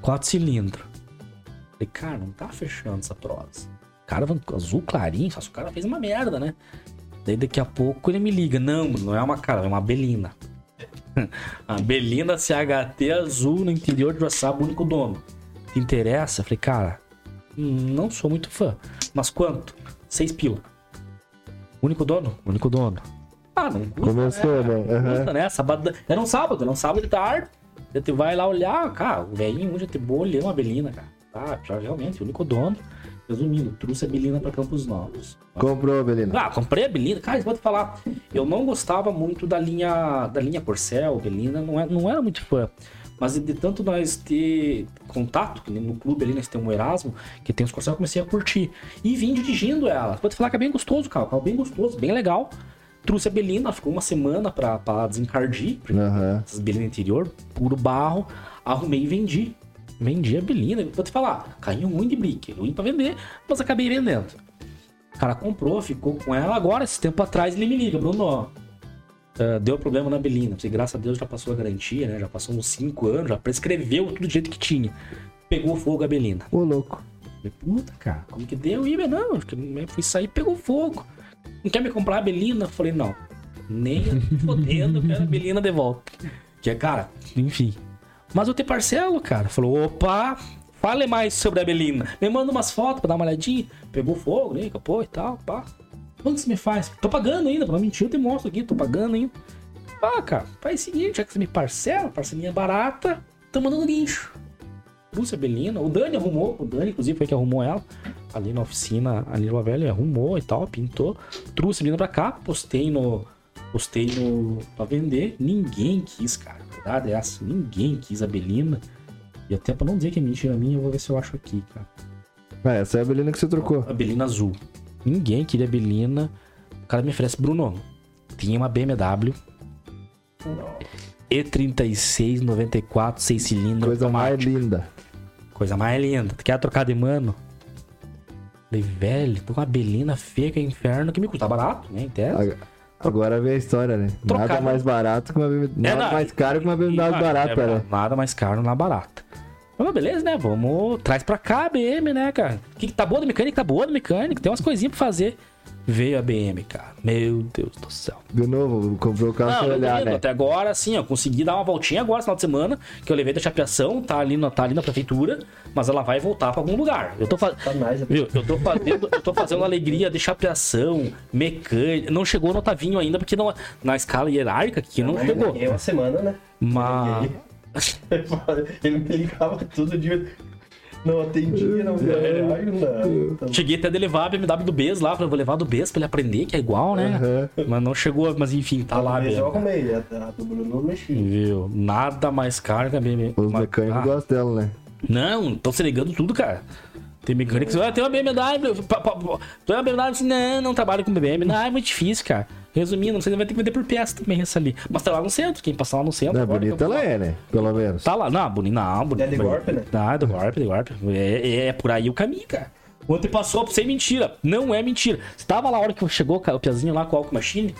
4 cilindros. Falei, cara, não tá fechando essa prosa. Cara, azul clarinho, só se o cara fez uma merda, né? Daí daqui a pouco ele me liga, não, não é uma cara, é uma Belina. a Belina CHT azul no interior de Joaçaba, único dono. Te interessa? Eu falei, cara, não sou muito fã. Mas quanto? Seis pila. Único dono? Único dono. Ah, não custa, Começou, né? Aham. Custa, né? Sábado, era um sábado, era um sábado de tarde. Gente vai lá olhar, cara, o velhinho já boa olhando uma Belina, cara. Tá, já realmente, o único dono. Resumindo, trouxe a Belina pra Campos Novos. Comprou, Belina. Ah, comprei a Belina. Cara, vou te falar, eu não gostava muito da linha da linha Corcel, Belina, não, é, não era muito fã. Mas de, tanto nós ter contato, no clube ali nós temos um Erasmo, que tem os Corcel, eu comecei a curtir. E vim dirigindo ela. Vou te falar que é bem gostoso, cara. Carro bem gostoso, bem legal. Trouxe a Belina, ficou uma semana pra, pra desencardir. Aham. essas Belina interior, puro barro. Arrumei e vendi. Vendi a Belina. Vou te falar, caiu ruim de brick. Ruim pra vender, mas acabei vendendo. O cara comprou, ficou com ela. Agora, esse tempo atrás, ele me liga, Bruno. ah, deu problema na Belina. Porque, graças a Deus já passou a garantia, né? Já passou uns 5 anos, já prescreveu tudo do jeito que tinha. Pegou fogo a Belina. Ô, louco. Falei, puta, cara, como que deu? Ih, não, eu fui sair e pegou fogo. Não quer me comprar a Belina? Falei, não. Nem fodendo, eu quero a Belina de volta. Que é, cara, enfim. Mas eu te parcelo, cara. Falou, opa, fale mais sobre a Belina. Me manda umas fotos pra dar uma olhadinha. Pegou fogo, né? Capô e tal, pá. Quanto você me faz? Tô pagando ainda, pra mentir, eu te mostro aqui, tô pagando ainda. Ah, cara, faz o seguinte, já que você me parcela, parcelinha barata, tô mandando guincho. Trouxe a Belina, o Dani arrumou, o Dani, inclusive, foi que arrumou ela ali na oficina, ali no Velho, arrumou e tal, pintou. Trouxe a Belina pra cá, postei no. Postei no. pra vender. Ninguém quis, cara. A verdade é essa, ninguém quis a Belina. E até pra não dizer que é mentira minha, eu vou ver se eu acho aqui, cara. Ah, essa é a Belina que você trocou. A Belina azul. Ninguém queria a Belina. O cara me oferece, Bruno. Tinha uma BMW E36 94, 6 cilindros. Coisa mais linda. Coisa mais linda. Tu quer trocar de mano? Falei, velho, tô com uma Belina feia que é inferno que me custa barato, né? Em tese. Ag- Agora vem a história, né? Trocar, Nada né? mais barato que uma BMW. É, Nada não, mais caro que uma BMW barata, é, né? Nada mais caro na barata. Mas beleza, né? Vamos. Traz pra cá a BM, né, cara? Que tá boa da mecânica? Tá boa da mecânica. Tem umas coisinhas pra fazer. Veio a BM, cara. Meu Deus do céu. De novo, comprou o carro Não, olhar, né? Até agora, assim, ó, consegui dar uma voltinha agora, no final de semana, que eu levei da chapeação, tá ali, na, tá ali na prefeitura, mas ela vai voltar pra algum lugar. Eu tô fazendo. Tá mais. Viu? Eu tô fazendo, eu tô fazendo alegria de chapeação, mecânica. Não chegou no Otavinho ainda, porque não, na escala hierárquica aqui não chegou. É uma semana, né? Mas. Ele me ligava todo dia. Não atendia, não É. Tá Cheguei até de levar a BMW do BES lá, falei, vou levar do BES pra ele aprender, que é igual, né? Aham. Mas não chegou, mas enfim, tá lá Talvez eu mesmo. arrumei, a, a do Bruno não mexi. Viu? Nada mais caro que a BMW. Os mecânicos ah, gostam dela, né? Não, estão se ligando tudo, cara. Tem mecânicos, ah, tem uma BMW. pa- pa- pa- Tu é uma BMW? Assim, Não, não trabalho com BMW. Não, é muito difícil, cara. Resumindo, você vai ter que vender por peça também essa ali. Mas tá lá no centro, quem passar lá no centro. Não, agora, bonita ela é, né? Pelo menos. Tá lá, não, bonita, não, bonita. É de golpe, né? Não, é de golpe, de golpe. É, é, é por aí o caminho, cara. Ontem passou sem mentira. Não é mentira. Você tava lá a hora que chegou o Piazinho lá com o Alco Machine?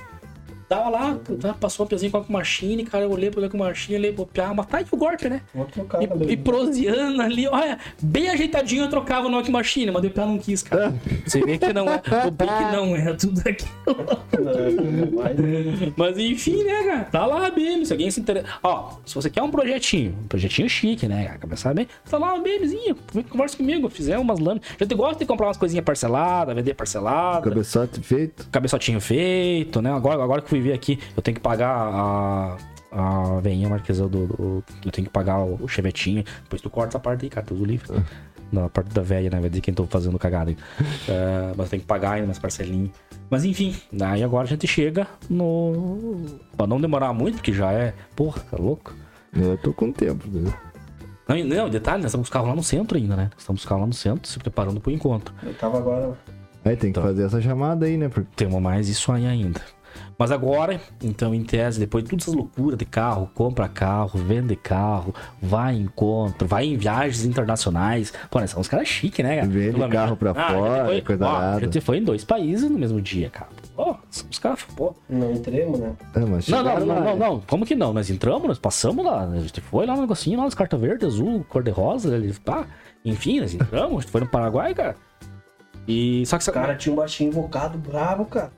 Tava lá, tá, passou uma pezinha com a machine, cara, eu olhei pra olhar com a machine, olhei pro Piá, mas tá aí o Gorter, né? E, e proseando ali, olha, bem ajeitadinho eu trocava no Machine, mas o Piá não quis, cara. Você vê que não é, o bem que não é tudo aquilo. Mas enfim, né, cara? Tá lá, BM. Se alguém se interessa. Ó, se você quer um projetinho, um projetinho chique, né, cara? Começar bem, tá lá uma BMzinha. Conversa comigo, fizer umas lâminas. Já te gosta de comprar umas coisinhas parceladas, vender parcelada. Cabeçote feito. Cabeçotinho feito, né? Agora, agora que eu vivi aqui, eu tenho que pagar a. A veinha marquesa do, do- Eu tenho que pagar o, o chevetinho. Depois tu corta essa parte aí, cara, tudo livre. Na parte da velha, né? Vai dizer quem tô fazendo cagada aí. É, mas tem que pagar ainda umas parcelinhas. Mas enfim, aí agora a gente chega no. Pra não demorar muito, porque já é. Porra, tá louco? Eu tô com tempo, né? Não, não, detalhe, nós estamos com os carros lá no centro ainda, né? Estamos com os carros lá no centro, se preparando pro encontro. Eu tava agora. Aí tem que Tá. fazer essa chamada aí, né? Porque Temos mais isso aí ainda. Mas agora, então, em tese, depois de todas essas loucuras de carro, compra carro, vende carro, vai em encontro, vai em viagens internacionais. Pô, nós somos caras chiques, né, cara? Vende Pelo carro pra a gente fora, foi- coisa ó, A arada. gente foi em dois países no mesmo dia, cara. Pô, os caras, pô. Não entremos, né? É, mas Não, não, não, lá, não, né? não. Como que não? Nós entramos, nós passamos lá. A gente foi lá no negocinho, lá nas cartas verde, azul, cor de rosa, ele tá. Enfim, nós entramos, a gente foi no Paraguai, cara. E. Só que O cara tinha um baixinho invocado bravo, cara.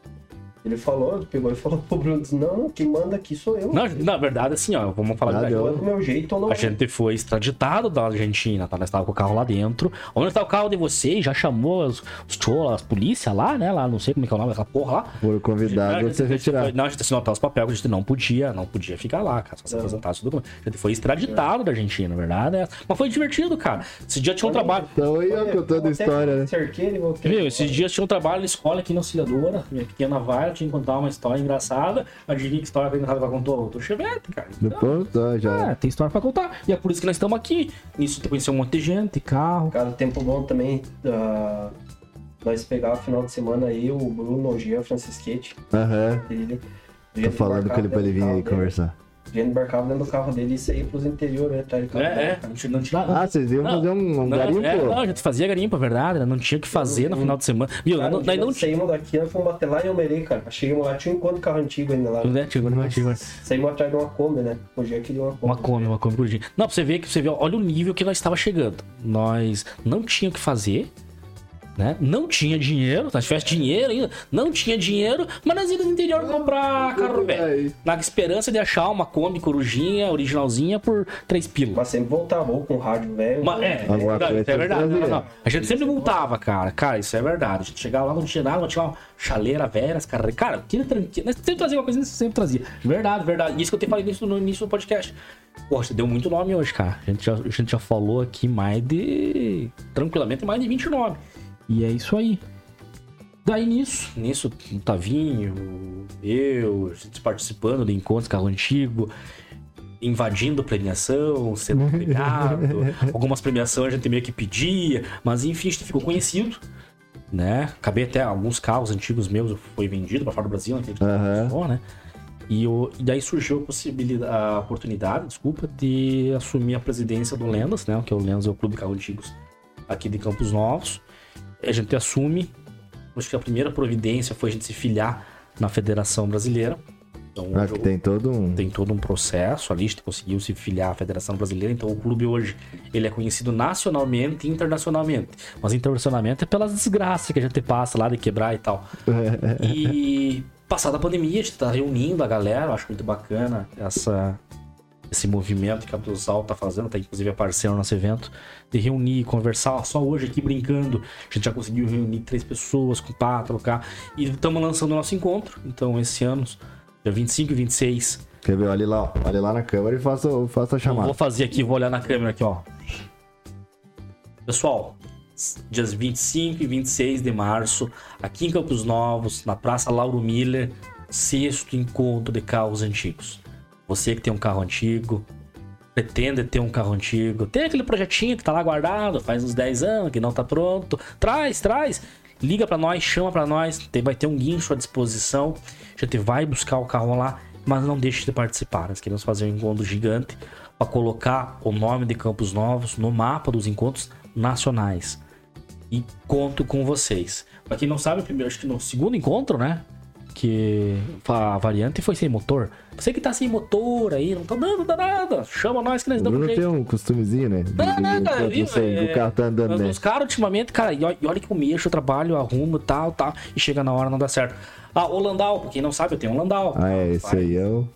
Ele falou, pegou e falou pro Bruno, não, quem manda aqui sou eu. Não, na verdade, assim, ó, vamos falar Nada, eu- Eu é do meu jeito ou não. A gente foi extraditado da Argentina, tá? Nós tava com o carro lá dentro. Onde tá o carro de vocês? Já chamou os, os cholas, as polícia lá, né? Lá, não sei como é que é o nome daquela porra lá. Foram convidados Não, a você retirar. foi- Não, a gente assinou até os papéis que a gente não podia, não podia ficar lá, cara. Só se Não. apresentasse o documento. A gente foi extraditado da Argentina, na verdade. é. Mas foi divertido, cara. Esse dia tinha um trabalho. Então aí, ó, contando a história, né? Cerquei ele, voltei. Viu, esses dias tinha um trabalho na escola aqui na Auxiliadora, minha pequena Vaira, tinha que contar uma história engraçada. Adivinha que história engraçada vai contar o Chevette, cara. Então, Depois, tá, já. é, tem história pra contar. E é por isso que nós estamos aqui. Nisso tu conheceu um monte de gente, carro. Cara, tempo bom também. ah, nós pegava final de semana aí o Bruno, o Jean, o Francisquete. Aham. Ele, Tô falando com ele pra ele vir aí conversar. A gente embarcava dentro do carro dele e saía pros interiores, né? Atrás de carro. É, é. A gente não tinha. Ah, vocês iam Não, fazer um, um não, garimpo? é, não, a gente fazia garimpo, é verdade. né? Não tinha o que fazer no final de semana. Viu? Cara, não, um nós dia não saímos daqui, nós fomos bater lá em Almerei, cara. Chegamos lá, tinha um encontro de carro antigo ainda lá. tinha. Tinha agora, tinha agora. Saímos atrás de uma Kombi, né? O dia queria uma Kombi. Uma come, uma come por dia. Não, pra você ver que você vê, olha o nível que nós estava chegando. Nós não tinha o que fazer, né? Não tinha dinheiro, se nós tivesse dinheiro ainda, não tinha dinheiro, mas nós íamos no interior comprar carro velho. Na esperança de achar uma Kombi corujinha, originalzinha, por 3 pilas. Mas sempre voltava, ou com rádio velho. Mas, é, é verdade, isso é verdade. trazia. Não, não. A gente sempre multava, cara. Cara, isso é verdade. A gente chegava lá, não tinha nada, não tinha uma chaleira velha, as carreiras. Cara, tira tranquilo. Nós sempre trazia uma coisa, sempre trazia. Verdade, verdade. Isso que eu tenho falado isso no início do podcast. Poxa, deu muito nome hoje, cara. A gente já, a gente já falou aqui mais de. Tranquilamente, mais de 20 nomes. E é isso aí. Daí nisso, nisso, o Tavinho, eu, participando de encontros carro antigo, invadindo premiação, sendo premiado. Algumas premiações a gente meio que pedia, mas enfim, a gente ficou conhecido, né? Acabei até alguns carros antigos meus foi vendido para fora do Brasil, naquele Aham. só, né? E, o- e daí surgiu a possibilidade, a oportunidade, desculpa, de assumir a presidência do Lendas, né? Que é o Lendas é o clube de carros antigos aqui de Campos Novos. A gente assume, acho que a primeira providência foi a gente se filiar na Federação Brasileira. Então, Ah, que tem todo um. tem todo um processo ali, a gente conseguiu se filiar à Federação Brasileira, então o clube hoje ele é conhecido nacionalmente e internacionalmente. Mas internacionalmente é pelas desgraças que a gente passa lá de quebrar e tal. E passada a pandemia, a gente tá reunindo a galera, eu acho muito bacana essa, esse movimento que a Abdusal tá fazendo, tá inclusive aparecendo no nosso evento, de reunir, conversar, só hoje aqui brincando, a gente já conseguiu reunir três pessoas, com pá, trocar, e estamos lançando o nosso encontro, então esse ano, dia 25 e 26, Quer ver? Olha lá, ó. Olha lá na câmera e faça, faça a eu chamada. vou fazer aqui, vou olhar na câmera aqui, ó. Pessoal, dias 25 e 26 de março, aqui em Campos Novos, na Praça Lauro Miller, sexto encontro de carros antigos. Você que tem um carro antigo, pretende ter um carro antigo, tem aquele projetinho que tá lá guardado, faz uns 10 anos, que não tá pronto, traz, traz. Liga pra nós, chama pra nós, vai ter um guincho à disposição. A gente vai buscar o carro lá, mas não deixe de participar. Nós queremos fazer um encontro gigante para colocar o nome de Campos Novos no mapa dos encontros nacionais. E conto com vocês. Pra quem não sabe, primeiro, acho que no segundo encontro, né? Que a variante foi sem motor. Você que tá sem motor aí, não tá dando nada, chama nós que nós O damos Bruno jeito. tem um costumezinho, né? Não, não, cara, não viu? sei, É, o carro tá andando, né? Os caras, ultimamente, cara, e olha, que eu mexo, eu trabalho, arrumo, tal, tal, e chega na hora não dá certo. Ah, o Landau, pra quem não sabe, eu tenho um Landau. Ah, é, esse aí é o...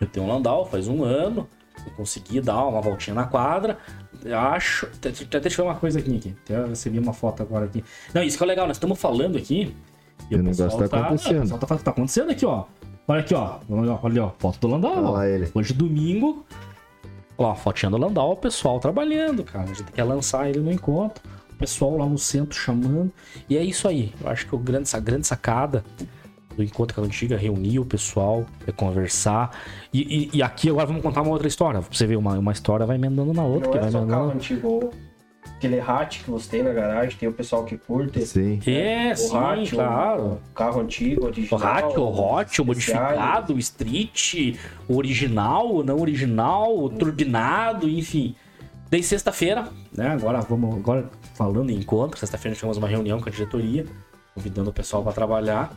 Eu tenho um Landau, faz um ano, eu consegui dar uma voltinha na quadra. Eu acho. Até até deixa eu ver uma coisa aqui, aqui. Até eu recebi uma foto agora aqui. Não, isso que é legal, nós estamos falando aqui. E E o negócio pessoal tá acontecendo. Não, o pessoal tá, tá acontecendo aqui, ó. Olha aqui, ó. Olha, olha, ó. Foto do Landau. Olha ó. lá ele. Hoje domingo. Ó, fotinha do Landau, o pessoal trabalhando, cara. A gente quer lançar ele no encontro. O pessoal lá no centro chamando. E é isso aí. Eu acho que o grande, a grande sacada do encontro com a antiga é reunir o pessoal, é conversar. E, e- e aqui agora vamos contar uma outra história. Pra você ver, uma, uma história vai emendando na outra, Não que é vai emendando. antigo, aquele hatch que você tem na garagem, tem o pessoal que curte. Sim. É, o sim, hatch, claro. o carro antigo, O original. hatch, o hot, o modificado, o street, o original, o não original, o turbinado, enfim. Daí sexta-feira, né? Agora vamos agora falando em encontro, sexta-feira nós tivemos uma reunião com a diretoria, convidando o pessoal para trabalhar.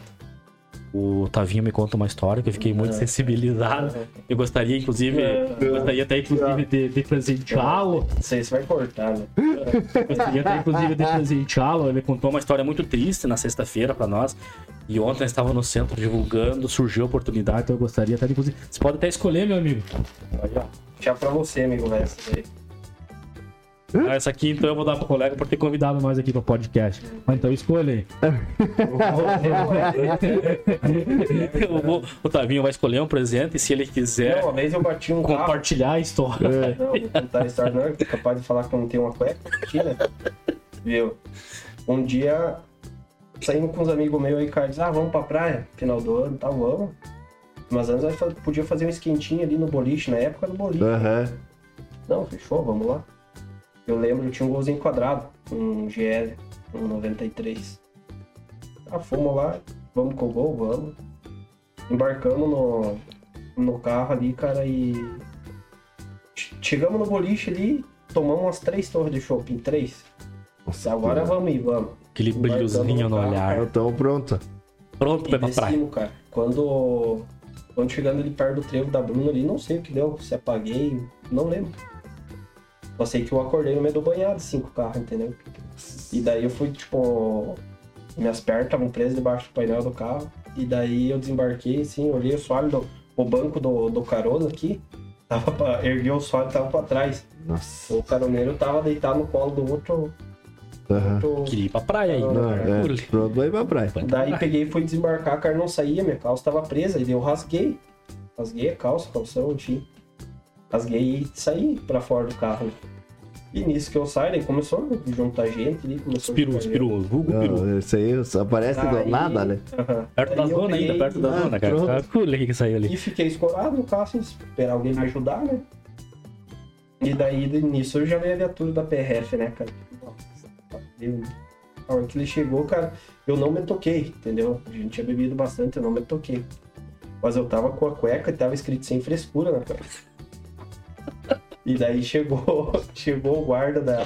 O Tavinho me conta uma história que eu fiquei muito sensibilizado. Eu gostaria, inclusive, eu gostaria até inclusive de, de presenteá-lo. Não sei se vai cortar, né? Gostaria até, inclusive, de presenteá-lo. Ele contou uma história muito triste na sexta-feira pra nós. E ontem eu estava no centro divulgando, surgiu a oportunidade, então eu gostaria até inclusive. Você pode até escolher, meu amigo. Aí, ó. Pra você, amigo, velho. Ah, essa aqui, então, eu vou dar pro colega por ter convidado nós aqui no podcast. Mas então escolha aí. O Tavinho vai escolher um presente e se ele quiser Não, uma vez eu bati um carro. compartilhar a história. É. Não, vou contar a história, não é capaz de falar que eu não tenho uma cueca. Aqui, né? Viu? Um dia, saímos com uns amigos meus aí, cara, diz, ah, vamos pra praia, final do ano, tá, vamos. Mas antes nós podia fazer um esquentinho ali no boliche, na época do boliche. Aham. Não, fechou, vamos lá. Eu lembro, eu tinha um golzinho quadrado, um GL, um 93. Ah, fomos lá, vamos com o gol, vamos. Embarcamos no, no carro ali, cara, e. che- Chegamos no boliche ali, tomamos umas três torres de shopping, três. Nossa, Agora que- vamos ir, vamos. Aquele brilhozinho no olhar. Então pronto. Pronto, E vai pra praia. cara. Quando, quando chegando ali perto do trevo da Bruna ali, não sei o que deu, se apaguei, não lembro. Só sei que eu acordei no meio do banhado, assim, com o carro, entendeu? E daí eu fui, tipo, minhas pernas estavam presas debaixo do painel do carro. E daí eu desembarquei, assim, olhei o soalho do o banco do, do carona aqui. Tava pra, erguei o soalho e tava pra trás. Nossa. O caroneiro tava deitado no colo do outro. Aham. outro Queria ir pra praia aí. Não, né? é. Pronto, vai pra praia. Daí peguei e fui desembarcar, a cara não saía, minha calça tava presa, e daí eu rasguei. Rasguei a calça, calção, enfim. Rasguei e saí pra fora do carro. E nisso que eu saio, daí começou a juntar gente ali, começou Os peru, os vulgo peru. Isso aí só aparece do nada, né? Aham. Perto da zona ainda, perto da Ah, zona, cara. pronto. Tá cool que saiu ali. E fiquei escorado no carro, assim, esperar alguém me ajudar, né? E daí, nisso, eu já veio a viatura da PRF, né, cara? Nossa, deu- A hora que ele chegou, cara, eu não me toquei, entendeu? A gente tinha bebido bastante, eu não me toquei. Mas eu tava com a cueca e tava escrito sem frescura na cueca. E daí chegou, chegou o guarda da...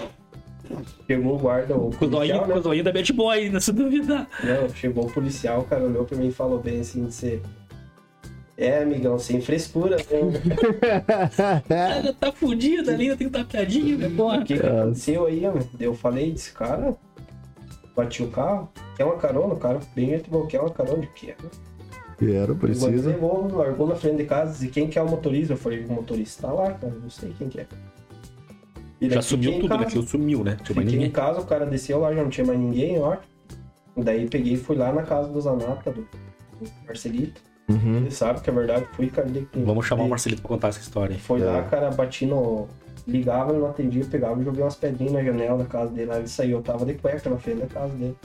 Chegou o guarda, o policial, com o né? zoinho da Bad Boy ainda, se duvidar. Não, chegou o policial, cara, olhou pra mim e falou bem assim, você... É, amigão, sem frescura, né? Ela tá fudida ali, tem que estar piadinha, né, porra? O que, que aconteceu aí, ó? Eu falei, desse cara, bati o carro, quer uma carona? O cara bem gente boa, quer uma carona de quê? Quero, Ele precisa. largou na frente de casa, e quem que é o motorista? Eu falei, o motorista tá lá, cara, não sei quem que é. E daí Já sumiu tudo, né? casa. Aquilo sumiu, né? Tinha Fiquei em casa, o cara desceu lá, já não tinha mais ninguém, ó. Daí peguei e fui lá na casa do Zanata, do, Marcelito. Uhum. Ele sabe que é verdade, fui, cara. de- Vamos chamar o Marcelito pra contar essa história aí. Foi É. lá, cara, bati no. Ligava, ele não atendia, pegava e joguei umas pedrinhas na janela da casa dele. Lá ele saiu, eu tava de cueca na frente da casa dele.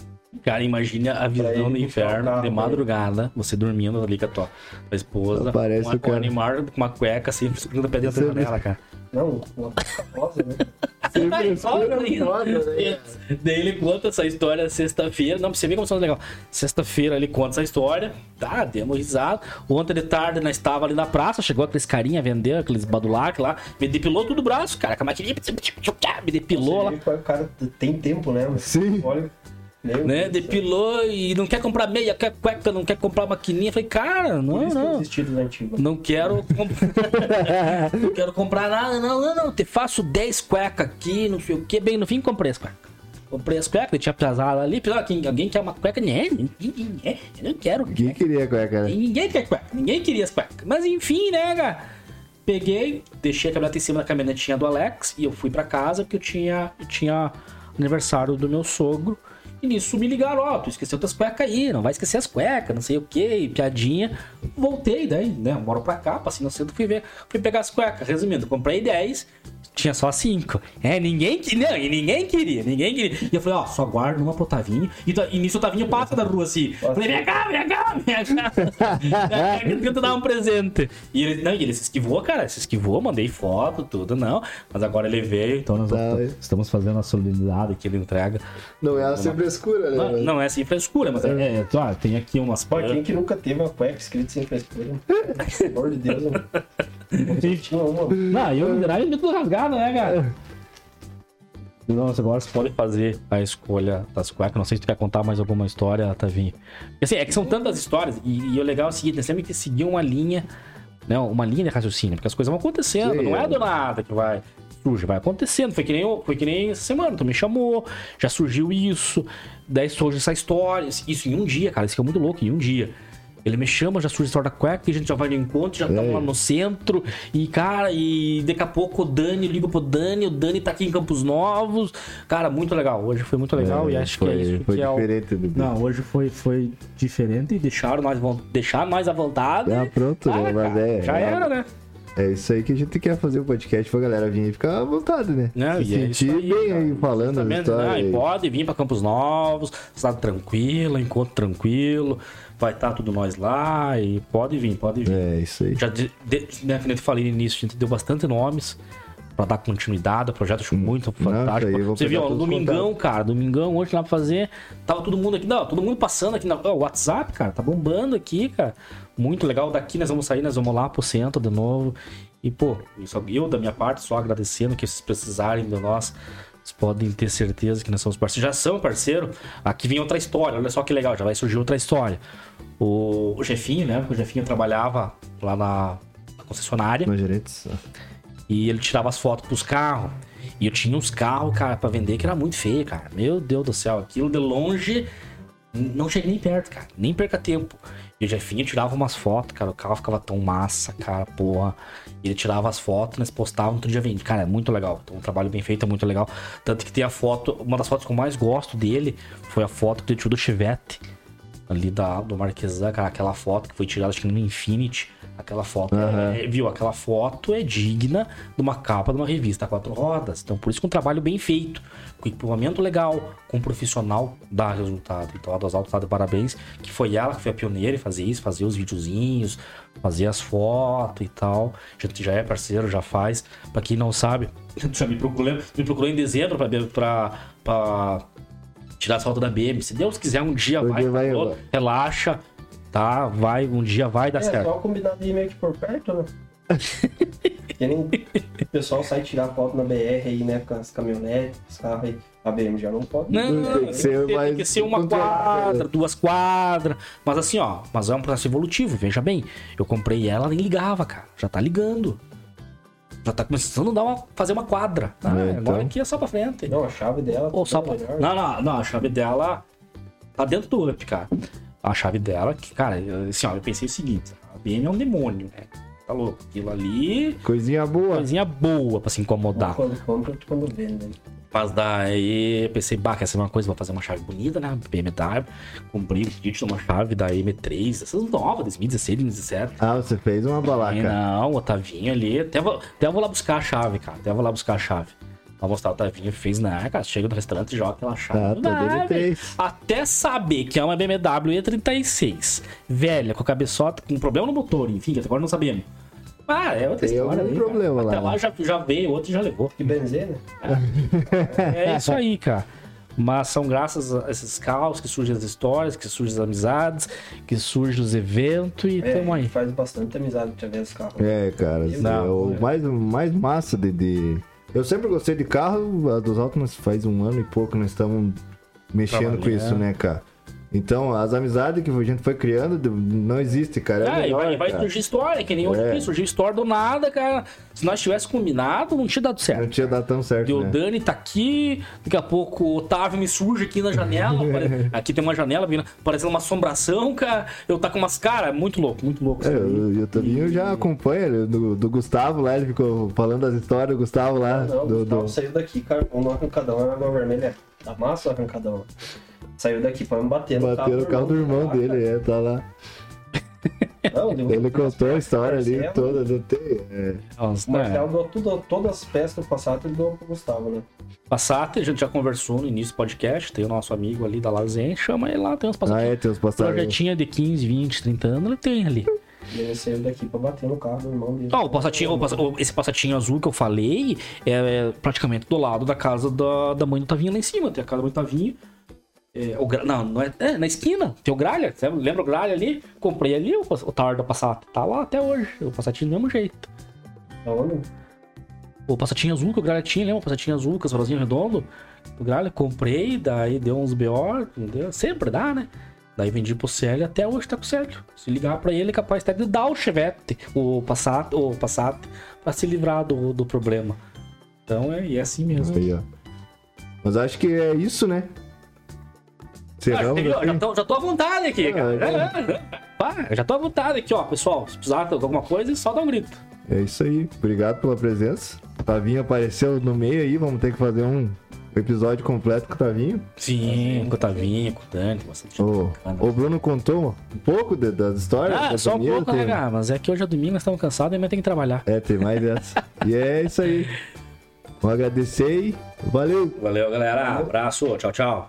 Cara, imagine a visão do inferno carro, de né? madrugada, você dormindo ali com a tua, tua esposa, Aparece com, a, o com um cara. animal com uma cueca assim, segurando pé dentro da Você janela, cara. Não, uma coisa rosa, né? Ai, foda né? Daí ele conta essa história sexta-feira. Não, pra você ver como são legal. Sexta-feira ele conta essa história. Tá, demos risada. Ontem de tarde nós estava ali na praça. Chegou aqueles carinha vendendo, aqueles badulac lá. Me depilou tudo o braço, cara. Com a maquininha. Me depilou lá. O cara tem tempo, né? Sim. Olha, Meu né? Deus. Depilou e não quer comprar meia, quer cueca, não quer comprar maquininha. Falei, cara, Por não, isso que eu não. Não quero comprar. não quero comprar nada, não, não, não. Te faço 10 cuecas aqui, não sei o que. Bem, no fim comprei as cuecas. Comprei as cuecas, tinha pesado ali. "Quem- alguém quer uma cueca? Né? Ninguém, é, eu não quero. Quem queria cueca, né? Ninguém quer cueca, ninguém queria as cuecas. Mas enfim, né, cara? Peguei, deixei a caminhonete em cima da caminhonetinha do Alex e eu fui pra casa porque eu tinha, eu tinha aniversário do meu sogro. E nisso me ligaram, ó, tu esqueceu tuas cuecas aí, não vai esquecer as cuecas, não sei o que, piadinha. Voltei daí, né, moro pra cá, passei no centro, fui ver, fui pegar as cuecas. Resumindo, comprei 10, tinha só 5. É, ninguém, que- não, e ninguém queria, ninguém queria. E eu falei, ó, só guarda uma pro Tavinho. E, e nisso o Tavinho passa da rua assim. Falei, vem cá, vem cá, vem cá. Tenta dar um presente. E ele, não, e ele se esquivou, cara, se esquivou, mandei foto, tudo, não. Mas agora ele veio, então nós Tá, vamos- estamos fazendo a solenidade que ele entrega. Não é sem frescura, né? Não, não é assim frescura, mas é, é, ó, tem aqui umas Pô, quem que nunca teve uma cueca escrita sem frescura? Pelo amor de Deus, mano. Não, eu me dirá, eu tudo rasgado, né, cara? Nossa, agora você pode fazer a escolha das cuecas. Não sei se tu quer contar mais alguma história, Tavinho. Porque, assim, é que são tantas histórias, e, e o legal é o seguinte, nós temos que seguir uma linha, né? Uma linha de raciocínio, porque as coisas vão acontecendo, Sim, não é é. do nada que vai. Surge, vai acontecendo. Foi que nem, foi que nem essa semana, tu me chamou, já surgiu isso, daí surge essa história. Isso em um dia, cara, isso que é muito louco, em um dia. Ele me chama, já surge a história da cueca, a gente já vai no encontro, já estamos É. lá no centro. E, cara, e daqui a pouco o Dani, eu ligo pro Dani, o Dani tá aqui em Campos Novos. Cara, muito legal. Hoje foi muito legal e acho foi, que é isso Foi que é o. diferente do Não, hoje foi, foi diferente e deixaram nós, deixaram nós à vontade. Ah, pronto, Ah, né? Mas cara, é. já é, era, né? É isso aí que a gente quer fazer o podcast pra galera vir e ficar à vontade, né? Não, Se é sentir aí, bem cara. aí falando Exatamente, histórias. né? E pode vir pra Campos Novos, cidade tranquila, encontro tranquilo, vai estar tudo nós lá e pode vir, pode vir. É, isso aí. Já, de, de, né, eu falei no início, a gente deu bastante nomes pra dar continuidade ao projeto, acho muito Não, fantástico. Você viu, ó, domingão, cara, domingão, hoje lá pra fazer, tava todo mundo aqui, não, todo mundo passando aqui, na, ó, WhatsApp, cara, tá bombando aqui, cara, muito legal, daqui nós vamos sair, nós vamos lá pro centro de novo, e pô, isso, eu da minha parte, só agradecendo que vocês precisarem de nós, vocês podem ter certeza que nós somos parceiros, já são parceiro, aqui vem outra história, olha só que legal, já vai surgir outra história. O, o Jefinho, né, o Jefinho trabalhava lá na, na concessionária, Meus gerentes. e ele tirava as fotos dos carros. E eu tinha uns carros, cara, pra vender que era muito feio, cara. Meu Deus do céu, aquilo de longe não cheguei nem perto, cara. Nem perca tempo. E o Jefinho tirava umas fotos, cara. O carro ficava tão massa, cara, porra. Ele tirava as fotos, nós postávamos, todo dia vende. Cara, é muito legal. Então, um trabalho bem feito, é muito legal. Tanto que tem a foto, uma das fotos que eu mais gosto dele foi a foto que ele tirou do Chevette. Ali da, do Marquesan, cara, aquela foto que foi tirada, acho que no Infinity. Aquela foto, Aham. é- viu? Aquela foto é digna de uma capa de uma revista a quatro rodas. Então, por isso que um trabalho bem feito, com equipamento legal, com um profissional dá resultado. Então, a Dos Altos tá de parabéns, que foi ela que foi a pioneira em fazer isso, fazer os videozinhos, fazer as fotos e tal. Gente já é parceiro, já faz. Pra quem não sabe, já me procurou, me procurou em dezembro pra, pra, pra tirar as fotos da BM. Se Deus quiser, um dia vai, falou, vai. relaxa, tá? Vai, um dia vai dar É certo. só combinar de ir meio que por perto, né? que nem o pessoal sai tirar foto na BR aí, né? Com as caminhonetes, os carros aí. A BM já não pode. Não, Tem não, que tem que, ser ter, tem mais que ser uma quadra, duas quadras. Mas assim, ó, mas é um processo evolutivo, veja bem. Eu comprei ela, nem ligava, cara. Já tá ligando. Já tá começando a dar uma, fazer uma quadra. Ah, É, então. Agora aqui é só pra frente. Não, a chave dela. Ou só é pra... melhor. Não, não, não, a chave dela tá dentro do up, cara. A chave dela, que, cara, assim, ó, eu pensei o seguinte: a BM é um demônio, né? Tá louco. Aquilo ali, Coisinha boa. coisinha boa pra se incomodar. Quando compra, quando vende. né? Mas daí eu pensei, bah, quer ser uma coisa, vou fazer uma chave bonita, né? BMW. Comprei o kit de uma chave da M3, essas novas, 2016, 2017. Ah, você fez uma balaca. não, o Otavinho ali. Até vou, até vou lá buscar a chave, cara. Até vou lá buscar a chave. Pra mostrar o Otavinho fez, né, cara? Chega no restaurante e joga aquela chave. Tá, Vai, DD3. até saber que é uma BMW E36, velha, com a cabeçota, com problema no motor, enfim, que até agora não sabemos. Ah, é outra Tem história. algum aí, problema cara. lá, Até lá né? já, já veio, outro já levou. Que benzer, né? É isso aí, cara. Mas são graças a esses caos que surgem as histórias, que surgem as amizades, que surgem os eventos e É, tamo aí. faz bastante amizade através dos carros. É, cara, Não, é o é. mais, mais massa de, de- Eu sempre gostei de carro, a dos autos nós faz um ano e pouco, nós estamos mexendo com isso, né, cara? Então, as amizades que a gente foi criando não existe, cara. É Ah, melhor, vai, vai cara. surgir história, que nem hoje É. aqui, surgiu história do nada, cara. Se nós tivéssemos combinado, não tinha dado Não certo. tinha dado tão certo, E o né? Dani tá aqui, daqui a pouco o Otávio me surge aqui na janela. pare- aqui tem uma janela vindo, parecendo uma assombração, cara. Eu tá com umas caras, muito louco, muito louco. É, aí. o Youtubinho já acompanha ele, do, do Gustavo lá, ele ficou falando das histórias do Gustavo lá. Não, do, o Gustavo do- saiu daqui, carvão no arrancadão, na água vermelha. Da massa o arrancadão. Saiu daqui pra me bater no Bateu no carro do irmão cara. dele, é, tá lá. Não, Ele contou a história ali Marcelo. toda, não tem. é. Nossa, O Marcelo né? doou tudo, todas as peças do passado, ele doou pro Gustavo, né? Passat, a gente já conversou no início do podcast. Tem o nosso amigo ali da Lazen, chama ele lá, tem uns Ah, Passat. é, tem os passagens. Projetinho de 15, 20, 30 anos, ele tem ali. Ele saiu daqui pra bater no carro do irmão dele. Ó, o passatinho, o passa- o- esse passatinho azul que eu falei é, é praticamente do lado da casa da, da mãe do Tavinho lá em cima. Tem a casa da mãe do Tavinho. É, o não, não é, é, na esquina. Tem o Gralha. Você lembra o Gralha ali? Comprei ali o, o Tower da Passat. Tá lá até hoje. O passatinho do mesmo jeito. Aonde? O passatinho azul que o Gralha tinha, lembra? O passatinho azul, com as rosinhas redondo. O Gralha, comprei, daí deu uns BO. entendeu? Sempre dá, né? Daí vendi pro Célio até hoje tá com o Célio. Se ligar pra ele, é capaz até de dar o Chevette, o Passat, o Passat, pra se livrar do, do problema. Então é, e é assim mesmo. Aí, ó. Mas acho que é isso, né? Cerramos entendeu? aqui. já, tô, já tô à vontade aqui, Ah, cara. é. Já, Pá, já tô à vontade aqui, ó, pessoal. Se precisar de alguma coisa, só dá um grito. É isso aí. Obrigado pela presença. Tavinho apareceu no meio aí, vamos ter que fazer um episódio completo com o Tavinho. Sim, com o Tavinho, com o Dani, com bastante gente O, Bruno contou um pouco de- das histórias. Ah, da só um família, pouco, tem- né, cara? Mas é que hoje é domingo, nós estamos cansados e amanhã tem que trabalhar. É, tem mais dessa. e é isso aí. Vou agradecer e valeu! Valeu, galera. Abraço. Tchau, tchau.